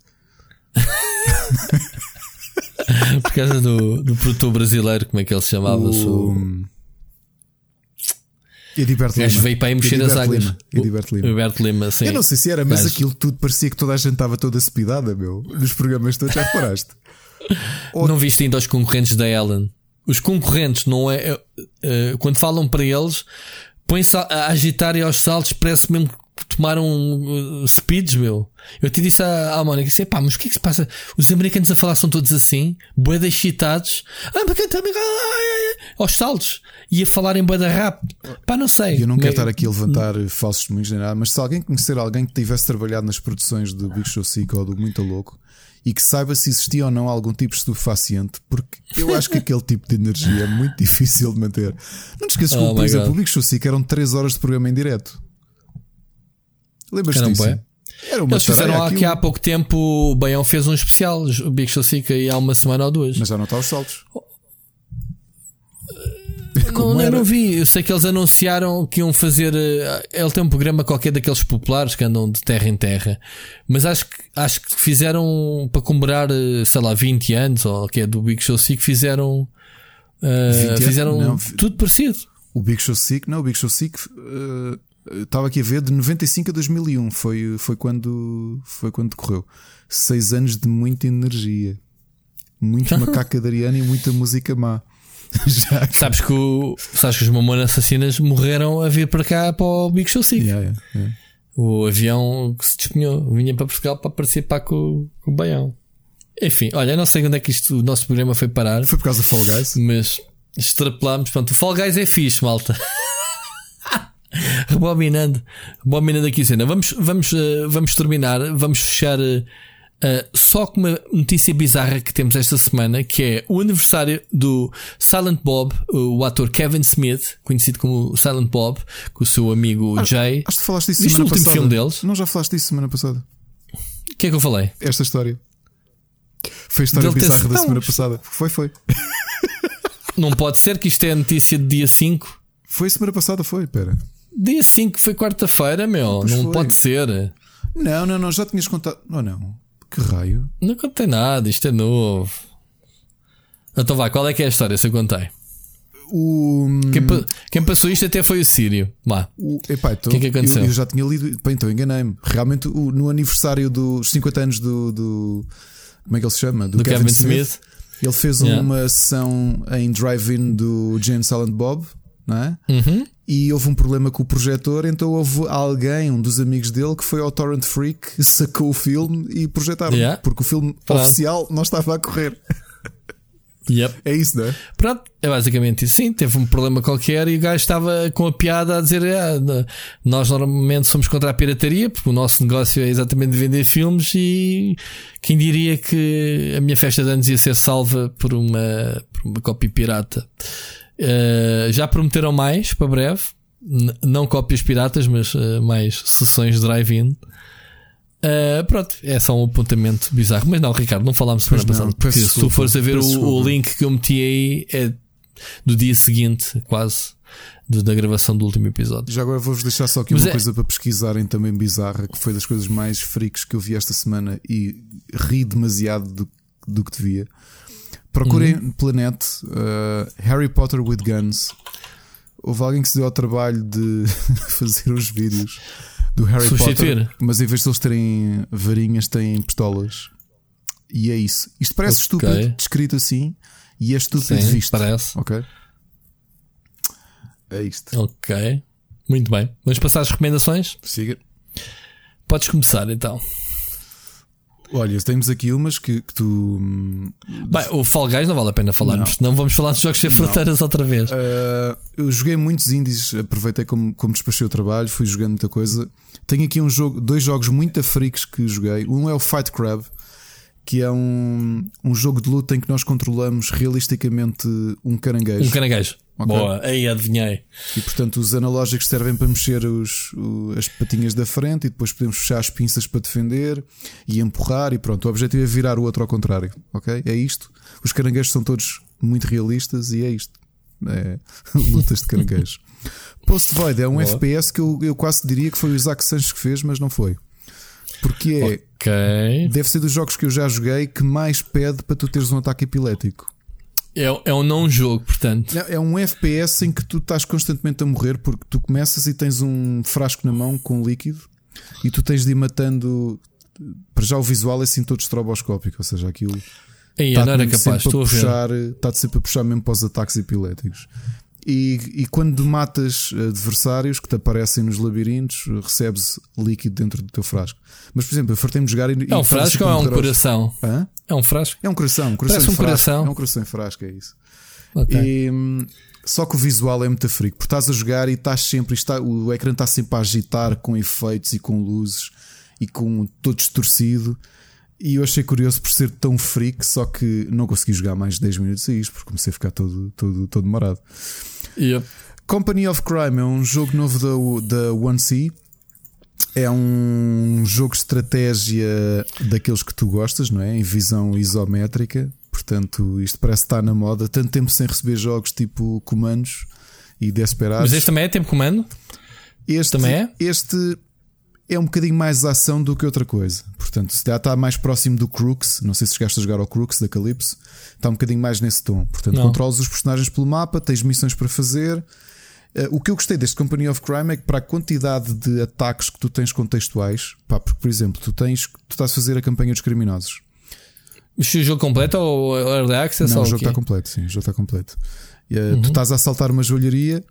por causa do, do produtor brasileiro, como é que ele se chamava? O... Ediberto Lima. veio para aí mexer as águas. Lima. Ediberto Lima. Ediberto Lima, sim. Eu não sei se era, mas aquilo tudo parecia que toda a gente estava toda cepidada, meu. Nos programas todos, já reparaste? Ou... Não viste ainda os concorrentes da Ellen? Os concorrentes, não é? Uh, quando falam para eles, põem-se a, a agitar e aos saltos, parece mesmo tomaram uh, speeds, meu. Eu te disse à, à Mónica, disse, pá, mas o que é que se passa? Os americanos a falar são todos assim, boedas excitados, ah, aos saltos, e a falar em boeda rap. Pá, não sei. Eu não quero estar aqui a levantar falsos testemunhos nem nada, mas se alguém conhecer alguém que tivesse trabalhado nas produções do Big Show Sick ou do Muito Louco e que saiba se existia ou não algum tipo de estupefaciente, porque eu acho que aquele tipo de energia é muito difícil de manter. Não te esqueças oh que, por exemplo, God. o Big Show Sick eram 3 horas de programa em direto. Lembras-te disso? Bem. Era uma Eles fizeram aqui há pouco tempo, o Baião fez um especial, o Big Show Sick aí há uma semana ou duas. Mas já não está aos saltos. Não, eu não vi. Eu sei que eles anunciaram que iam fazer. Eh, ele tem um programa qualquer daqueles populares que andam de terra em terra. Mas acho que, acho que fizeram para comemorar, eh, sei lá, 20 anos, ou que é do Big Show Sick, fizeram. Uh, fizeram não, tudo parecido. O Big Show Sick, não, o Big Show Sick. Uh, estava aqui a ver de 95 a 2001 foi, foi quando foi quando decorreu. Seis anos de muita energia, muito macaca Ariana e muita música má. Já que... Sabes que o, sabes que os Mamonas Assassinas morreram a vir para cá para o Big Show 5. Yeah, yeah, yeah. O avião que se despenhou vinha para Portugal para participar com, com o Baião. Enfim, olha, não sei onde é que isto, o nosso programa foi parar. Foi por causa do Fall Guys. Mas extrapolámos. Pronto, o Fall Guys é fixe, malta. Rebobinando, rebobinando aqui a cena. Vamos, vamos, uh, vamos terminar, vamos fechar. Uh, só com uma notícia bizarra que temos esta semana, que é o aniversário do Silent Bob, o ator Kevin Smith, conhecido como Silent Bob, com o seu amigo ah, Jay. Acho que falaste disso semana passada. filme deles. Não, já falaste disso semana passada. O que é que eu falei? Esta história. Foi a história Dele bizarra da semana passada. Foi, foi. não pode ser que isto é a notícia de dia 5. Foi semana passada, foi, pera. Dia 5 foi quarta-feira, meu. Pois não foi. pode ser. Não, não, não, já tinhas contado. Ou não? Que raio? Não contei nada, isto é novo. Então vá, qual é que é a história? Se eu contei. O. Quem, pa- quem passou isto até foi o Sírio. Vá. o epá, então, que é que aconteceu? Eu, eu já tinha lido. Bem, então enganei-me. Realmente, o- no aniversário dos 50 anos do. do como é que ele se chama? Do Kevin Smith. Ele fez Yeah. uma sessão em drive-in do Jane Silent Bob, não é? Uhum. E houve um problema com o projetor, então houve alguém, um dos amigos dele, que foi ao Torrent Freak, sacou o filme e projetaram. Yeah. Porque o filme Pronto. oficial não estava a correr. Yep. É isso, não é? Pronto, é basicamente isso. Sim, teve um problema qualquer e o gajo estava com a piada a dizer: ah, Nós normalmente somos contra a pirataria, porque o nosso negócio é exatamente vender filmes. E quem diria que a minha festa de anos ia ser salva por uma, por uma cópia pirata? Uh, já prometeram mais para breve, N- não cópias piratas, mas uh, mais sessões drive-in. Uh, pronto, é só um apontamento bizarro. Mas não, Ricardo, não falámos semana não, passada. Porque se tu fores a ver o, o link que eu meti aí, é do dia seguinte, quase, do- da gravação do último episódio. Já agora vou-vos deixar só aqui Mas uma é- coisa para pesquisarem também bizarra, que foi das coisas mais freaks que eu vi esta semana e ri demasiado do, do que devia. Procurem Uhum. pela net uh, Harry Potter with Guns. Houve alguém que se deu ao trabalho de fazer os vídeos do Harry Substituir. Potter, mas em vez de eles terem varinhas, têm pistolas. E é isso. Isto parece Ok. estúpido, descrito assim, e é estúpido Sim, visto. parece. Ok? É isto. Ok, muito bem. Vamos passar as recomendações? Siga. Podes começar então. Olha, temos aqui umas que, que tu. hum, Bem, o Fall Guys não vale a pena falarmos, senão vamos falar dos jogos sem fronteiras outra vez. Uh, eu joguei muitos indies, aproveitei como, como despachei o trabalho, fui jogando muita coisa. Tenho aqui um jogo, dois jogos muito freaks que joguei. Um é o Fight Crab, que é um, um jogo de luta em que nós controlamos realisticamente um caranguejo. Um caranguejo. Ok. Boa, aí adivinhei. E portanto os analógicos servem para mexer os, o- as patinhas da frente e depois podemos fechar as pinças para defender e empurrar e pronto. O objetivo é virar o outro ao contrário. Ok? É isto. Os caranguejos são todos muito realistas e é isto. É lutas de caranguejo. Post Void é um Boa. FPS que eu, eu quase diria que foi o Isaac Sanches que fez, mas não foi. Porque é, deve ser dos jogos que eu já joguei que mais pede para tu teres um ataque epilético. É, é um não jogo, portanto. Não, É um FPS em que tu estás constantemente a morrer porque tu começas e tens um frasco na mão com líquido e tu tens de ir matando. Para já o visual é assim todo estroboscópico, ou seja, aquilo Aí está não era capaz, estou a puxar, está-te sempre a puxar mesmo para os ataques epiléticos. E, e quando matas adversários que te aparecem nos labirintos, recebes líquido dentro do teu frasco. Mas, por exemplo, eu fartei-me jogar e. É um frasco ou é um coração? Hã? É um frasco? É um coração, um coração Parece um frasco. coração. É um coração em frasco, é isso. Ok. E, hum, só que o visual é muito freak, porque estás a jogar e estás sempre, está, o ecrã está sempre a agitar com efeitos e com luzes e com todo distorcido. E eu achei curioso por ser tão freak, só que não consegui jogar mais de 10 minutos a isto, porque comecei a ficar todo, todo, todo demorado. Company of Crime é um jogo novo da, da One C. É um jogo de estratégia daqueles que tu gostas, não é? Em visão isométrica. Portanto, isto parece estar na moda. Tanto tempo sem receber jogos tipo comandos e Desperados. Mas este também é tempo comando? Este também é? Este é um bocadinho mais ação do que outra coisa. Portanto, se já está mais próximo do Crooks, não sei se chegaste a jogar ao Crooks da Calypso, está um bocadinho mais nesse tom. Portanto, Não. controlas os personagens pelo mapa, tens missões para fazer. Eh, o que eu gostei deste Company of Crime é que para a quantidade de ataques que tu tens contextuais, pá, porque, por exemplo, tu tens, tu estás a fazer a campanha dos criminosos. Mas o jogo completo ou Early Access? Não, ou o jogo está completo, sim, o jogo está completo. Eh, Tu estás a assaltar uma joalharia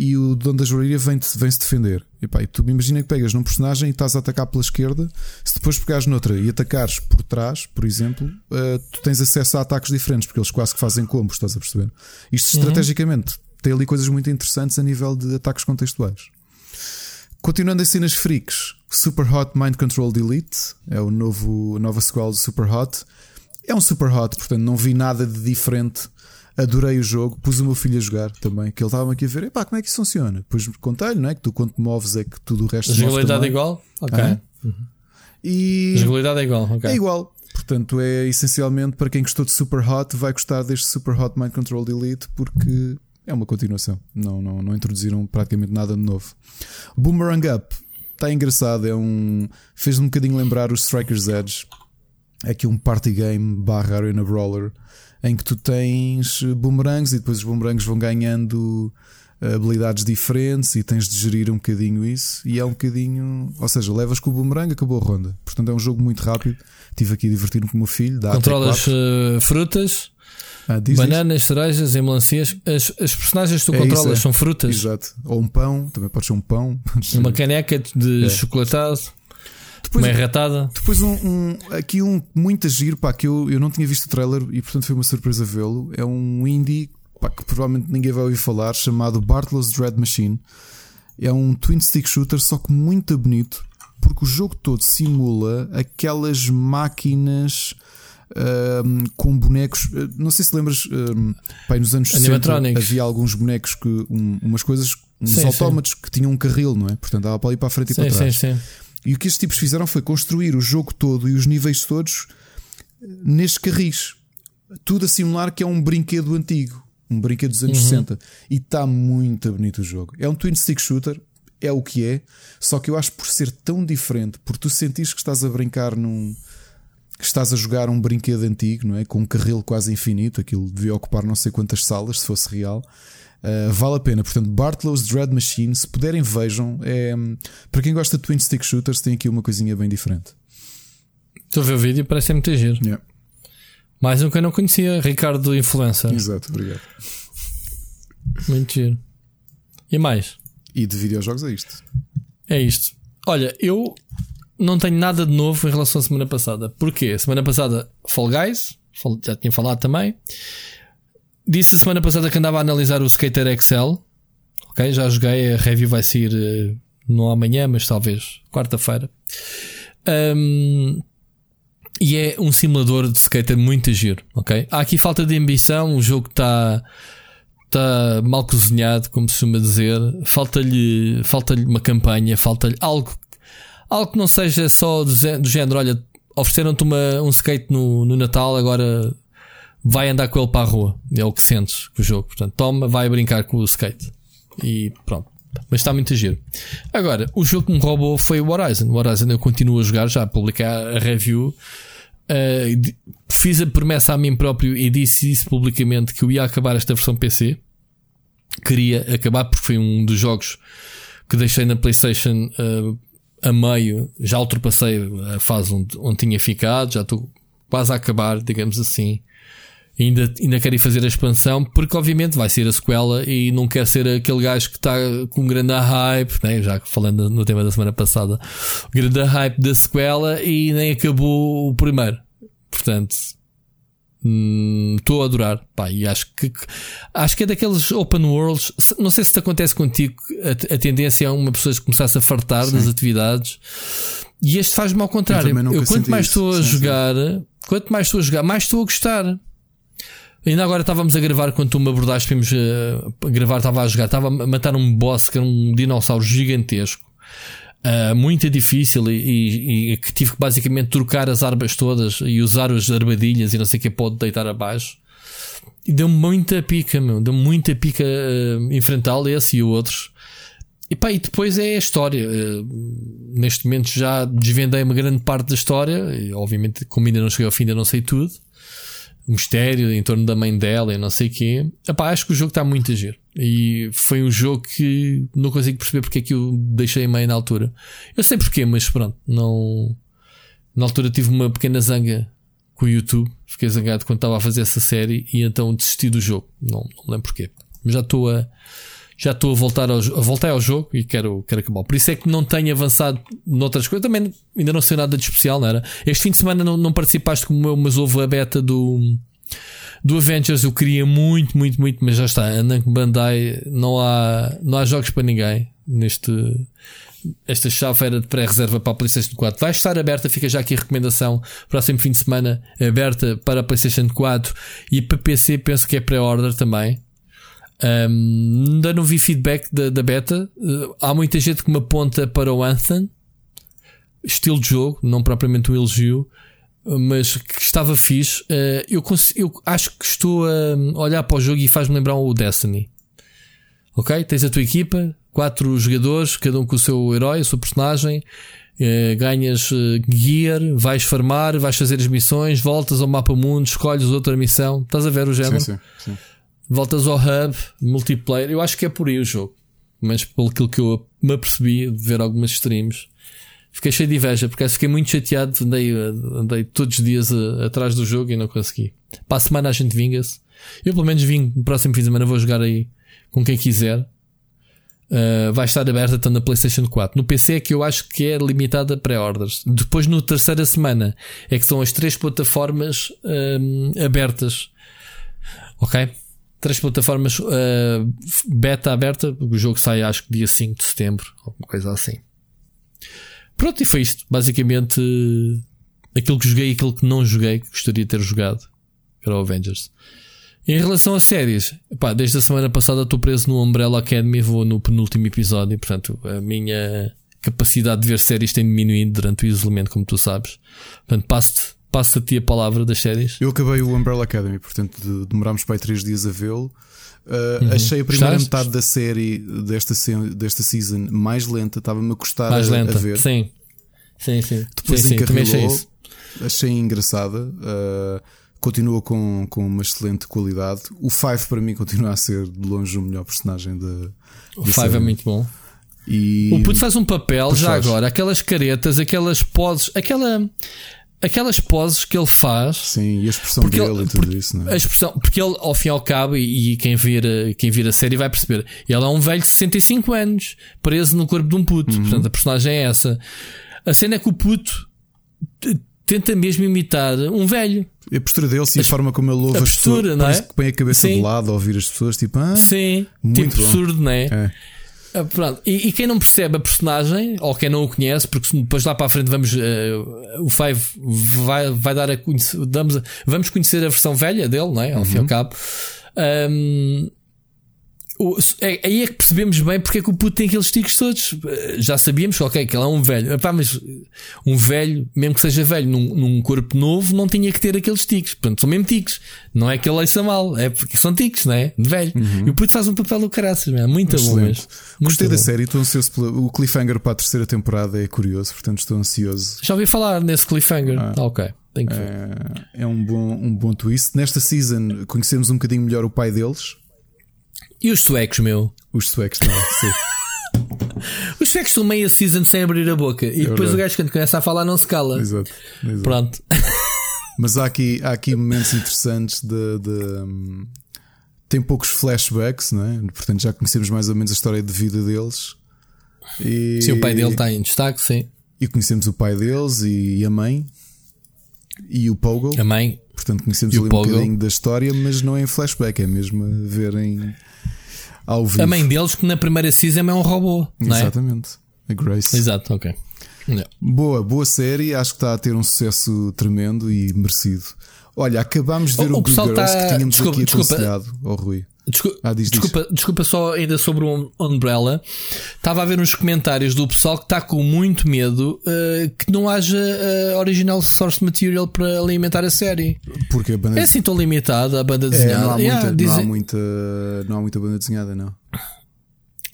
e o dono da joalharia vem-te- vem-se defender. E, pá, e tu imagina que pegas num personagem e estás a atacar pela esquerda. Se depois pegares noutra e atacares por trás, por exemplo, eh, tu tens acesso a ataques diferentes, porque eles quase que fazem combos, estás a perceber? Isto estrategicamente tem ali coisas muito interessantes a nível de ataques contextuais. Continuando em cenas freaks, Super Hot Mind Control Delete é o novo, a nova sequela do Super Hot. É um Super Hot, portanto não vi nada de diferente. Adorei o jogo, pus o meu filho a jogar também, que ele estava aqui a ver, epá, como é que isso funciona? Depois contei-lhe, não é? Que tu quando te moves é que tudo o resto move Jogabilidade é igual? Ok. Aham. E Jogabilidade é igual, ok. é igual. Portanto, é essencialmente para quem gostou de Super Hot, vai gostar deste Super Hot Mind Control Elite porque é uma continuação. Não, não, não introduziram praticamente nada de novo. Boomerang Up está engraçado. É um. Fez-me um bocadinho lembrar os Strikers Edge. É aqui um party game barra arena brawler em que tu tens boomerangs e depois os boomerangs vão ganhando habilidades diferentes e tens de gerir um bocadinho isso. E é um bocadinho. Ou seja, levas com o boomerang, acabou a ronda. Portanto, é um jogo muito rápido. Estive aqui a divertir-me com o meu filho. Controlas uh, frutas. Ah, Bananas, cerejas e melancias. As, as personagens que tu é controlas isso, é. são frutas. Exato. Ou um pão, também pode ser um pão. Uma caneca de é. chocolatado. Depois, uma erratada. Depois um, um, aqui um muito giro, pá, que eu, eu não tinha visto o trailer e portanto foi uma surpresa vê-lo. É um indie pá, que provavelmente ninguém vai ouvir falar, chamado Bartlow's Dread Machine. É um twin stick shooter, só que muito bonito, porque o jogo todo simula aquelas máquinas um, com bonecos. Eh, não sei se lembras, um, pai, nos anos 60 havia alguns bonecos que um, umas coisas, uns sim, autómatos sim. que tinham um carril, não é? Portanto, dava para ir para a frente e sim, para trás. Sim, sim. E o que estes tipos fizeram foi construir o jogo todo e os níveis todos eh, nestes carris. Tudo a simular que é um brinquedo antigo, um brinquedo dos anos uhum. 60. E está muito bonito o jogo. É um twin stick shooter, é o que é, só que eu acho por ser tão diferente, por tu sentires que estás a brincar num. que estás a jogar um brinquedo antigo, não é? Com um carril quase infinito, aquilo devia ocupar não sei quantas salas se fosse real. Uh, vale a pena, portanto, Bartlow's Dread Machine, se puderem, vejam. É, para quem gosta de Twin Stick Shooters, tem aqui uma coisinha bem diferente. Estou a ver o vídeo, parece muito giro. Yeah. Mais um que eu não conhecia, Ricardo Influencer. Exato, obrigado. Muito giro. E mais? E de videojogos é isto. É isto. Olha, eu não tenho nada de novo em relação à semana passada. Porquê? Semana passada, Fall Guys, já tinha falado também. Disse a semana passada que andava a analisar o Skater Excel. Ok, já joguei. A review vai sair uh, não amanhã, mas talvez quarta-feira. Um, e é um simulador de skater muito giro, ok? Há aqui falta de ambição, o jogo está tá mal cozinhado, como se costuma dizer. Falta-lhe falta uma campanha, falta-lhe algo, algo que não seja só do, do género, olha, ofereceram-te um skate no, no Natal, agora vai andar com ele para a rua. É o que sentes com o jogo. Portanto, toma, vai brincar com o skate. E pronto. Mas está muito giro. Agora, o jogo que me roubou foi o Horizon. O Horizon eu continuo a jogar, já publiquei a review. Uh, fiz a promessa a mim próprio e disse isso publicamente que eu ia acabar esta versão PC. Queria acabar porque foi um dos jogos que deixei na PlayStation uh, a meio. Já ultrapassei a fase onde, onde tinha ficado, já estou quase a acabar, digamos assim ainda, ainda quero ir fazer a expansão, porque obviamente vai ser a sequela e não quer ser aquele gajo que está com grande hype, né? já falando no tema da semana passada, grande hype da sequela e nem acabou o primeiro. Portanto, hum, estou hum, a adorar. Pá, e acho que, acho que é daqueles open worlds. Não sei se te acontece contigo, a, a tendência é uma pessoa começar-se a fartar sim. das atividades. E este faz-me ao contrário. Eu, eu quanto mais estou a sim, jogar, sim. quanto mais estou a jogar, mais estou a gostar. Ainda agora estávamos a gravar quando tu me abordaste, vimos uh, gravar, estava a jogar, estava a matar um boss que era um dinossauro gigantesco. Uh, muito difícil e, e, e, que tive que basicamente trocar as armas todas e usar as armadilhas e não sei o que pode deitar abaixo. E deu muita pica, meu. Deu muita pica uh, enfrentá-lo, esse e outros. E pá, e depois é a história. Uh, neste momento já desvendei uma grande parte da história. E, obviamente, como ainda não cheguei ao fim, ainda não sei tudo mistério em torno da mãe dela e não sei o quê. Epá, acho que o jogo está muito a giro. E foi um jogo que não consigo perceber porque é que eu deixei meio na altura. Eu sei porquê, mas pronto, não. Na altura tive uma pequena zanga com o YouTube. Fiquei zangado quando estava a fazer essa série e então desisti do jogo. Não, não lembro porquê. Mas já estou a. Já estou a voltar ao, a voltar ao jogo e quero, quero acabar. Por isso é que não tenho avançado noutras coisas. Também ainda não sei nada de especial, não era? Este fim de semana não, não participaste como eu, mas houve a beta do do Avengers eu queria muito, muito, muito, mas já está. A Namco Bandai não há, não há jogos para ninguém neste. Esta chave era de pré-reserva para a PlayStation 4. Vai estar aberta, fica já aqui a recomendação. Próximo fim de semana aberta para a PlayStation 4 e para PC, penso que é pré-order também. Um, ainda não vi feedback da, da beta. Uh, há muita gente que me aponta para o Anthem, estilo de jogo, não propriamente um elogio. mas que estava fixe. Uh, eu, eu acho que estou a olhar para o jogo e faz-me lembrar o Destiny. Ok? Tens a tua equipa, quatro jogadores, cada um com o seu herói, o seu personagem. Uh, ganhas gear, vais farmar, vais fazer as missões, voltas ao mapa mundo, escolhes outra missão. Estás a ver o género? Sim, sim, sim. Voltas ao hub, multiplayer. Eu acho que é por aí o jogo. Mas pelo que eu me apercebi de ver algumas streams, fiquei cheio de inveja, porque fiquei muito chateado. Andei, andei todos os dias a, atrás do jogo e não consegui. Para a semana a gente vinga-se. Eu pelo menos vim no próximo fim de semana, vou jogar aí com quem quiser. Uh, vai estar aberta tanto na PlayStation 4. No PC é que eu acho que é limitada a pré-orders. Depois, no terceira semana, é que são as três plataformas uh, abertas. Ok? Três plataformas uh, beta aberta. O jogo sai, acho que dia 5 de setembro, alguma coisa assim. Pronto, e foi isto. Basicamente, aquilo que joguei e aquilo que não joguei, que gostaria de ter jogado, era o Avengers. Em relação a séries, pá, desde a semana passada estou preso no Umbrella Academy, vou no penúltimo episódio, portanto, a minha capacidade de ver séries tem diminuído durante o isolamento, como tu sabes. Portanto, passo-te passo a ti a palavra das séries. Eu acabei o Umbrella Academy, portanto, de, demorámos para aí 3 dias a vê-lo. Uh, uhum. Achei a primeira Estás? metade da série desta, desta season mais lenta, estava-me a custar mais lenta. a ver. Sim, sim, sim. Depois sim, sim, achei, isso. achei engraçada. Uh, continua com, com uma excelente qualidade. O Five para mim continua a ser de longe o melhor personagem da. O Five é muito bom. E... O Puto faz um papel já faz. agora, aquelas caretas, aquelas poses, aquela aquelas poses que ele faz. Sim, e a expressão dele ele, e tudo porque, isso, não é? A expressão, porque ele, ao fim e ao cabo, e, e quem, vir, quem vir a série vai perceber, ele é um velho de 65 anos, preso no corpo de um puto. Uhum. Portanto, a personagem é essa. A cena é que o puto tenta mesmo imitar um velho. A postura dele, sim, a, forma como ele ouve a postura, pessoas, não é? que põe a cabeça sim. de lado a ouvir as pessoas, tipo, ah, sim, muito tipo absurdo, não é? é. Ah, pronto. E, e, quem não percebe a personagem, ou quem não o conhece, porque depois lá para a frente vamos. Uh, o Five vai, vai dar a conhecer. Damos a, vamos conhecer a versão velha dele, não é? Ao uhum. fim e ao uhum. cabo. Um, é, aí é que percebemos bem porque é que o puto tem aqueles tiques todos. Eh, já sabíamos que, ok, que ele é um velho. Epá, mas um velho, mesmo que seja velho, num, num, corpo novo, não tinha que ter aqueles tiques. Portanto, são mesmo tiques. Não é que ele leiça mal, é porque são tiques, não é? De velho. Uhum. E o puto faz um papel do caraças, é muito Excelente. bom mesmo. Gostei bom. da série, estou ansioso pelo. O cliffhanger para a terceira temporada é curioso, portanto estou ansioso. Já ouvi falar nesse cliffhanger. Ah, ok. É, é um, bom, um bom twist. Nesta season conhecemos um bocadinho melhor o pai deles. E os suecos, meu? Os suecos também, sim. Os suecos são meia season sem abrir a boca. E é depois verdade. o gajo, quando começa a falar, não se cala. Exato. exato. Pronto. Mas há aqui, há aqui momentos interessantes de. de um, tem poucos flashbacks, não é? Portanto, já conhecemos mais ou menos a história de vida deles. E, sim, o pai dele está em destaque, sim. E conhecemos o pai deles e a mãe. E o Pogo. A mãe. Portanto, conhecemos ali um bocadinho da história, mas não é em flashback, é mesmo a verem ao vivo. A mãe deles, que na primeira season é um robô. Exatamente. É? A Grace. Exato, ok. Yeah. Boa, boa série. Acho que está a ter um sucesso tremendo e merecido. Olha, acabámos de ver o, o, o Girls tá... que tínhamos desculpa, aqui aconselhado ao oh, Rui. Desculpa, ah, diz, desculpa, diz. desculpa, só ainda sobre o Umbrella. Estava a ver uns comentários do pessoal que está com muito medo uh, que não haja uh, original source material para alimentar a série. Porque a banda é assim tão limitada a banda desenhada. É, não, há muita, yeah, não, há muita, não há muita banda desenhada, não.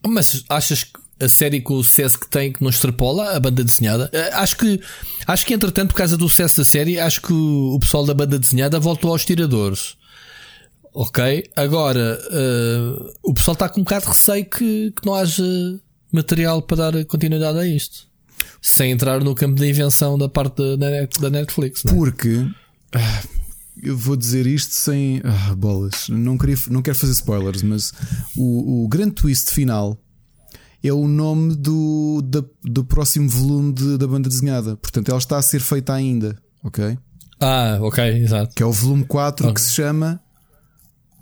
Mas achas que a série com o sucesso que tem que não extrapola a banda desenhada? Uh, acho que acho que entretanto, por causa do sucesso da série, acho que o, o pessoal da banda desenhada voltou aos tiradores. Ok, agora uh, o pessoal está com um bocado de receio que, que não haja material para dar continuidade a isto. Sem entrar no campo da invenção da parte da, Netflix. É? Porque ah, eu vou dizer isto sem ah, bolas. Não, queria, não quero fazer spoilers, mas o, o grande twist final é o nome do, da, do próximo volume de, da banda desenhada. Portanto, ela está a ser feita ainda. Ok? Ah, ok, exato. Que é o volume 4 okay. que se chama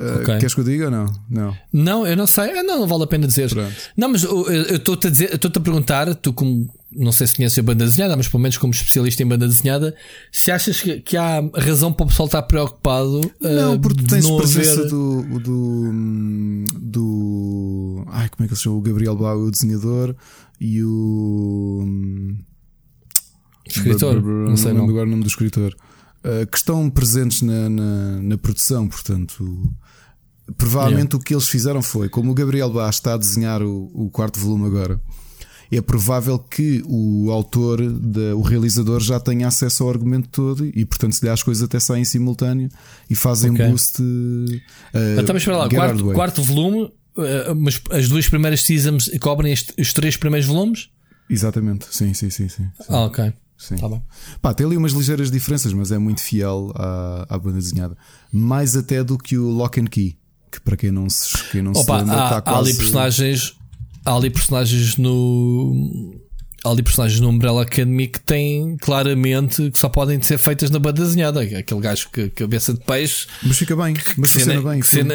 Uh, okay. Queres que eu diga ou não? Não, não eu não sei. Ah, não, não vale a pena dizer. Pronto. Não, mas eu estou-te a, dizer, estou a perguntar, tu como não sei se conheces a banda desenhada, mas pelo menos como especialista em banda desenhada, se achas que, que há razão para o pessoal estar preocupado? Não, uh, porque tens não presença haver... do, do, do. Ai, como é que ele se chama? O Gabriel Blau, o desenhador, e o. Escritor, não sei não agora o nome do escritor. uh, que estão presentes na, na, na produção, portanto. Provavelmente yeah. o que eles fizeram foi, como o Gabriel Bá está a desenhar o, o quarto volume agora, é provável que o autor, de, o realizador, já tenha acesso ao argumento todo e, portanto, se lhe as coisas até saem em simultâneo e fazem okay. boost. Uh, então, mas lá, quarto, quarto, volume, uh, mas as duas primeiras seasons cobrem os três primeiros volumes? Exatamente, sim, sim, sim. sim, sim. Ah, ok. Sim. Tá bem. Pá, tem ali umas ligeiras diferenças, mas é muito fiel à, à banda desenhada. Mais até do que o Lock and Key, que para quem não se, quem não Opa, se lembra, há, está quase... há ali personagens há ali personagens no. Há ali personagens no Umbrella Academy que têm claramente que só podem ser feitas na banda desenhada. Aquele gajo que cabeça de peixe. Mas fica bem, mas funciona bem. Cena,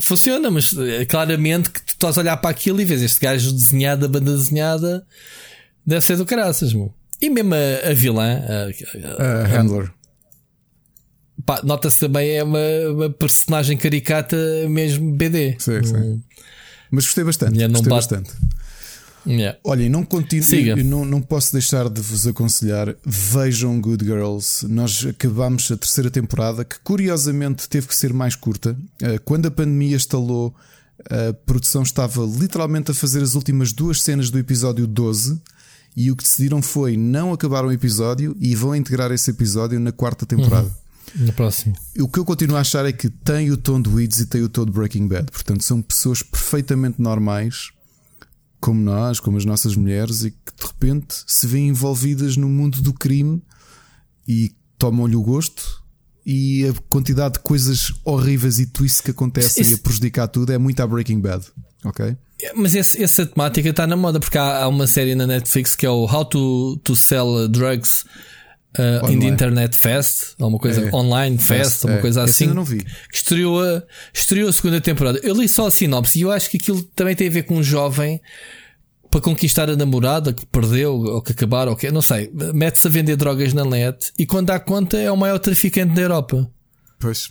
funciona, mas é claramente que tu estás a olhar para aquilo e vês este gajo desenhado, a banda desenhada, deve ser do caraças, meu. E mesmo a, a vilã, a, a, a Handler. Nota-se também é uma, uma, personagem caricata mesmo BD. Sim, sim. Mas gostei bastante. Yeah, gostei bate... bastante. Yeah. Olhem, não continuo, não, não posso deixar de vos aconselhar. Vejam Good Girls. Nós acabamos a terceira temporada, que curiosamente teve que ser mais curta. Eh, quando a pandemia estalou, a produção estava literalmente a fazer as últimas duas cenas do episódio 12. E o que decidiram foi não acabar o episódio e vão integrar esse episódio na quarta temporada. Uhum. No próximo. O que eu continuo a achar é que tem o tom de Weeds e tem o tom de Breaking Bad. Portanto, são pessoas perfeitamente normais, como nós, como as nossas mulheres, e que de repente se veem envolvidas no mundo do crime e tomam-lhe o gosto. E a quantidade de coisas horríveis e twists que acontecem Isso... a prejudicar tudo é muito a Breaking Bad. Ok? Mas esse, essa temática está na moda porque há, há, uma série na Netflix que é o How to, to Sell Drugs uh, in the Internet Fest, ou uma coisa é. online fest, fest uma é. coisa assim. não vi. Que estreou a, estreou a segunda temporada. Eu li só a sinopse e eu acho que aquilo também tem a ver com um jovem para conquistar a namorada que perdeu ou que acabaram, ou que não sei, mete-se a vender drogas na net e quando dá conta é o maior traficante da Europa. Pois.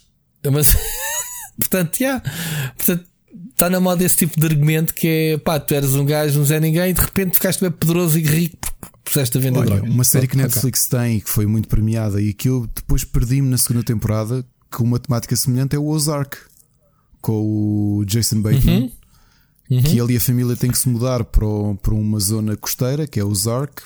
Mas, portanto, yeah. portanto, está na moda esse tipo de argumento que é pá, tu eras um gajo, um Zé Ninguém e de repente ficaste bem poderoso e rico puseste a vender Olha, droga. Uma série que Netflix okay. tem e que foi muito premiada e que eu depois perdi-me na segunda temporada com uma temática semelhante é o Ozark com o Jason Bateman. Uhum. Uhum. Que ele e a família têm que se mudar para, para uma zona costeira que é o Ozark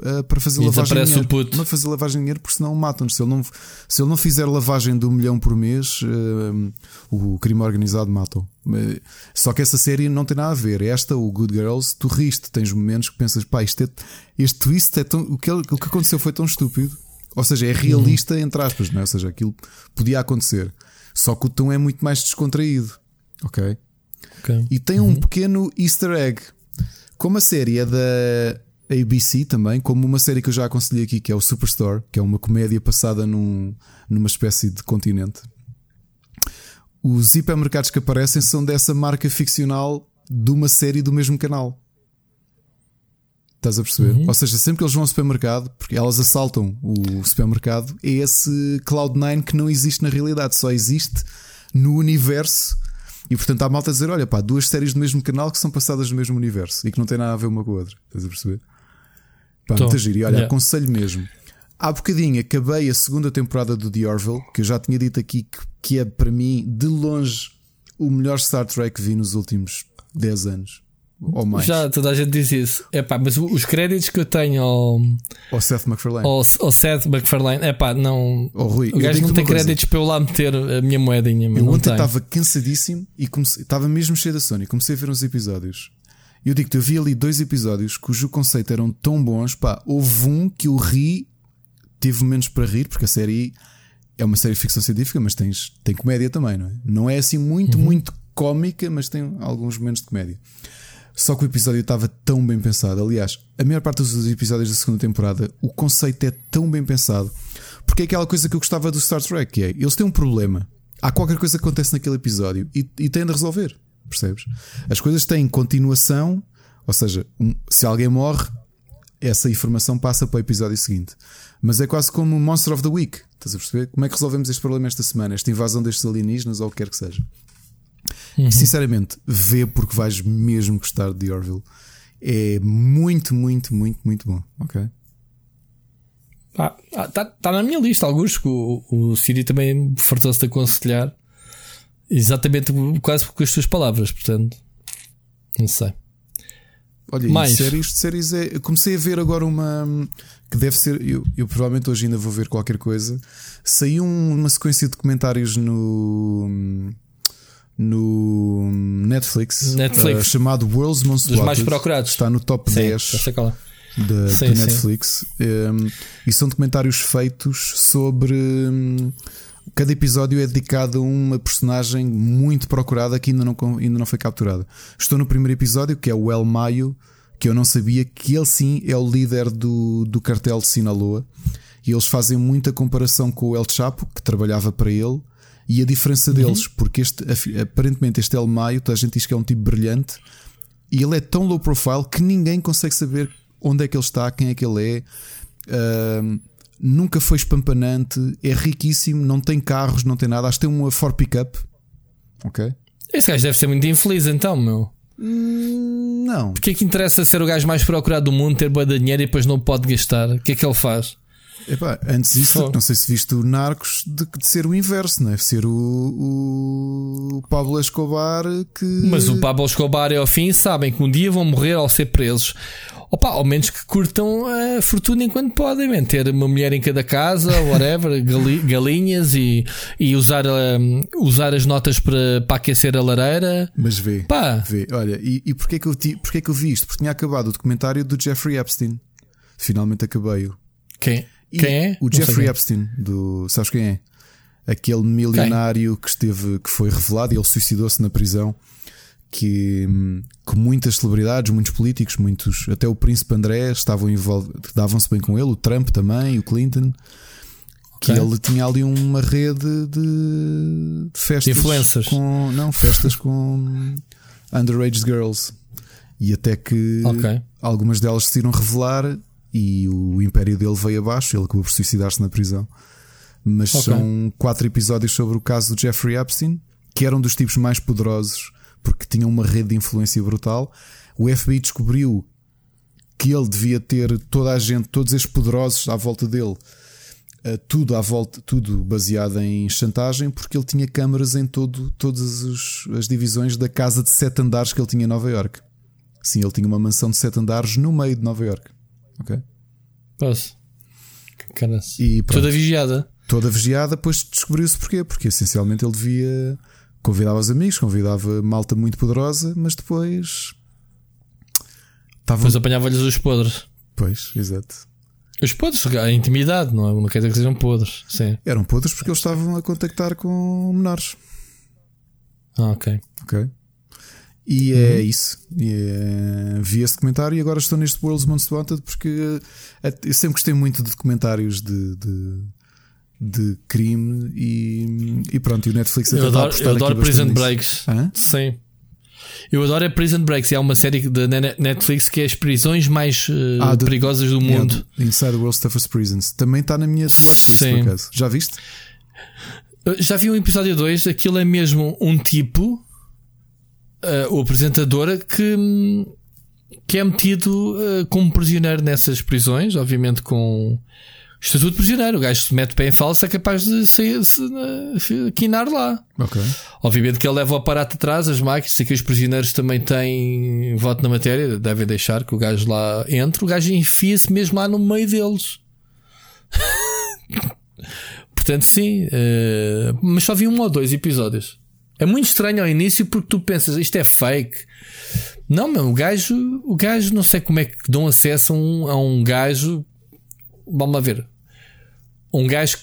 uh, para fazer e lavagem de dinheiro. Puto. Não fazer lavagem de dinheiro porque senão matam-nos. Se, ele não, se ele não fizer lavagem de um milhão por mês, uh, o crime organizado matam. Uh, só que essa série não tem nada a ver. Esta, o Good Girls, tu riste, tens momentos que pensas, pá, isto é, este twist é tão. O que, o que aconteceu foi tão estúpido. Ou seja, é realista, uhum. entre aspas, não é? Ou seja, aquilo podia acontecer. Só que o tom é muito mais descontraído. Ok? okay. E tem uhum. um pequeno easter egg. Como a série é da ABC também, como uma série que eu já aconselhei aqui, que é o Superstore, que é uma comédia passada num, numa espécie de continente. Os hipermercados que aparecem são dessa marca ficcional de uma série do mesmo canal. Estás a perceber? Uhum. Ou seja, sempre que eles vão ao supermercado, porque elas assaltam o supermercado, é esse Cloud9 que não existe na realidade, só existe no universo. E portanto há malta a dizer: olha pá, duas séries do mesmo canal que são passadas no mesmo universo e que não têm nada a ver uma com a outra. Estás a perceber? Tom. muito giro. E olha, yeah. aconselho mesmo. Há bocadinho acabei a segunda temporada do The Orville, que eu já tinha dito aqui que, que é para mim, de longe, o melhor Star Trek que vi nos últimos 10 anos. Ou mais. Já toda a gente diz isso. É pá, mas os créditos que eu tenho ao. Ao Seth MacFarlane. Ao, ao Seth MacFarlane. É pá, não. Oh, Rui, o gajo não tem créditos para eu lá meter a minha moedinha. Eu ontem estava cansadíssimo e comecei, estava mesmo cheio da Sony. Comecei a ver uns episódios. Eu digo-te, eu vi ali dois episódios cujo conceito eram tão bons. Pá, houve um que eu ri, tive menos para rir, porque a série é uma série de ficção científica, mas tens, tem comédia também, não é? Não é assim muito, uhum. muito cómica, mas tem alguns momentos de comédia. Só que o episódio estava tão bem pensado. Aliás, a maior parte dos episódios da segunda temporada, o conceito é tão bem pensado. Porque é aquela coisa que eu gostava do Star Trek, que é eles têm um problema. Há qualquer coisa que acontece naquele episódio e, e têm de resolver. Percebes? As coisas têm continuação, ou seja, um, se alguém morre, essa informação passa para o episódio seguinte. Mas é quase como o Monster of the Week. Estás a perceber? Como é que resolvemos este problema esta semana? Esta invasão destes alienígenas ou o que quer que seja. Uhum. E sinceramente, vê porque vais mesmo gostar de Orville. É muito, muito, muito, muito bom. Ok? Está ah, tá, tá na minha lista, alguns que o, o Siri também fartou-se de aconselhar exatamente quase com as suas palavras, portanto, não sei. Olha, Mais. séries de séries é. Eu comecei a ver agora uma que deve ser. Eu, eu provavelmente hoje ainda vou ver qualquer coisa. Saiu uma sequência de comentários no no Netflix, Netflix. Uh, chamado World's Most Dos mais procurados. Está no top sim, 10 da, sim, Netflix. Um, e são documentários feitos sobre. Um, cada episódio é dedicado a uma personagem muito procurada que ainda não, ainda não foi capturada. Estou no primeiro episódio, que é o El Maio, que eu não sabia que ele sim é o líder do, do cartel de Sinaloa. E eles fazem muita comparação com o El Chapo, que trabalhava para ele e a diferença deles, uhum. porque este, aparentemente este El Maio, a gente diz que é um tipo brilhante e ele é tão low profile que ninguém consegue saber onde é que ele está, quem é que ele é. Uh, nunca foi espampanante, é riquíssimo, não tem carros, não tem nada. Acho que tem uma Ford Pickup. Ok? Esse gajo deve ser muito infeliz então, meu. Hum, não. Porque é que interessa ser o gajo mais procurado do mundo, ter boa de dinheiro e depois não pode gastar? O que é que ele faz? Epá, antes disso, não sei se viste o Narcos de, de, ser o inverso, não é? Ser o, o, Pablo Escobar que. Mas o Pablo Escobar e ao fim sabem que um dia vão morrer ao ser presos. Opa, ao menos que curtam a fortuna enquanto podem, man. ter uma mulher em cada casa, whatever, galinhas e, e usar, um, usar as notas para, para aquecer a lareira. Mas vê, Pá. vê, olha, e, e porquê, que eu ti, porquê que eu vi isto? Porque tinha acabado o documentário do Jeffrey Epstein. Finalmente acabei-o. Quem? Quem é? O Jeffrey Epstein, do. Sabes quem é? Aquele milionário quem? que esteve, que foi revelado e ele suicidou-se na prisão. Que, que muitas celebridades, muitos políticos, muitos, até o príncipe André estavam envolvidos, davam-se bem com ele, o Trump também, o Clinton. Que okay. ele tinha ali uma rede de, festas. Influencers. Com, não, festas com underage girls. E até que okay. algumas delas decidiram revelar e o império dele veio abaixo. Ele acabou por suicidar-se na prisão. Mas okay. são quatro episódios sobre o caso do Jeffrey Epstein, que era um dos tipos mais poderosos porque tinha uma rede de influência brutal. O FBI descobriu que ele devia ter toda a gente, todos estes poderosos à volta dele, eh, tudo à volta, tudo baseado em chantagem, porque ele tinha câmaras em todo, todas as divisões da casa de sete andares que ele tinha em Nova York. Sim, ele tinha uma mansão de sete andares no meio de Nova York. Ok? Posso. E toda vigiada. Toda vigiada, depois descobriu-se porquê. Porque essencialmente ele devia. Convidava os amigos, convidava malta muito poderosa, mas depois. Tava... Depois apanhava-lhes os podres. Pois, exato. Os podres, a intimidade, não, é? não quer dizer que sejam podres. Sim. Eram podres porque eles estavam a contactar com menores. Ah, ok. Ok. E é uhum. isso. E é... Vi esse documentário e agora estou neste World's Most Wanted porque eh, eu sempre gostei muito de documentários de, de, de crime e, e pronto. E o Netflix eu adoro, eu adoro Prison nisso. Breaks. Hã? Sim. Eu adoro a Prison Breaks. É uma série da Netflix que é as prisões mais uh, ah, perigosas do mundo. Yeah, Inside the World's Toughest Prisons. Também está na minha watchlist, por acaso. Já viste? Já vi um episódio 2. Aquilo é mesmo um tipo uh, o apresentador que, que é metido uh, como prisioneiro nessas prisões, obviamente com estatuto de prisioneiro. O gajo se mete pé em falso é capaz de se, se, se, quinar lá. Okay. Obviamente que ele leva o aparato atrás, as máquinas, sei que os prisioneiros também têm voto na matéria, devem deixar que o gajo lá entre. O gajo enfia-se mesmo lá no meio deles. Portanto, sim, uh, mas só vi um ou dois episódios. É muito estranho ao início porque tu pensas isto é fake. Não, meu, o gajo, o gajo não sei como é que dão acesso a um, a um gajo. Vamos lá ver. Um gajo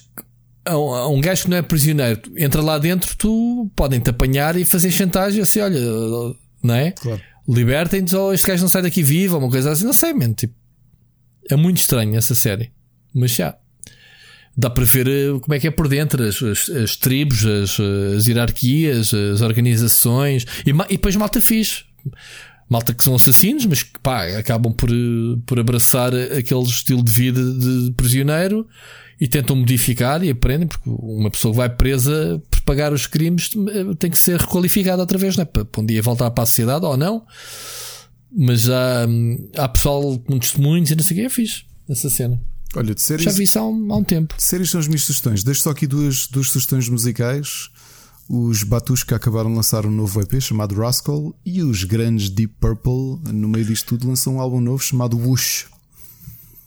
a um gajo que não é prisioneiro, entra lá dentro, tu podem te apanhar e fazer chantagem assim, olha, não é? Claro. Libertem-nos ou este gajo não sai daqui vivo, ou uma coisa assim, não sei, man, tipo, é muito estranho essa série. Mas já dá para ver eh, como é que é por dentro as, as, as tribos, as, as, hierarquias, as organizações e, e depois malta fixe. Malta que são assassinos, mas que pá, acabam por, eh, por abraçar aquele estilo de vida de prisioneiro e tentam modificar e aprendem, porque uma pessoa que vai presa por pagar os crimes eh, tem que ser requalificada outra vez, né? para um dia voltar para a sociedade ou não. Mas há, hum, há pessoal com testemunhos e não sei o que, é fixe essa cena. Olha, de séries. Já vi isso há um, há um tempo. De séries são as minhas sugestões. Deixo só aqui duas, duas sugestões musicais. Os Batushka acabaram de lançar um novo EP chamado Rascal e os grandes Deep Purple, no meio disto tudo, lançam um álbum novo chamado Whoosh.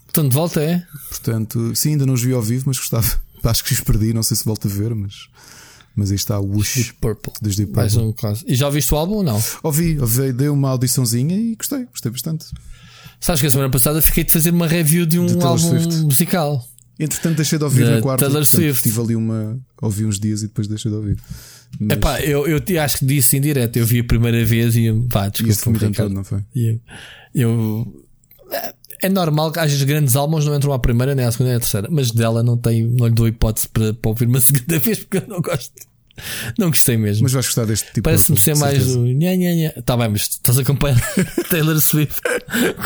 Portanto, de volta é? Portanto, sim, ainda não os vi ao vivo, mas gostava. Acho que os perdi, não sei se volto a ver, mas. Mas aí está o Whoosh Deep Purple. dos Deep Purple. Mais um caso. E já ouviste o álbum ou não? Ouvi, ouvi, dei uma audiçãozinha e gostei, gostei bastante. Sabes que a semana passada fiquei de fazer uma review de um De álbum Swift. musical. Entretanto, deixei de ouvir Da na quarta. Taylor portanto, Swift. Tive ali uma. Ouvi uns dias e depois deixei de ouvir. Mas Epá, eu, eu acho que disse em direto. Eu vi a primeira vez e pá, desculpa, vomitando Ricardo. todo, não foi? Eu, eu- é- é normal que às vezes grandes álbuns não entram à primeira, nem à segunda, nem à terceira, mas dela não tenho, não lhe dou hipótese para, para ouvir uma segunda vez porque eu não gosto. Não gostei mesmo. Mas vais gostar deste tipo Parece-me de ser mais certeza. o nha, nha, nha. Tá bem, mas estás a acompanhar Taylor Swift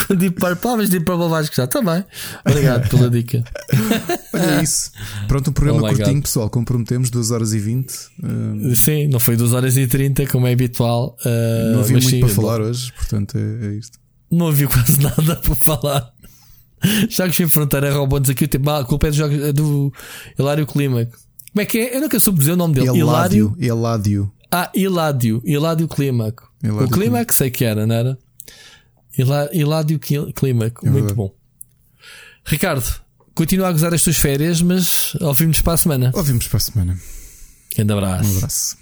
com Deep Purple. Ah, mas Deep Purple vais gostar. Tá bem. Obrigado pela dica. Olha é isso. Pronto, um programa Oh curtinho, God. pessoal. Comprometemos 2 horas e 20. Uh, Sim, não foi 2 horas e 30 como é habitual. uh, não havia muito sim, para falar hoje, portanto é, é isto. Não havia quase nada para falar. Jogos sem fronteira roubou-nos aqui o tempo. Ah, a culpa é do, é do Hilário Clímaco. Como é que é? Eu nunca soube dizer o nome dele. Eládio. Eládio. Ah, Hiládio. Hiládio Clímaco. Hiládio o Clímaco sei que era, não era? Clí- Clímaco. É Muito verdade. bom. Ricardo, continua a gozar as tuas férias, mas ouvimos para a semana. Ouvimos para a semana. Grande abraço. Um abraço.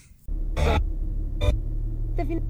fin-